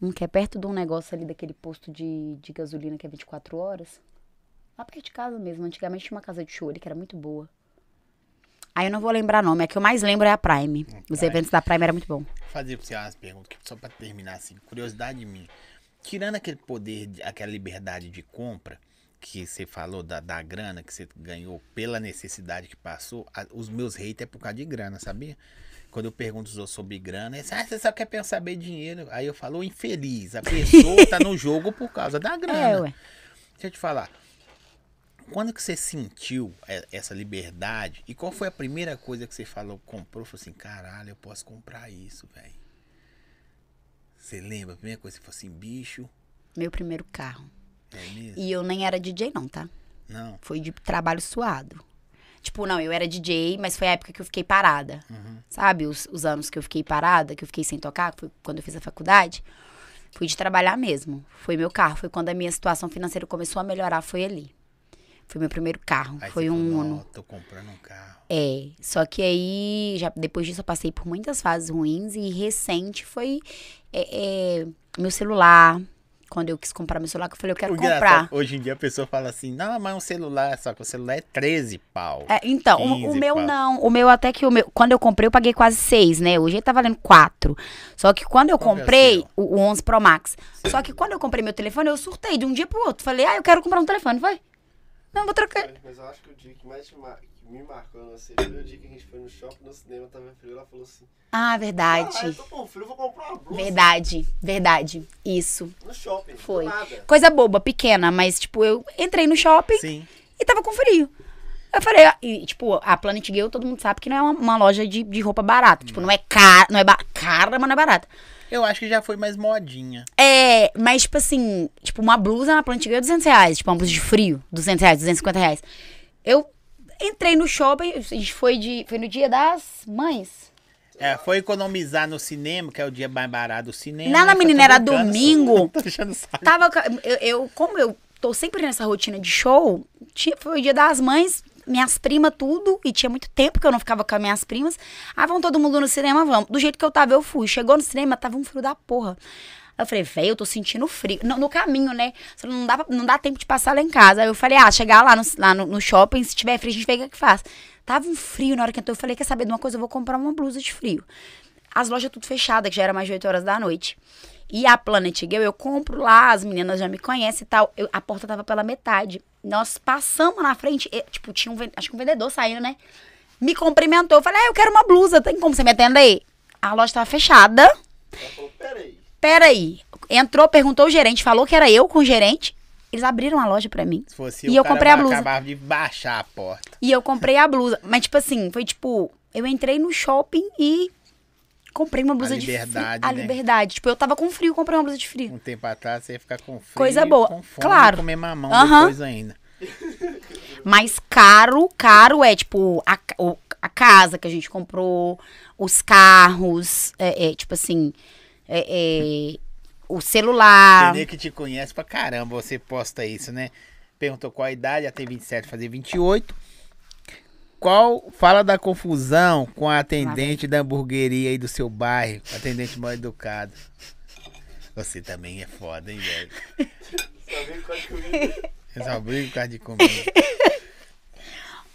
Um que é perto de um negócio ali daquele posto de, de gasolina que é 24 horas. Lá perto de casa mesmo. Antigamente tinha uma casa de show ali que era muito boa. Aí eu não vou lembrar nome, a que eu mais lembro é a Prime. Os Prime. eventos da Prime era muito bom. Vou fazer pra você umas perguntas, só pra terminar assim, curiosidade minha. Tirando aquele poder, de- aquela liberdade de compra que você falou da, da grana que você ganhou pela necessidade que passou, a- os meus haters é por causa de grana, sabia? Quando eu pergunto os outros sobre grana, eles ah, você só quer pensar bem dinheiro. Aí eu falo, "Ô, infeliz, a pessoa tá no jogo por causa da grana. É, ué. Deixa eu te falar. Quando que você sentiu essa liberdade? E qual foi a primeira coisa que você falou, comprou? Falou assim, caralho, eu posso comprar isso, velho. Você lembra? A primeira coisa que você falou assim, bicho, Meu primeiro carro. é mesmo? E eu nem era DJ, não, tá? Não. Foi de trabalho suado. Tipo, não, eu era DJ, mas foi a época que eu fiquei parada. Sabe? Os, os anos que eu fiquei parada, que eu fiquei sem tocar, foi quando eu fiz a faculdade. Fui de trabalhar mesmo. Foi meu carro. Foi quando a minha situação financeira começou a melhorar, foi ali. Foi meu primeiro carro. Aí foi um falou, Uno. "Ó, tô comprando um carro. É, só que aí, já, depois disso, eu passei por muitas fases ruins e recente foi é, é, meu celular. Quando eu quis comprar meu celular, que eu falei, eu quero O comprar. Hoje em dia a pessoa fala assim, não, mas um celular, só que o celular é 13 pau. É, então, o, o 15 meu pau. não. O meu até que o meu. Quando eu comprei, eu paguei quase seis, né? Hoje ele tá valendo quatro. Só que quando eu Qual é comprei o, o 11 Pro Max. Só que quando eu comprei meu telefone, eu surtei de um dia pro outro. Falei, ah, eu quero comprar um telefone. Vai. Não, vou trocar. Mas eu acho que o dia que mais te me marcou no você foi o dia que a gente foi no shopping, no cinema, tava frio, ela falou assim, Ah, ah, eu verdade. tô com frio, vou comprar uma blusa Verdade. Verdade. Isso. no shopping, Foi. nada. Coisa boba, pequena, mas, tipo, eu entrei no shopping Sim. e tava com frio. Eu falei, ah, e, tipo, a Planet Gale, todo mundo sabe que não é uma, uma loja de, de roupa barata. Tipo, não é cara, não é cara, mas não é barata. Eu acho que já foi mais modinha. É, mas, tipo assim, tipo, uma blusa na Planet Gale é 200 reais. Tipo, uma blusa de frio, 200 reais, 250 reais. Eu entrei no shopping, a gente foi, de, foi no dia das mães. É, foi economizar no cinema, que é o dia mais barato do cinema. Nada, e tô menina, era domingo. Tava, eu, eu- como eu tô sempre nessa rotina de show, tinha, foi o dia das mães, minhas primas, tudo, e tinha muito tempo que eu não ficava com as minhas primas. Ah, vão todo mundo no cinema, vamos. Do jeito que eu tava, eu fui. Chegou no cinema, tava um frio da porra. Eu falei, velho, eu tô sentindo frio. No, no caminho, né? Não dá, pra- não dá tempo de passar lá em casa. Aí eu falei, ah, chegar lá no, lá no, no shopping, se tiver frio, a gente vê o que, que faz. Tava um frio na hora que entrou. Eu falei, quer saber de uma coisa? Eu vou comprar uma blusa de frio. As lojas tudo fechadas, que já era mais de 8 horas da noite. E a Planet Girl, eu compro lá, as meninas já me conhecem e tal. Eu- a porta tava pela metade. Nós passamos na frente, e, tipo, tinha um, acho que um vendedor saindo, né? Me cumprimentou. Eu falei, ah, eu quero uma blusa, tem como você me atender? A loja tava fechada. Ela falou, peraí, Peraí. Entrou, perguntou o gerente, falou que era eu com o gerente. Eles abriram a loja pra mim. Se fosse E o eu cara comprei a blusa. acabava de baixar a porta. E eu comprei a blusa. Mas, tipo assim, foi tipo, eu entrei no shopping e comprei uma blusa de frio. liberdade, A né? liberdade. Tipo, eu tava com frio, comprei uma blusa de frio. Um tempo atrás você ia ficar com frio Coisa boa. com fome Claro. comer mamão Aham. depois ainda. Mas caro, caro é tipo a, a casa que a gente comprou, os carros, é, é, tipo assim, é, é, o celular. Nego que te conhece pra caramba, você posta isso, né? Perguntou qual a idade, já tem 27, fazer 28. Qual, fala da confusão com a atendente da hamburgueria aí do seu bairro, atendente mal educado. Você também é foda, hein, velho? só veio com a comida. Eu só brigo por causa de comida.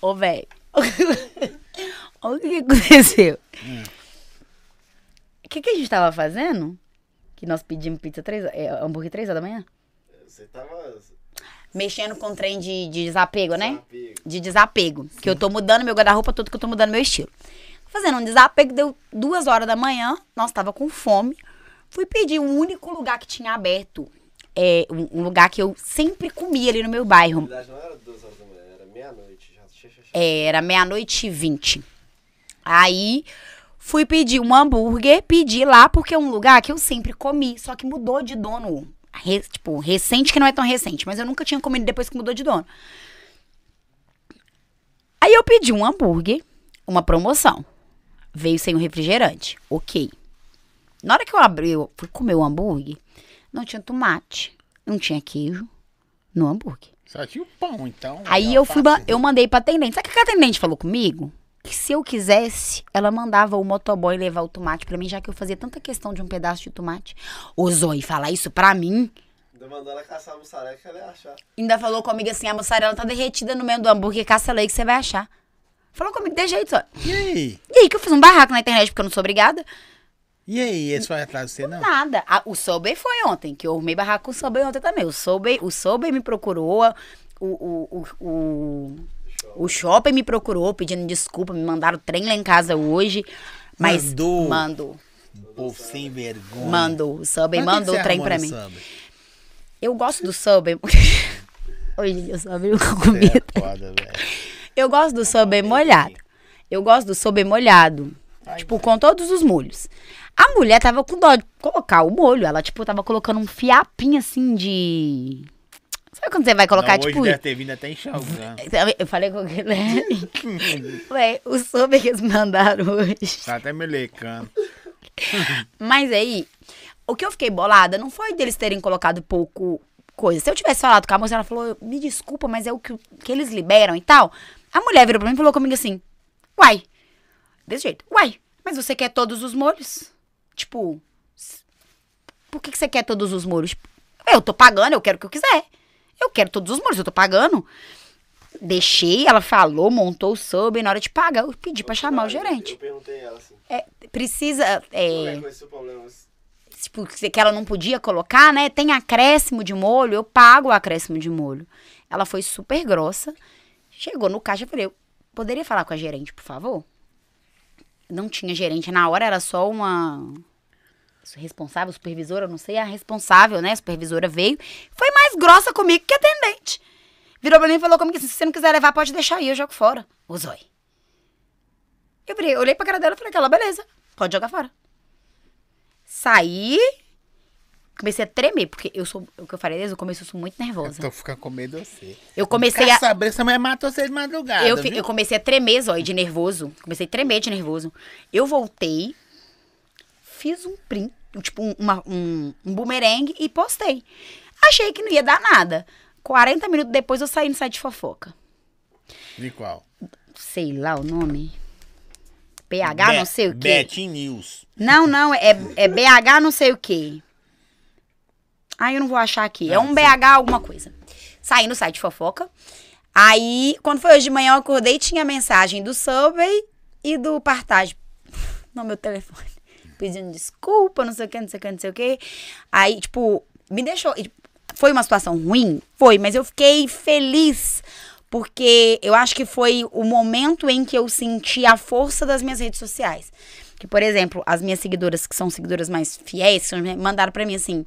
Ô, velho. Olha o que aconteceu. O que, que a gente tava fazendo? Que nós pedimos pizza três, é, hambúrguer três horas da manhã? Você tava... Mexendo com o trem de, de desapego, né? Desapego. de desapego. Que eu tô mudando meu guarda-roupa todo, que eu tô mudando meu estilo. Fazendo um desapego, deu duas horas da manhã, nós tava com fome. Fui pedir o único lugar que tinha aberto. É, um, um lugar que eu sempre comia ali no meu Na bairro. verdade não era duas horas da manhã, era meia-noite. Já. É, Era meia-noite e vinte. Aí fui pedir um hambúrguer, pedi lá, porque é um lugar que eu sempre comi, só que mudou de dono. Re- tipo, recente que não é tão recente, mas eu nunca tinha comido depois que mudou de dono. Aí eu pedi um hambúrguer, uma promoção. Veio sem o refrigerante. Ok. Na hora que eu abri, eu fui comer o hambúrguer, não tinha tomate, não tinha queijo no hambúrguer. Só tinha o pão, então. Aí é eu fui, fácil. eu mandei pra atendente. Sabe o que a atendente falou comigo? Que se eu quisesse, ela mandava o motoboy levar o tomate pra mim, já que eu fazia tanta questão de um pedaço de tomate. Ô, Zoe, falar isso pra mim? Ainda mandou ela caçar a mussarela que ela ia achar. Ainda falou comigo assim, a mussarela tá derretida no meio do hambúrguer, caça lá aí que você vai achar. Falou comigo de jeito só. E aí? E aí que eu fiz um barraco na internet porque eu não sou obrigada? E aí? Eles foram atrás de você, não? Nada. A- o Subway foi ontem, que eu arrumei barraco com o Subway ontem também. O Subway, o Subway me procurou, o, o, o, o, o shopping me procurou pedindo desculpa, me mandaram trem lá em casa hoje. Mas Mandou? mandou. Povo sem vergonha. Mandou. O Subway Mas mandou o trem pra mim. Subway? Eu gosto do Subway. Oi, gente, eu só abri com comida. é foda. Eu gosto do Subway molhado. Eu gosto do Subway molhado. Tipo, com todos os molhos. A mulher tava com dó de colocar o molho. Ela, tipo, tava colocando um fiapinho assim de. Sabe quando você vai colocar, não, tipo. Hoje deve ter vindo até enxalgando. Eu falei com ele. Ué, o Subway que eles mandaram hoje. Tá até melecando. Mas aí, o que eu fiquei bolada não foi deles terem colocado pouco coisa. Se eu tivesse falado com a moça, ela falou, me desculpa, mas é o que, que eles liberam e tal. A mulher virou pra mim e falou comigo assim, uai, desse jeito, uai, mas você quer todos os molhos? Tipo, por que, que você quer todos os molhos? Eu tô pagando, eu quero o que eu quiser. Eu quero todos os molhos, eu tô pagando. Deixei, ela falou, montou o sub, e na hora de pagar, eu pedi pra chamar o gerente. Eu perguntei a ela assim. É, precisa. É É, tipo, que que ela não podia colocar, né? Tem acréscimo de molho, eu pago o acréscimo de molho. Ela foi super grossa. Chegou no caixa, eu falei, eu poderia falar com a gerente, por favor? Não tinha gerente na hora, era só uma responsável, supervisora, não sei, a responsável, né? A supervisora veio, foi mais grossa comigo que atendente. Virou pra mim e falou comigo assim, se você não quiser levar, pode deixar aí, eu jogo fora. O zói. Eu virei, olhei pra cara dela e falei, aquela, beleza, pode jogar fora. Saí, comecei a tremer, porque eu sou, o que eu falei desde o começo, eu sou muito Eu nervosa. tô ficando com medo de você. Eu comecei Quer a... saber, essa mulher matou você de madrugada, Eu, eu comecei a tremer, zói, de nervoso. Comecei a tremer de nervoso. Eu voltei, fiz um print, tipo um, uma- um, um boomerang e postei. Achei que não ia dar nada. 40 minutos depois eu saí no site de fofoca. De qual? Sei lá o nome. PH não sei o quê. Betting News. Não, não, é, é BH não sei o quê. Ah, eu não vou achar aqui. É um BH alguma coisa. Saí no site de fofoca. Aí, quando foi hoje de manhã, eu acordei tinha mensagem do Subway e do Partage no meu telefone. Pedindo desculpa, não sei o que, não sei o que, não sei o que. Aí, tipo, me deixou. e, Foi uma situação ruim? Foi, mas eu fiquei feliz. Porque eu acho que foi o momento em que eu senti a força das minhas redes sociais. Que, por exemplo, as minhas seguidoras, que são seguidoras mais fiéis, mandaram pra mim assim: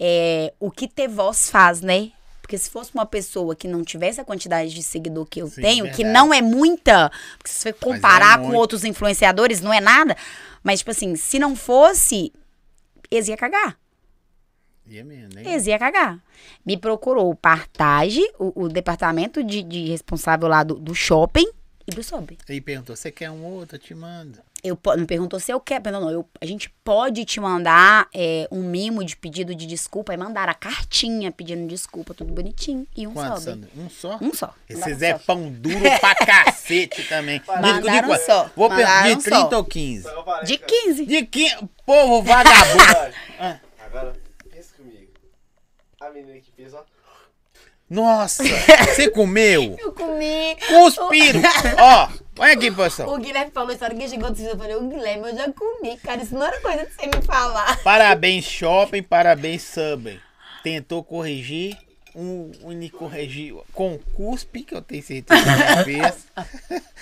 é, o que ter voz faz, né? Porque se fosse uma pessoa que não tivesse a quantidade de seguidor que eu Sim, tenho, que verdade. não é muita, porque se você comparar com muito. outros influenciadores, não é nada. Mas, tipo assim, se não fosse, eles iam cagar. É mesmo, né? Eles iam cagar. Me procurou o Partage, o, o departamento de, de responsável lá do, do shopping e do. Aí perguntou, você quer um outro? Eu te mando. Eu, me perguntou se eu quero. Não, não, eu, a gente pode te mandar é, um mimo de pedido de desculpa. E mandaram a cartinha pedindo desculpa, tudo bonitinho. E um Sobe. Sandra? Um só? Um só. Esse Mandaram Zé um só. pão duro pra cacete também. De- de Mandaram quanto? só. Vou perguntar, Mandaram de 30 só. ou 15? Então eu parei, De cara. 15. De 15, povo vagabundo. Ah, Agora, pensa comigo. A menina que fez, ó. Nossa, você comeu? Eu comi. Cuspiram. Ó, olha aqui, pessoal. O Guilherme falou a história que chegou do Eu falei, o Guilherme, eu já comi, cara. Isso não era coisa de você me falar. Parabéns, shopping, parabéns, Subway. Tentou corrigir, um, um corrigiu com cuspe, que eu tenho certeza que fez.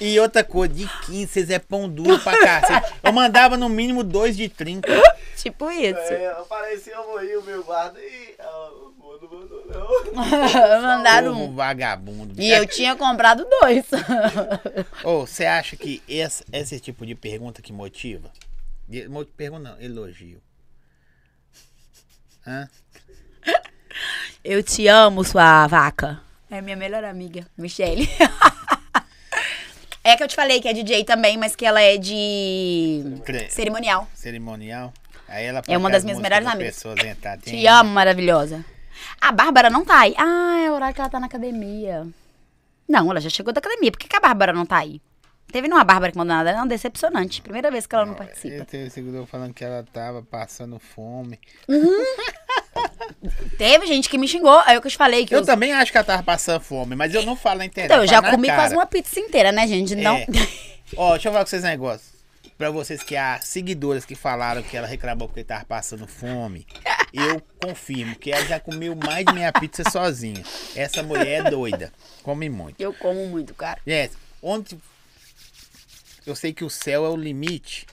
E outra coisa, de 15, vocês é pão duro pra cacete. Eu mandava no mínimo dois de 30. Tipo isso. É, apareceu eu morri o meu guarda e. ela, Não mandou, mandou, não. Mandaram um. vagabundo. E eu tinha comprado dois. Ô, você acha que esse, esse tipo de pergunta que motiva? Pergunta não, elogio. Hã? Eu te amo, sua vaca. É minha melhor amiga, Michelle. é que eu te falei que é DJ também, mas que ela é de cerimonial. Cerimonial. Aí ela É uma das as minhas melhores amigas. pessoas entrar. Te amo, maravilhosa. A Bárbara não tá aí. Ah, é o horário que ela tá na academia. Não, ela já chegou da academia. Por que, que a Bárbara não tá aí? Teve nenhuma Bárbara que mandou nada. Não, decepcionante. Primeira vez que ela não Eu participa. tenho seguidor falando que ela tava passando fome. Teve gente que me xingou, aí eu que eu te falei que Eu eu, também acho que ela tava passando fome, mas eu não falo na internet. então, eu já comi cara. quase uma pizza inteira, né, gente? Não. É. Ó, deixa eu falar com vocês um negócio. Pra vocês que há seguidoras que falaram que ela reclamou porque tava passando fome, eu confirmo que ela já comeu mais de meia pizza sozinha. Essa mulher é doida. Come muito. Eu como muito, cara. Yes, onde. Eu sei que o céu é o limite,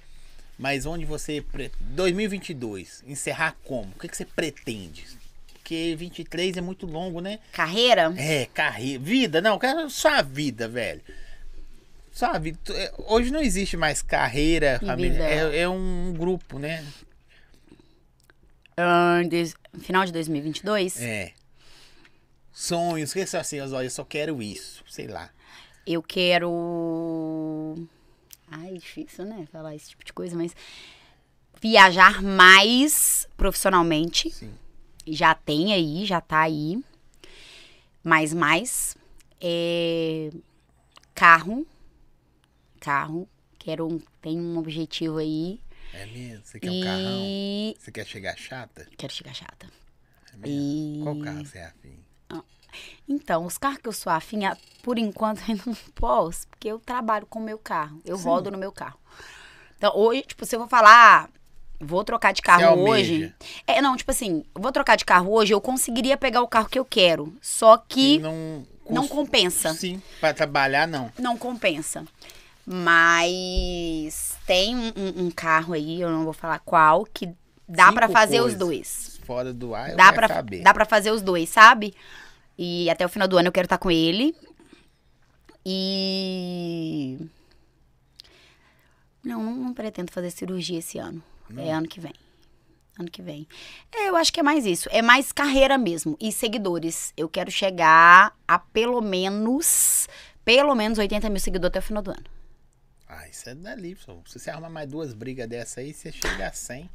mas onde você. pre- 2022, encerrar como? O que, que você pretende? Porque 23 é muito longo, né? Carreira? É, carreira. Vida, não, quero só a vida, velho. Só a vida. Tu- é, Hoje não existe mais carreira, família. É, é um grupo, né? Ah, des- Final de 2022, É. Sonhos, que assim, olha, eu só quero isso, sei lá. eu quero. Ai, difícil, né? Falar esse tipo de coisa, mas. Viajar mais profissionalmente. Sim. Já tem aí, já tá aí. Mais, mais. É, Carro. Carro. Quero. Tem um objetivo aí. É mesmo? Você quer um carrão? e. Você quer chegar chata? Quero chegar chata. É mesmo? E- Qual carro você é afim? Então, os carros que eu sou afim, a- por enquanto eu ainda não posso, porque eu trabalho com o meu carro. Eu rodo no meu carro. Então, hoje, tipo, se eu vou falar, vou trocar de carro hoje. É, não, tipo assim, vou trocar de carro hoje, eu conseguiria pegar o carro que eu quero. Só que não, não compensa. Sim, pra trabalhar não. não compensa. Mas tem um, um- carro aí, eu não vou falar qual, que dá pra fazer os dois. Fora do ar, eu Dá pra, saber. dá pra fazer os dois, sabe? E até o final do ano eu quero estar com ele. E. Não, não, não pretendo fazer cirurgia esse ano. É ano que vem. Ano que vem. É, eu acho que é mais isso. É mais carreira mesmo. E seguidores. Eu quero chegar a pelo menos. Pelo menos 80 mil seguidores até o final do ano. Ah, isso é dali, pessoal. Se você arrumar mais duas brigas dessa aí, você chega a 100.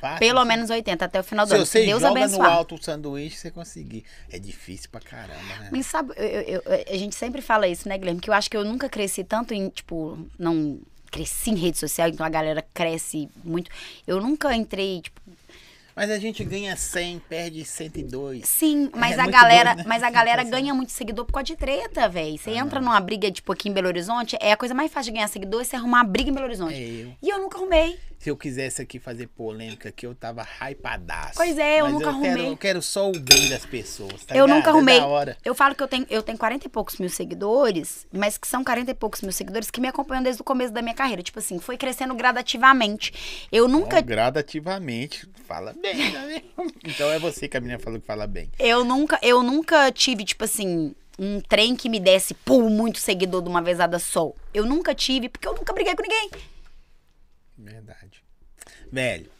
Fácil. Pelo menos 80 até o final do Se ano. você Se Deus joga no abençoar. alto o sanduíche, você conseguir. É difícil pra caramba, né? Mas sabe, eu- eu- eu- a gente sempre fala isso, né, Guilherme? Que eu acho que eu nunca cresci tanto em, tipo, não cresci em rede social, então a galera cresce muito. Eu nunca entrei, tipo, Mas a gente ganha 100, perde 102. sim, mas É a galera, doido, né? mas a galera ganha muito seguidor por causa de treta, velho. Ah, Você entra numa briga, tipo, aqui em Belo Horizonte, é a coisa mais fácil de ganhar seguidor é você arrumar uma briga em Belo Horizonte. É eu. E eu nunca arrumei. Se eu quisesse aqui fazer polêmica aqui, eu tava hypadaço. Pois é, eu nunca eu Quero, arrumei. eu quero só o bem das pessoas, tá eu ligado? nunca É arrumei. hora. Eu falo que eu tenho, eu tenho 40 e poucos mil seguidores, mas que são 40 e poucos mil seguidores que me acompanham desde o começo da minha carreira. Tipo assim, foi crescendo gradativamente. Eu nunca Ó, gradativamente. Fala bem, né? Então é você que a menina falou que fala bem. Eu nunca, eu nunca tive, tipo assim, um trem que me desse, pum, muito seguidor de uma vezada só. Eu nunca tive, porque eu nunca briguei com ninguém. Verdade. Velho,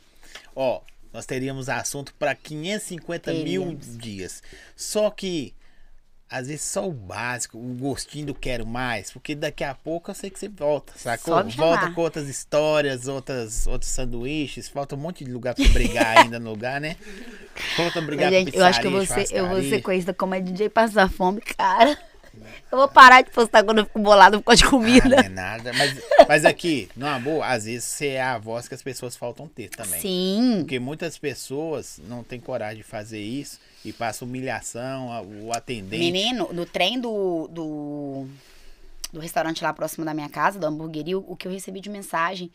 ó, nós teríamos assunto pra 550 mil dias. Só que, às vezes, só o básico, o gostinho do quero mais, porque daqui a pouco eu sei que você volta, sacou? Volta com outras histórias, outras, outros sanduíches, falta um monte de lugar pra brigar ainda no lugar, né? Falta brigar Gente, eu acho que eu vou pizzaria, ser, eu vou ser conhecida como a DJ Passar Fome, cara. Eu vou parar de postar quando eu fico bolado por causa de Ah, comida. não é nada. Mas, mas aqui, numa boa, às vezes você é a voz que as pessoas faltam ter também. Sim. Porque muitas pessoas não têm coragem de fazer isso e passa humilhação, o atendente. Menino, no trem do, do, do restaurante lá próximo da minha casa, da hamburgueria, o, o que eu recebi de mensagem.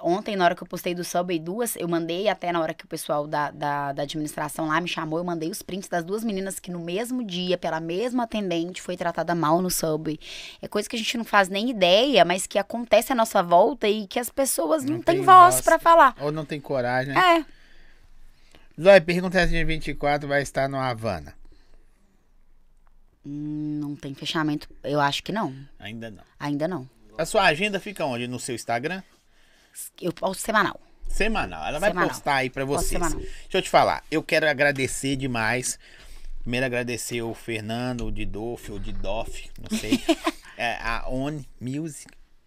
Ontem, na hora que eu postei do Subway duas, eu mandei até na hora que o pessoal da, da, da administração lá me chamou, eu mandei os prints das duas meninas que no mesmo dia, pela mesma atendente, foi tratada mal no Subway. É coisa que a gente não faz nem ideia, mas que acontece à nossa volta e que as pessoas não, Não têm voz pra falar. Ou não tem coragem, né? É. Zóia, pergunta se dia 24 vai estar no Havana. Hum, não tem fechamento. Eu acho que não. Ainda não. Ainda não. A sua agenda fica onde? No seu Instagram? Eu posto semanal. Semanal. Ela vai Semanal. postar aí pra Posto vocês. Deixa eu te falar. Eu quero agradecer demais. Primeiro agradecer o Fernando, o Didoff, o Didoff, não sei. é, a On Music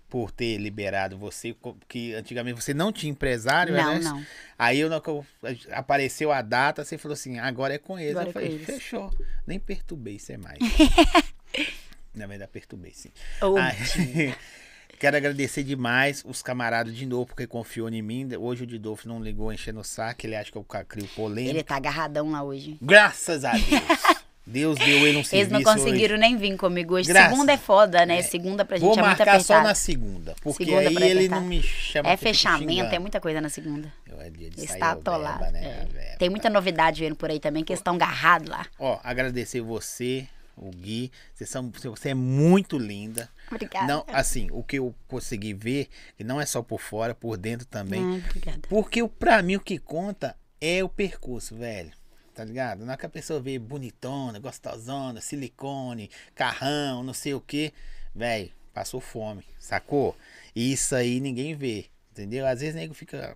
por ter liberado você, porque antigamente você não tinha empresário, Não, né? não. Aí eu, que apareceu a data, você falou assim, agora é com eles. Agora eu é falei, eles. fechou. Nem perturbei você mais. Na verdade, perturbei sim. Ô, Aí, Quero agradecer demais os camaradas de novo, porque confiou em mim. Hoje o Didolfo não ligou enchendo o saco, ele acha que eu crio polêmica. Ele tá agarradão lá hoje. Graças a Deus. Deus deu ele um serviço Eles não conseguiram hoje. nem vir comigo hoje. Graças. Segunda é foda, né? É. Segunda pra Vou gente é muito marcar só na segunda, porque Segunda aí ele não me chama. É fechamento, é muita coisa na segunda. Eu é dia de Está ao verba, atolado. né, é. Tem muita novidade vindo por aí também, que eles estão agarrados lá. Ó, agradecer você, o Gui. Vocês são, você é muito linda. Obrigada. Não, assim, o que eu consegui ver, que não é só por fora, por dentro também. Ai, obrigada. Porque o- pra mim o que conta é o percurso, velho. Tá ligado? Não é que a pessoa vê bonitona, gostosona, silicone, carrão, não sei o que. Velho, passou fome, sacou? E isso aí ninguém vê, entendeu? Às vezes o nego fica.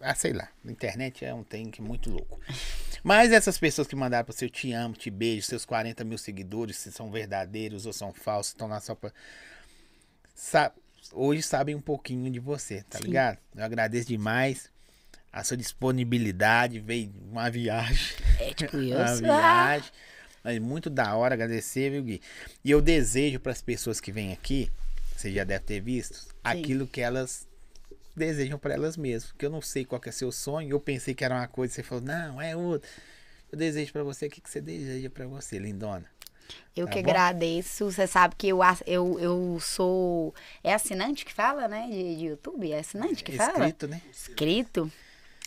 Ah, sei lá. Na internet é um tem que é muito louco. Mas essas pessoas que mandaram pra você, eu te amo, te beijo, seus 40 mil seguidores, se são verdadeiros ou são falsos, estão lá só pra. Sa- hoje sabem um pouquinho de você, tá Sim. ligado? Eu agradeço demais a sua disponibilidade, veio uma viagem. É tipo isso. Uma Ah, viagem. Mas muito da hora, agradecer, viu, Gui? E eu desejo para as pessoas que vêm aqui, você já deve ter visto, aquilo que elas desejam para elas mesmas. Que eu não sei qual que é seu sonho, eu pensei que era uma coisa, você falou, não, é outra. Eu desejo para você o que, que você deseja para você, lindona. Eu Tá que bom? agradeço. Você sabe que eu, eu, eu sou. É assinante que fala, né? De, de YouTube? É assinante que fala? Escrito, né? Inscrito.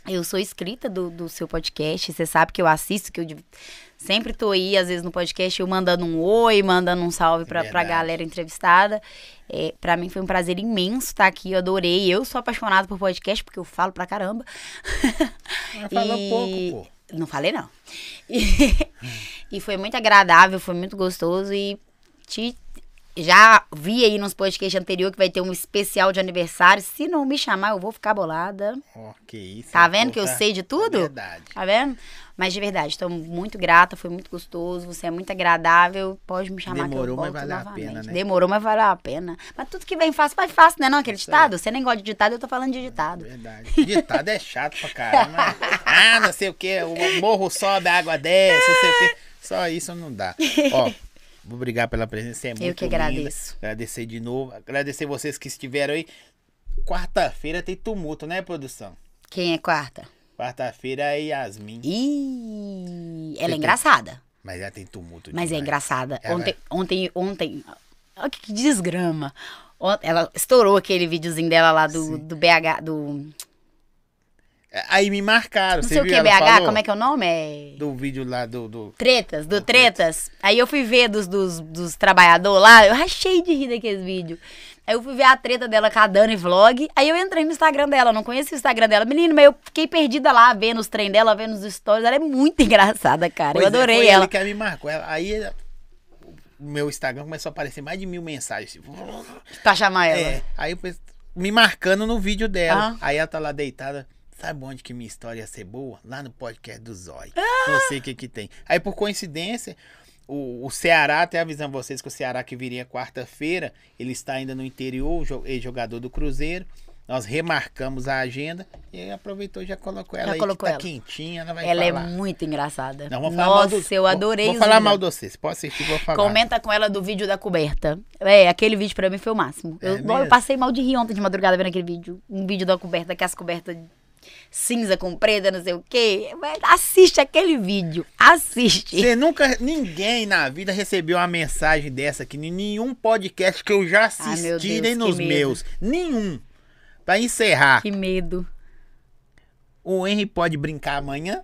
Eu sou inscrita do, do seu podcast. Você sabe que eu assisto, que eu sempre tô aí, às vezes, no podcast, eu mandando um oi, mandando um salve pra, pra galera entrevistada. É, para mim foi um prazer imenso estar aqui. Eu adorei. Eu sou apaixonada por podcast, porque eu falo pra caramba. Falou E- pouco, pô. Não falei, não. E, e foi muito agradável, foi muito gostoso. E te, já vi aí nos podcasts anteriores que vai ter um especial de aniversário. Se não me chamar, eu vou ficar bolada. Ó, que isso. Tá vendo que eu tá- sei de tudo? Verdade. Tá vendo? Mas de verdade, estou muito grata, foi muito gostoso, você é muito agradável, pode me chamar Demorou, que eu mas volto valeu a pena, né? Demorou, mas valeu a pena. Mas tudo que vem fácil, vai fácil, né não, aquele ditado? Você nem gosta de ditado, eu tô falando de ditado. Verdade. Ditado é chato pra caramba. Ah, não sei o que, o morro sobe, a água desce, não sei o que. Só isso não dá. Ó, obrigado pela presença, você é muito que linda. agradeço. Agradecer de novo. Agradecer vocês que estiveram aí. Quarta-feira tem tumulto, né, produção? Quem é quarta? Quarta-feira é Yasmin. Ih, ela é tem- engraçada. Mas já tem tumulto Mas é engraçada. Ela- Ontem, ontem, ontem. Olha que desgrama. Ela estourou aquele videozinho dela lá do, Sim. do BH, do. É, Aí me marcaram, Não sei o que, Ela BH, falou como é que é o nome? É. Do vídeo lá do... do... Tretas, do Do Tretas. Aí eu fui ver dos, dos, dos trabalhadores lá, eu rachei de rir daqueles vídeos. Aí eu fui ver a treta dela com a Dani Vlog. Aí eu entrei no Instagram dela, não conhecia o Instagram dela. Menino, mas eu fiquei perdida lá, vendo os trem dela, vendo os stories. Ela é muito engraçada, cara. Pois eu é, adorei foi ela. ele que me marcou. Ela- Aí ela- o meu Instagram começou a aparecer mais de mil mensagens. tipo, Pra chamar ela. É, aí me marcando no vídeo dela. Ah. Aí ela tá lá deitada. Sabe onde que minha história ia ser boa? Lá no podcast do Zói. Ah. Não sei o que que tem. Aí por coincidência, o, o Ceará, até avisando vocês que o Ceará que viria quarta-feira, ele está ainda no interior, jo- ex-jogador do Cruzeiro. Nós remarcamos a agenda e aí aproveitou e já colocou ela Já aí colocou que tá ela. quentinha, ela vai Ela é falar. muito engraçada. Não, vamos falar mal Nossa, do- eu vou- adorei Vou os falar mal de você. Você pode assistir, vou falar. Comenta com ela do vídeo da coberta. É, aquele vídeo pra mim foi o máximo. É eu, eu passei mal de rir ontem de madrugada vendo aquele vídeo. Um vídeo da coberta, que as cobertas cinza com preta, não sei o quê. Mas Assiste aquele vídeo. Assiste. Você nunca, ninguém na vida recebeu uma mensagem dessa aqui, nenhum podcast que eu já Ai, assisti, Deus, nem nos meus. Nenhum. Pra encerrar, Que medo. o Henry pode brincar amanhã?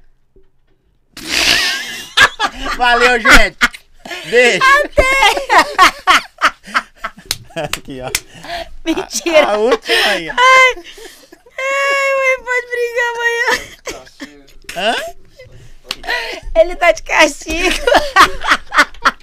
Valeu, gente. Beijo. Até. Aqui, ó. Mentira. A última aí. ó. Ai, mãe, pode brigar amanhã. Hã? Ele tá de castigo.